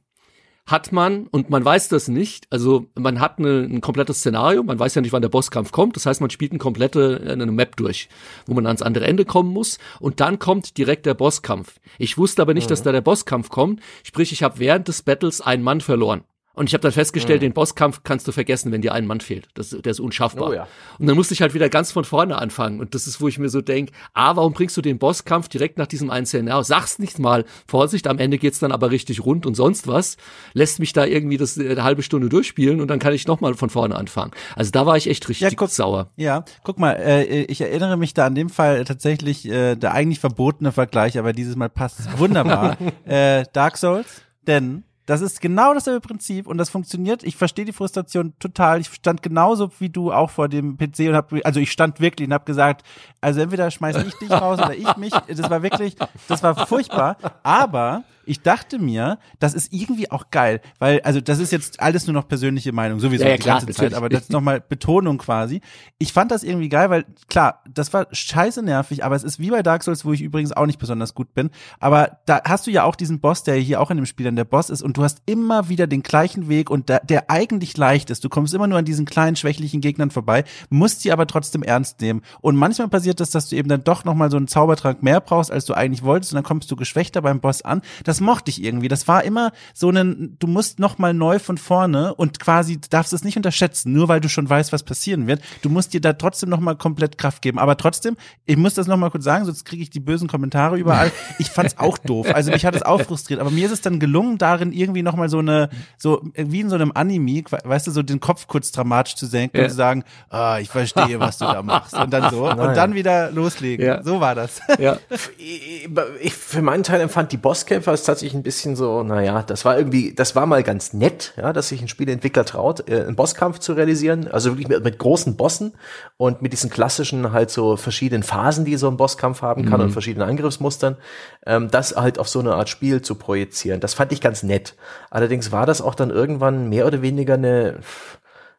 hat man, und man weiß das nicht, also man hat eine, ein komplettes Szenario, man weiß ja nicht, wann der Bosskampf kommt, das heißt, man spielt eine komplette eine Map durch, wo man ans andere Ende kommen muss und dann kommt direkt der Bosskampf. Ich wusste aber nicht, mhm. dass da der Bosskampf kommt, sprich, ich habe während des Battles einen Mann verloren. Und ich habe dann festgestellt, mhm. den Bosskampf kannst du vergessen, wenn dir ein Mann fehlt. Das, der ist unschaffbar. Oh, ja. Und dann musste ich halt wieder ganz von vorne anfangen. Und das ist, wo ich mir so denk: ah, warum bringst du den Bosskampf direkt nach diesem einen Szenario? Sag's nicht mal, Vorsicht, am Ende geht's dann aber richtig rund und sonst was. Lässt mich da irgendwie das äh, eine halbe Stunde durchspielen und dann kann ich nochmal von vorne anfangen. Also da war ich echt richtig ja, guck, sauer. Ja, guck mal, äh, ich erinnere mich da an dem Fall tatsächlich äh, der eigentlich verbotene Vergleich, aber dieses Mal passt wunderbar. äh, Dark Souls, denn das ist genau dasselbe Prinzip und das funktioniert. Ich verstehe die Frustration total. Ich stand genauso wie du auch vor dem PC und hab, also ich stand wirklich und habe gesagt, also entweder schmeiß ich dich raus oder ich mich. Das war wirklich, das war furchtbar. Aber ich dachte mir, das ist irgendwie auch geil, weil, also das ist jetzt alles nur noch persönliche Meinung, sowieso ja, ja, die klar, ganze Zeit, aber das ist nochmal Betonung quasi. Ich fand das irgendwie geil, weil klar, das war scheiße nervig, aber es ist wie bei Dark Souls, wo ich übrigens auch nicht besonders gut bin, aber da hast du ja auch diesen Boss, der hier auch in dem Spiel dann der Boss ist und du hast immer wieder den gleichen Weg und der, der eigentlich leicht ist. Du kommst immer nur an diesen kleinen, schwächlichen Gegnern vorbei, musst sie aber trotzdem ernst nehmen. Und manchmal passiert das, dass du eben dann doch nochmal so einen Zaubertrank mehr brauchst, als du eigentlich wolltest und dann kommst du geschwächter beim Boss an. Das das mochte ich irgendwie. Das war immer so ein, du musst noch mal neu von vorne und quasi darfst es nicht unterschätzen, nur weil du schon weißt, was passieren wird. Du musst dir da trotzdem noch mal komplett Kraft geben. Aber trotzdem, ich muss das noch mal kurz sagen, sonst kriege ich die bösen Kommentare überall. Ich fand's auch doof. Also mich hat es auch frustriert. Aber mir ist es dann gelungen, darin irgendwie noch mal so eine, so wie in so einem Anime, weißt du, so den Kopf kurz dramatisch zu senken ja. und zu sagen, ah, ich verstehe, was du da machst. Und dann so. Nein. Und dann wieder loslegen. Ja. So war das. Ja. Ich für meinen Teil empfand die Bosskämpfe tatsächlich ein bisschen so, naja, das war irgendwie, das war mal ganz nett, ja, dass sich ein Spieleentwickler traut, äh, einen Bosskampf zu realisieren, also wirklich mit, mit, großen Bossen und mit diesen klassischen halt so verschiedenen Phasen, die so ein Bosskampf haben kann mhm. und verschiedenen Angriffsmustern, ähm, das halt auf so eine Art Spiel zu projizieren. Das fand ich ganz nett. Allerdings war das auch dann irgendwann mehr oder weniger eine,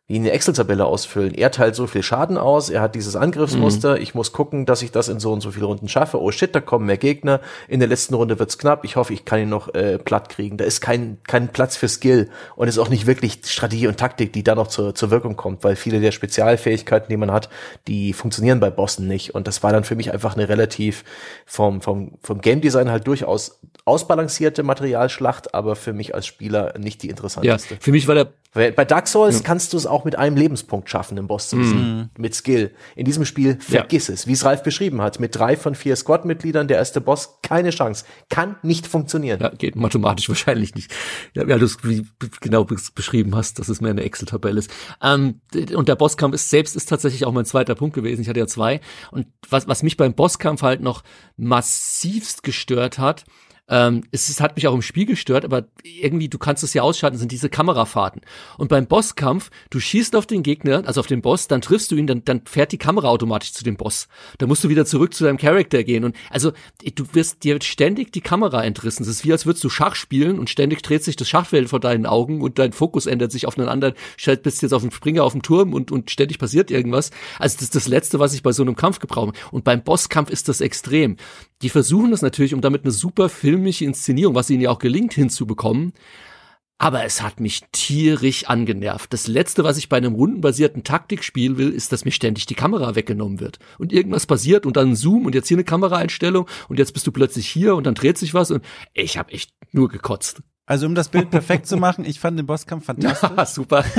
wie eine Excel-Tabelle ausfüllen. Er teilt so viel Schaden aus, er hat dieses Angriffsmuster, mhm. ich muss gucken, dass ich das in so und so viele Runden schaffe. Oh shit, da kommen mehr Gegner. In der letzten Runde wird's knapp. Ich hoffe, ich kann ihn noch äh, platt kriegen. Da ist kein, kein Platz für Skill und ist auch nicht wirklich Strategie und Taktik, die da noch zur, zur Wirkung kommt, weil viele der Spezialfähigkeiten, die man hat, die funktionieren bei Bossen nicht. Und das war dann für mich einfach eine relativ vom, vom, vom Game Design halt durchaus ausbalancierte Materialschlacht, aber für mich als Spieler nicht die interessanteste. Ja, für mich war der bei Dark Souls ja. kannst du es auch mit einem Lebenspunkt schaffen, den Boss zu besiegen. Mhm. Mit Skill. In diesem Spiel vergiss ja. es. Wie es Ralf beschrieben hat. Mit drei von vier Squad-Mitgliedern, der erste Boss, keine Chance. Kann nicht funktionieren. Ja, geht mathematisch wahrscheinlich nicht. Ja, ja du es genau beschrieben hast, dass es mehr eine Excel-Tabelle ist. Ähm, und der Bosskampf ist selbst ist tatsächlich auch mein zweiter Punkt gewesen. Ich hatte ja zwei. Und was, was mich beim Bosskampf halt noch massivst gestört hat, ähm, es, es hat mich auch im Spiel gestört, aber irgendwie, du kannst es ja ausschalten, sind diese Kamerafahrten. Und beim Bosskampf, du schießt auf den Gegner, also auf den Boss, dann triffst du ihn, dann, dann fährt die Kamera automatisch zu dem Boss. Da musst du wieder zurück zu deinem Charakter gehen. Und also, du wirst, dir wird ständig die Kamera entrissen. Es ist wie, als würdest du Schach spielen und ständig dreht sich das Schachfeld vor deinen Augen und dein Fokus ändert sich auf einen anderen. Stellt bist jetzt auf dem Springer auf dem Turm und, und ständig passiert irgendwas. Also, das ist das Letzte, was ich bei so einem Kampf gebrauche. Und beim Bosskampf ist das extrem. Die versuchen das natürlich, um damit eine super filmische Inszenierung, was ihnen ja auch gelingt, hinzubekommen. Aber es hat mich tierisch angenervt. Das letzte, was ich bei einem rundenbasierten Taktikspiel will, ist, dass mir ständig die Kamera weggenommen wird. Und irgendwas passiert und dann Zoom und jetzt hier eine Kameraeinstellung und jetzt bist du plötzlich hier und dann dreht sich was und ich habe echt nur gekotzt. Also um das Bild perfekt zu machen, ich fand den Bosskampf fantastisch. Ja, super.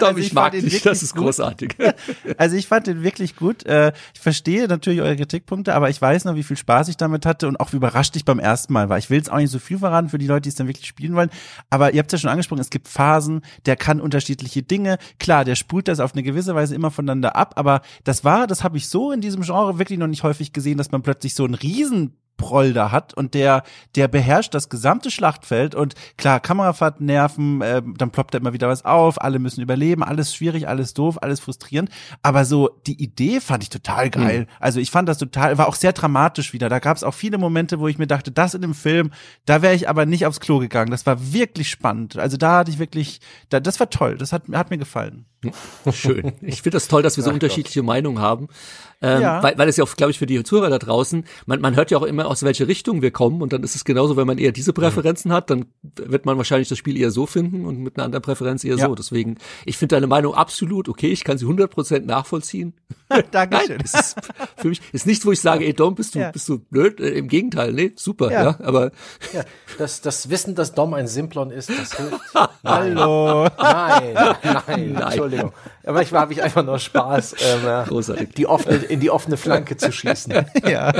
Doch, also ich, ich mag dich, das ist großartig. Also ich fand den wirklich gut. Äh, ich verstehe natürlich eure Kritikpunkte, aber ich weiß noch, wie viel Spaß ich damit hatte und auch wie überrascht ich beim ersten Mal war. Ich will jetzt auch nicht so viel verraten für die Leute, die es dann wirklich spielen wollen, aber ihr habt es ja schon angesprochen, es gibt Phasen, der kann unterschiedliche Dinge. Klar, der spult das auf eine gewisse Weise immer voneinander ab, aber das war, das habe ich so in diesem Genre wirklich noch nicht häufig gesehen, dass man plötzlich so einen riesen Proll da hat und der der beherrscht das gesamte Schlachtfeld und klar Kamerafahrt nerven äh, dann ploppt da immer wieder was auf alle müssen überleben alles schwierig alles doof alles frustrierend. Aber so die Idee fand ich total geil. Mhm. also ich fand das total war auch sehr dramatisch wieder. Da gab es auch viele Momente wo ich mir dachte das in dem Film da wäre ich aber nicht aufs Klo gegangen. Das war wirklich spannend. Also da hatte ich wirklich da, das war toll. Das hat hat mir gefallen Schön. Ich finde das toll, dass wir so Ach unterschiedliche Gott. Meinungen haben. Ähm, ja. weil, weil es ja auch, glaube ich, für die Zuhörer da draußen, man, man hört ja auch immer, aus welcher Richtung wir kommen. Und dann ist es genauso, wenn man eher diese Präferenzen mhm. hat, dann wird man wahrscheinlich das Spiel eher so finden und mit einer anderen Präferenz eher ja. so. Deswegen, ich finde deine Meinung absolut okay. Ich kann sie 100% nachvollziehen. Dankeschön. Nein, ist für mich ist nicht, wo ich sage, ey Dom, bist du, ja. bist du blöd? Äh, Im Gegenteil, nee, super, ja. ja aber ja, das, das Wissen, dass Dom ein Simplon ist, das hilft. Hallo. Nein, nein, nein, Entschuldigung. Aber ich habe ich einfach nur Spaß, ähm, Großartig. die offene, in die offene Flanke zu schießen. ja.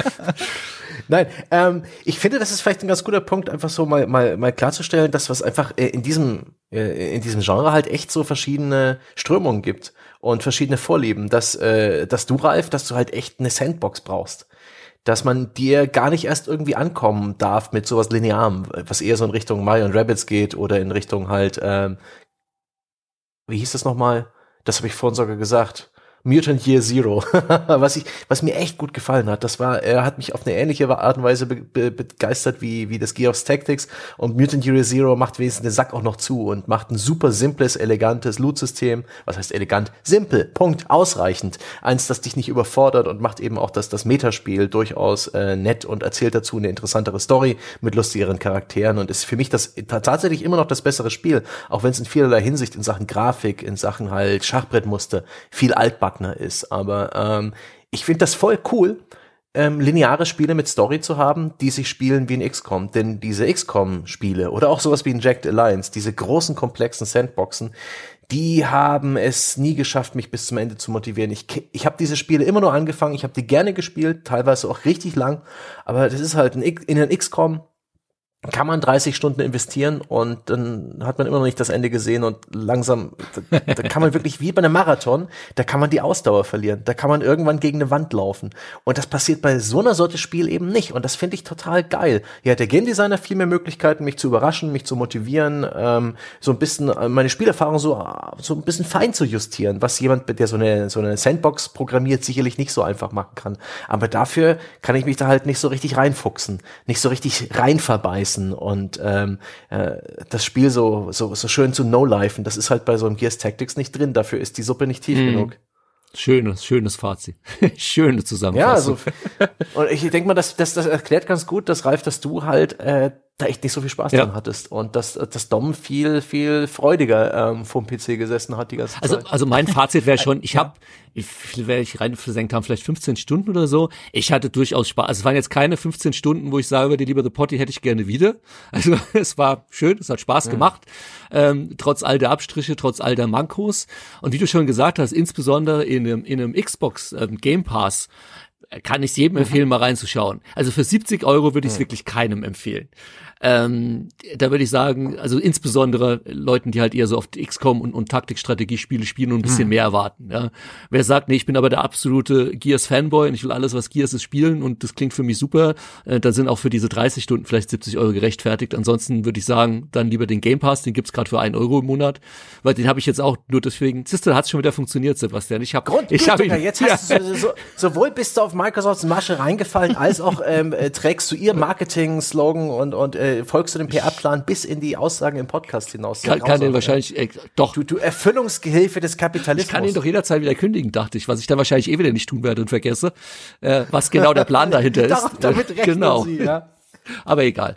Nein, ähm, ich finde, das ist vielleicht ein ganz guter Punkt, einfach so mal mal mal klarzustellen, dass was einfach äh, in diesem äh, in diesem Genre halt echt so verschiedene Strömungen gibt und verschiedene Vorlieben, dass äh, dass du Ralf, dass du halt echt eine Sandbox brauchst dass man dir gar nicht erst irgendwie ankommen darf mit sowas Linearem, was eher so in Richtung Mario und Rabbits geht oder in Richtung halt, ähm, wie hieß das nochmal? Das habe ich vorhin sogar gesagt. Mutant Year Zero, was ich, was mir echt gut gefallen hat. Das war, er hat mich auf eine ähnliche Art und Weise be be begeistert wie wie das Gears Tactics und Mutant Year Zero macht wenigstens den Sack auch noch zu und macht ein super simples, elegantes Loot-System. Was heißt elegant? Simpel, Punkt, ausreichend. Eins, das dich nicht überfordert und macht eben auch das das Metaspiel durchaus äh, nett und erzählt dazu eine interessantere Story mit lustigeren Charakteren und ist für mich das tatsächlich immer noch das bessere Spiel, auch wenn es in vielerlei Hinsicht in Sachen Grafik, in Sachen halt Schachbrettmuster viel altbacken Partner ist. Aber ähm, ich finde das voll cool, ähm, lineare Spiele mit Story zu haben, die sich spielen wie ein XCOM. Denn diese XCOM-Spiele oder auch sowas wie ein Jacked Alliance, diese großen, komplexen Sandboxen, die haben es nie geschafft, mich bis zum Ende zu motivieren. Ich, ich habe diese Spiele immer nur angefangen, ich habe die gerne gespielt, teilweise auch richtig lang, aber das ist halt ein, in ein XCOM kann man 30 Stunden investieren und dann hat man immer noch nicht das Ende gesehen und langsam, da, da, kann man wirklich wie bei einem Marathon, da kann man die Ausdauer verlieren, da kann man irgendwann gegen eine Wand laufen und das passiert bei so einer Sorte Spiel eben nicht und das finde ich total geil. Hier hat der Game Designer viel mehr Möglichkeiten, mich zu überraschen, mich zu motivieren, ähm, so ein bisschen äh, meine Spielerfahrung so, so ein bisschen fein zu justieren, was jemand, der so eine, so eine Sandbox programmiert, sicherlich nicht so einfach machen kann. Aber dafür kann ich mich da halt nicht so richtig reinfuchsen, nicht so richtig reinverbeißen schießen und ähm, äh, das Spiel so, so, so schön zu no-lifen. Das ist halt bei so einem Gears Tactics nicht drin. Dafür ist die Suppe nicht tief mm. genug. Schönes, schönes Fazit. Schöne Zusammenfassung. Ja, also, und ich denke mal, das, das, das erklärt ganz gut, dass Ralf, dass du halt äh, da echt nicht so viel Spaß ja. dran hattest und dass, dass Dom viel, viel freudiger ähm, vom PC gesessen hat die ganze also, Zeit. Also mein Fazit wäre schon, ich habe, wie viel werde ich rein versenkt haben, vielleicht 15 Stunden oder so. Ich hatte durchaus Spaß. Also es waren jetzt keine 15 Stunden, wo ich sage, über die lieber The Potty hätte ich gerne wieder. Also es war schön, es hat Spaß ja. gemacht, ähm, trotz all der Abstriche, trotz all der Mankos. Und wie du schon gesagt hast, insbesondere in einem, in einem Xbox ähm, Game Pass, kann ich jedem mhm. empfehlen, mal reinzuschauen. Also für 70 Euro würde ich es wirklich keinem empfehlen. Ähm, da würde ich sagen, also insbesondere Leuten, die halt eher so auf XCOM und, und Taktikstrategiespiele spielen und ein bisschen hm. mehr erwarten. Ja. Wer sagt, nee, ich bin aber der absolute Gears-Fanboy und ich will alles, was Gears ist, spielen und das klingt für mich super, äh, dann sind auch für diese 30 Stunden vielleicht 70 Euro gerechtfertigt. Ansonsten würde ich sagen, dann lieber den Game Pass, den gibt's gerade für einen Euro im Monat, weil den habe ich jetzt auch nur deswegen, siehst du, hat's schon wieder funktioniert, Sebastian. Ich habe ich hab ihn, jetzt hast ja. du so, sowohl bist du auf Microsofts Masche reingefallen, als auch ähm, äh, trägst du ihr Marketing-Slogan und, und äh, folgst du dem PR-Plan bis in die Aussagen im Podcast hinaus. Kann, kann den wahrscheinlich, äh, doch. Du, du Erfüllungsgehilfe des Kapitalismus. Ich kann ihn doch jederzeit wieder kündigen, dachte ich, was ich dann wahrscheinlich eh wieder nicht tun werde und vergesse, äh, was genau der Plan dahinter ist. Damit rechnen genau. Sie, ja. Aber egal.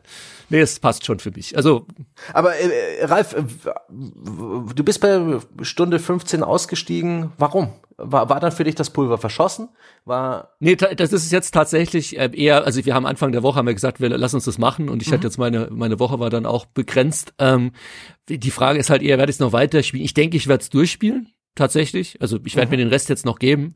Nee, es passt schon für mich. Also. Aber äh, Ralf, äh, du bist bei Stunde 15 ausgestiegen. Warum? War, war dann für dich das Pulver verschossen? War nee, das ist jetzt tatsächlich äh, eher, also wir haben Anfang der Woche haben wir gesagt, wir lass uns das machen und ich mhm. hatte jetzt meine meine Woche war dann auch begrenzt. Ähm, die Frage ist halt eher, werde ich es noch weiter spielen? Ich denke, ich werde es durchspielen tatsächlich. Also ich werde mhm. mir den Rest jetzt noch geben,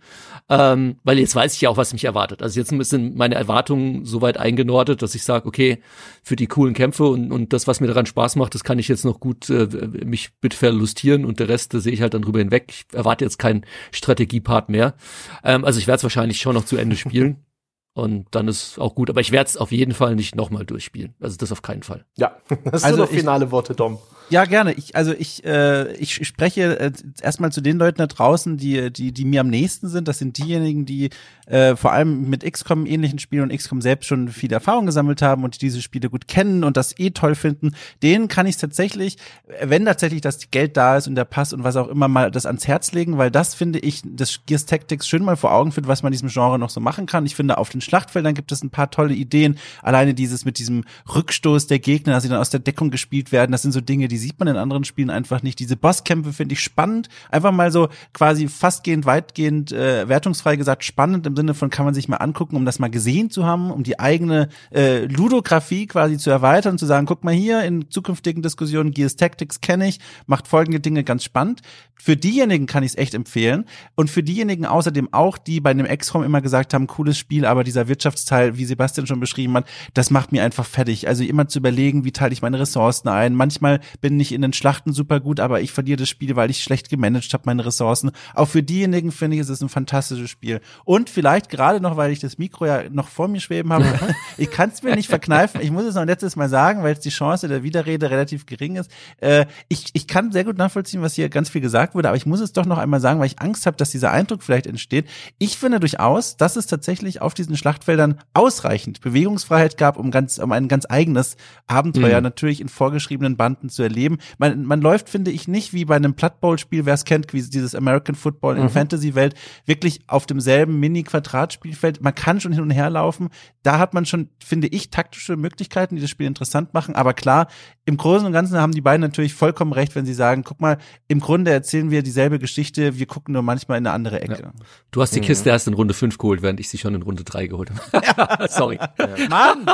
ähm, weil jetzt weiß ich ja auch, was mich erwartet. Also jetzt sind meine Erwartungen so weit eingenordet, dass ich sage, okay, für die coolen Kämpfe und, und das, was mir daran Spaß macht, das kann ich jetzt noch gut äh, mich mit verlustieren und der Rest sehe ich halt dann drüber hinweg. Ich erwarte jetzt keinen Strategiepart mehr. Ähm, also ich werde es wahrscheinlich schon noch zu Ende spielen. Und dann ist auch gut. Aber ich werde es auf jeden Fall nicht nochmal durchspielen. Also das auf keinen Fall. Ja, das sind also finale Worte, Dom. Ja, gerne. Ich, also ich, äh, ich spreche äh, erstmal zu den Leuten da draußen, die, die, die mir am nächsten sind. Das sind diejenigen, die äh, vor allem mit XCOM ähnlichen Spielen und XCOM selbst schon viel Erfahrung gesammelt haben und diese Spiele gut kennen und das eh toll finden. Denen kann ich tatsächlich, wenn tatsächlich das Geld da ist und der Pass und was auch immer mal das ans Herz legen, weil das finde ich, das Gears Tactics schön mal vor Augen führt, was man diesem Genre noch so machen kann. Ich finde, auf den Schlachtfeldern gibt es ein paar tolle Ideen. Alleine dieses mit diesem Rückstoß der Gegner, dass sie dann aus der Deckung gespielt werden, das sind so Dinge, die sieht man in anderen Spielen einfach nicht. Diese Bosskämpfe finde ich spannend. Einfach mal so quasi fastgehend, weitgehend, äh, wertungsfrei gesagt, spannend im Sinne von kann man sich mal angucken, um das mal gesehen zu haben, um die eigene äh, Ludografie quasi zu erweitern, zu sagen, guck mal hier, in zukünftigen Diskussionen, Gears Tactics kenne ich, macht folgende Dinge ganz spannend. Für diejenigen kann ich es echt empfehlen. Und für diejenigen außerdem auch, die bei einem XCOM immer gesagt haben, cooles Spiel, aber dieser Wirtschaftsteil, wie Sebastian schon beschrieben hat, das macht mir einfach fertig. Also immer zu überlegen, wie teile ich meine Ressourcen ein. Manchmal bin ich in den Schlachten super gut, aber ich verliere das Spiel, weil ich schlecht gemanagt habe, meine Ressourcen. Auch für diejenigen finde ich, ist es ein fantastisches Spiel. Und vielleicht gerade noch, weil ich das Mikro ja noch vor mir schweben habe, ich kann es mir nicht verkneifen. Ich muss es noch letztes Mal sagen, weil jetzt die Chance der Widerrede relativ gering ist. Äh, ich, ich kann sehr gut nachvollziehen, was hier ganz viel gesagt wurde, aber ich muss es doch noch einmal sagen, weil ich Angst habe, dass dieser Eindruck vielleicht entsteht. Ich finde durchaus, dass es tatsächlich auf diesen Schlachtfeldern ausreichend Bewegungsfreiheit gab, um ganz, um ein ganz eigenes Abenteuer mhm. natürlich in vorgeschriebenen Banden zu erleben. Man, man läuft, finde ich, nicht wie bei einem Blood Bowl Spiel, wer es kennt, wie dieses American Football in mhm. Fantasy Welt, wirklich auf demselben Mini-Quadratspielfeld. Man kann schon hin und her laufen. Da hat man schon, finde ich, taktische Möglichkeiten, die das Spiel interessant machen. Aber klar, im Großen und Ganzen haben die beiden natürlich vollkommen recht, wenn sie sagen, guck mal, im Grunde erzählen wir dieselbe Geschichte, wir gucken nur manchmal in eine andere Ecke. Ja. Du hast die Kiste mhm. erst in Runde 5 geholt, während ich sie schon in Runde 3 geholt habe. Sorry. Ja. Mann!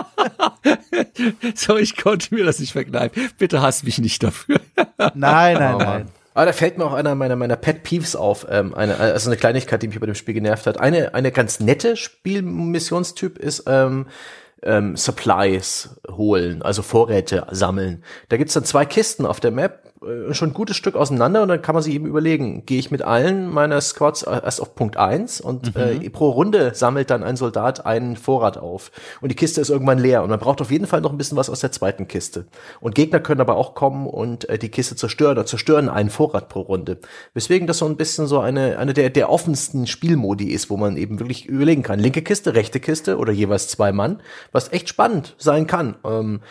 Sorry, ich konnte mir das nicht verkneifen. Bitte hasst mich nicht dafür. nein, nein, oh, nein. Aber da fällt mir auch einer meiner, meiner Pet Peeves auf, ähm, eine, also eine Kleinigkeit, die mich bei dem Spiel genervt hat. Eine, eine ganz nette Spielmissionstyp ist, ähm, ähm, Supplies holen, also Vorräte sammeln. Da gibt's dann zwei Kisten auf der Map äh, schon ein gutes Stück auseinander und dann kann man sich eben überlegen, gehe ich mit allen meiner Squads erst auf Punkt eins und mhm. äh, pro Runde sammelt dann ein Soldat einen Vorrat auf und die Kiste ist irgendwann leer und man braucht auf jeden Fall noch ein bisschen was aus der zweiten Kiste. Und Gegner können aber auch kommen und äh, die Kiste zerstören oder zerstören einen Vorrat pro Runde. Weswegen das so ein bisschen so eine, eine der, der offensten Spielmodi ist, wo man eben wirklich überlegen kann. Linke Kiste, rechte Kiste oder jeweils zwei Mann, was echt spannend sein kann. Ähm,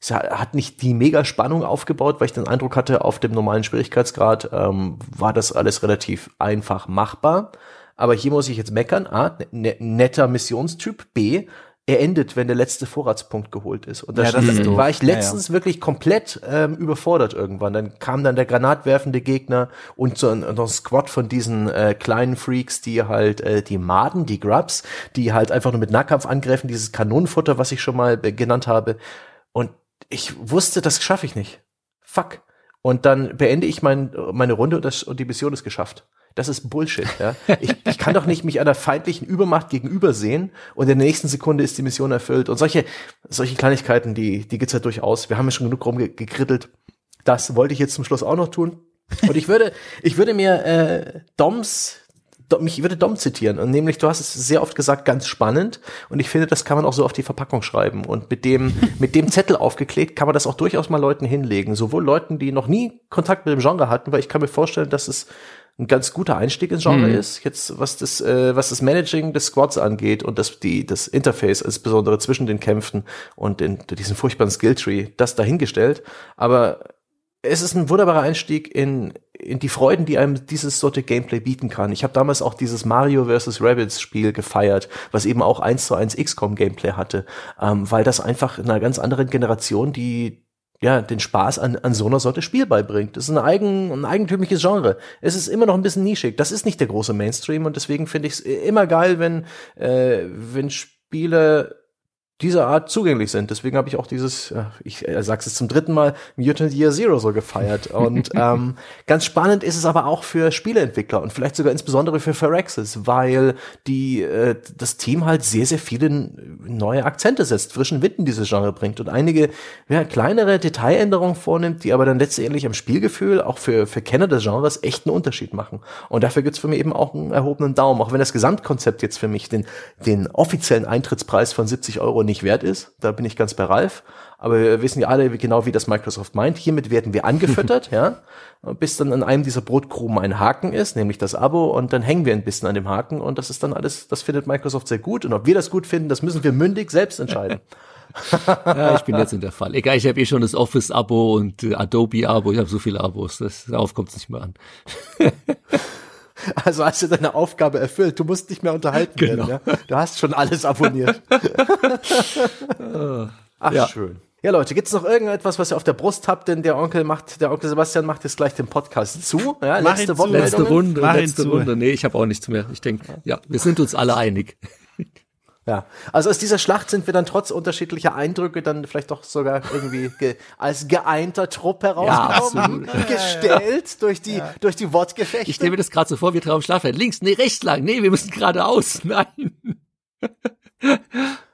es hat nicht die mega Spannung aufgebaut, weil ich den Eindruck hatte, auf dem normalen Schwierigkeitsgrad ähm, war das alles relativ einfach machbar. Aber hier muss ich jetzt meckern. A, ne, netter Missionstyp. B, er endet, wenn der letzte Vorratspunkt geholt ist. Und da ja, war ich letztens ja, ja. wirklich komplett ähm, überfordert irgendwann. Dann kam dann der granatwerfende Gegner und so ein, ein Squad von diesen äh, kleinen Freaks, die halt äh, die Maden, die Grubs, die halt einfach nur mit Nahkampf angreifen, dieses Kanonenfutter, was ich schon mal äh, genannt habe. Und ich wusste, das schaffe ich nicht. Fuck. Und dann beende ich mein, meine Runde und, das, und die Mission ist geschafft. Das ist Bullshit. Ja? Ich, ich kann doch nicht mich einer feindlichen Übermacht gegenüber sehen und in der nächsten Sekunde ist die Mission erfüllt. Und solche, solche Kleinigkeiten, die, die gibt's ja durchaus. Wir haben ja schon genug rumgekrittelt. Das wollte ich jetzt zum Schluss auch noch tun. Und ich würde, ich würde mir äh, Doms mich würde Dom zitieren, und nämlich du hast es sehr oft gesagt, ganz spannend und ich finde, das kann man auch so auf die Verpackung schreiben und mit dem mit dem Zettel aufgeklebt kann man das auch durchaus mal Leuten hinlegen, sowohl Leuten, die noch nie Kontakt mit dem Genre hatten, weil ich kann mir vorstellen, dass es ein ganz guter Einstieg ins Genre mhm. ist, jetzt was das äh, was das Managing des Squads angeht und das die das Interface insbesondere zwischen den Kämpfen und den, diesen furchtbaren Skilltree, das dahingestellt, aber es ist ein wunderbarer Einstieg in, in die Freuden, die einem dieses Sorte Gameplay bieten kann. Ich habe damals auch dieses Mario vs. Rabbids Spiel gefeiert, was eben auch eins zu eins XCOM Gameplay hatte, ähm, weil das einfach in einer ganz anderen Generation die ja, den Spaß an, an so einer Sorte Spiel beibringt. Das ist ein, eigen, ein eigentümliches Genre. Es ist immer noch ein bisschen nischig. Das ist nicht der große Mainstream und deswegen finde ich es immer geil, wenn, äh, wenn Spiele dieser Art zugänglich sind. Deswegen habe ich auch dieses, ich äh, sag's es zum dritten Mal, Mutant Year Zero so gefeiert. Und ähm, ganz spannend ist es aber auch für Spieleentwickler und vielleicht sogar insbesondere für Phyrexis, weil die äh, das Team halt sehr, sehr viele neue Akzente setzt, frischen Wind in dieses Genre bringt und einige ja, kleinere Detailänderungen vornimmt, die aber dann letztendlich am Spielgefühl auch für, für Kenner des Genres echt einen Unterschied machen. Und dafür gibt's für mich eben auch einen erhobenen Daumen, auch wenn das Gesamtkonzept jetzt für mich den, den offiziellen Eintrittspreis von 70 Euro nicht wert ist. Da bin ich ganz bei Ralf. Aber wir wissen ja alle genau, wie das Microsoft meint. Hiermit werden wir angefüttert, ja, bis dann an einem dieser Brotkrumen ein Haken ist, nämlich das Abo, und dann hängen wir ein bisschen an dem Haken und das ist dann alles, das findet Microsoft sehr gut. Und ob wir das gut finden, das müssen wir mündig selbst entscheiden. ja, ich bin jetzt in der Fall. Egal, ich habe eh schon das Office-Abo und äh, Adobe-Abo. Ich habe so viele Abos. Das, darauf kommt es nicht mehr an. Also hast du deine Aufgabe erfüllt. Du musst nicht mehr unterhalten genau. werden. Ja? Du hast schon alles abonniert. Ach, ja. schön. Ja, Leute, gibt's noch irgendetwas, was ihr auf der Brust habt? Denn der Onkel macht, der Onkel Sebastian macht jetzt gleich den Podcast zu. Ja, letzte Woche. Letzte Runde, Mach letzte Runde. Nee, ich habe auch nichts mehr. Ich denke, ja, wir sind uns alle einig. Ja, also aus dieser Schlacht sind wir dann trotz unterschiedlicher Eindrücke dann vielleicht doch sogar irgendwie ge als geeinter Trupp herausgekommen, ja, gestellt durch die ja. durch die Wortgefechte. Ich stelle mir das gerade so vor, wir trauen Schlafen. Links, nee, rechts lang, nee, wir müssen geradeaus. Nein.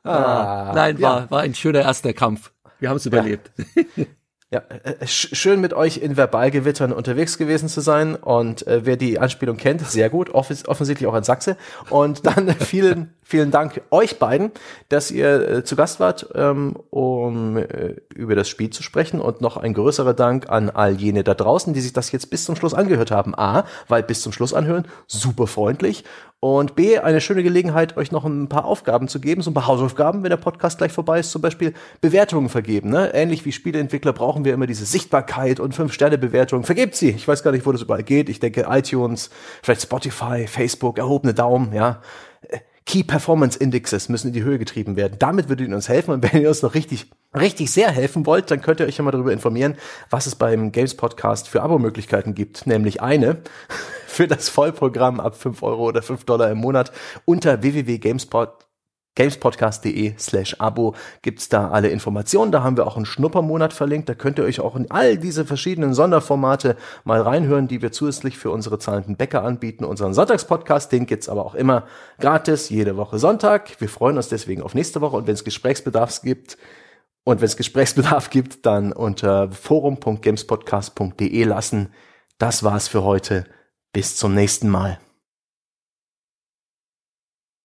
ah, Nein, war, ja. war ein schöner erster Kampf. Wir haben es überlebt. Ja, äh, schön mit euch in Verbalgewittern unterwegs gewesen zu sein und äh, wer die Anspielung kennt, sehr gut, offens offensichtlich auch ein Sachse. Und dann vielen, vielen Dank euch beiden, dass ihr äh, zu Gast wart, ähm, um äh, über das Spiel zu sprechen und noch ein größerer Dank an all jene da draußen, die sich das jetzt bis zum Schluss angehört haben. A, weil bis zum Schluss anhören, super freundlich und B, eine schöne Gelegenheit, euch noch ein paar Aufgaben zu geben, so ein paar Hausaufgaben, wenn der Podcast gleich vorbei ist, zum Beispiel Bewertungen vergeben. Ne? Ähnlich wie Spieleentwickler brauchen wir immer diese Sichtbarkeit und Fünf-Sterne-Bewertungen. Vergebt sie. Ich weiß gar nicht, wo das überall geht. Ich denke iTunes, vielleicht Spotify, Facebook, erhobene Daumen, ja. Key Performance Indexes müssen in die Höhe getrieben werden. Damit würdet ihr uns helfen. Und wenn ihr uns noch richtig, richtig sehr helfen wollt, dann könnt ihr euch ja mal darüber informieren, was es beim Games Podcast für Abo-Möglichkeiten gibt. Nämlich eine für das Vollprogramm ab 5 Euro oder 5 Dollar im Monat unter www.gamespot gamespodcast.de slash Abo gibt's da alle Informationen. Da haben wir auch einen Schnuppermonat verlinkt. Da könnt ihr euch auch in all diese verschiedenen Sonderformate mal reinhören, die wir zusätzlich für unsere zahlenden Bäcker anbieten. Unseren Sonntagspodcast, den gibt's aber auch immer gratis, jede Woche Sonntag. Wir freuen uns deswegen auf nächste Woche und wenn es Gesprächsbedarf gibt, und wenn es Gesprächsbedarf gibt, dann unter forum.gamespodcast.de lassen. Das war's für heute. Bis zum nächsten Mal.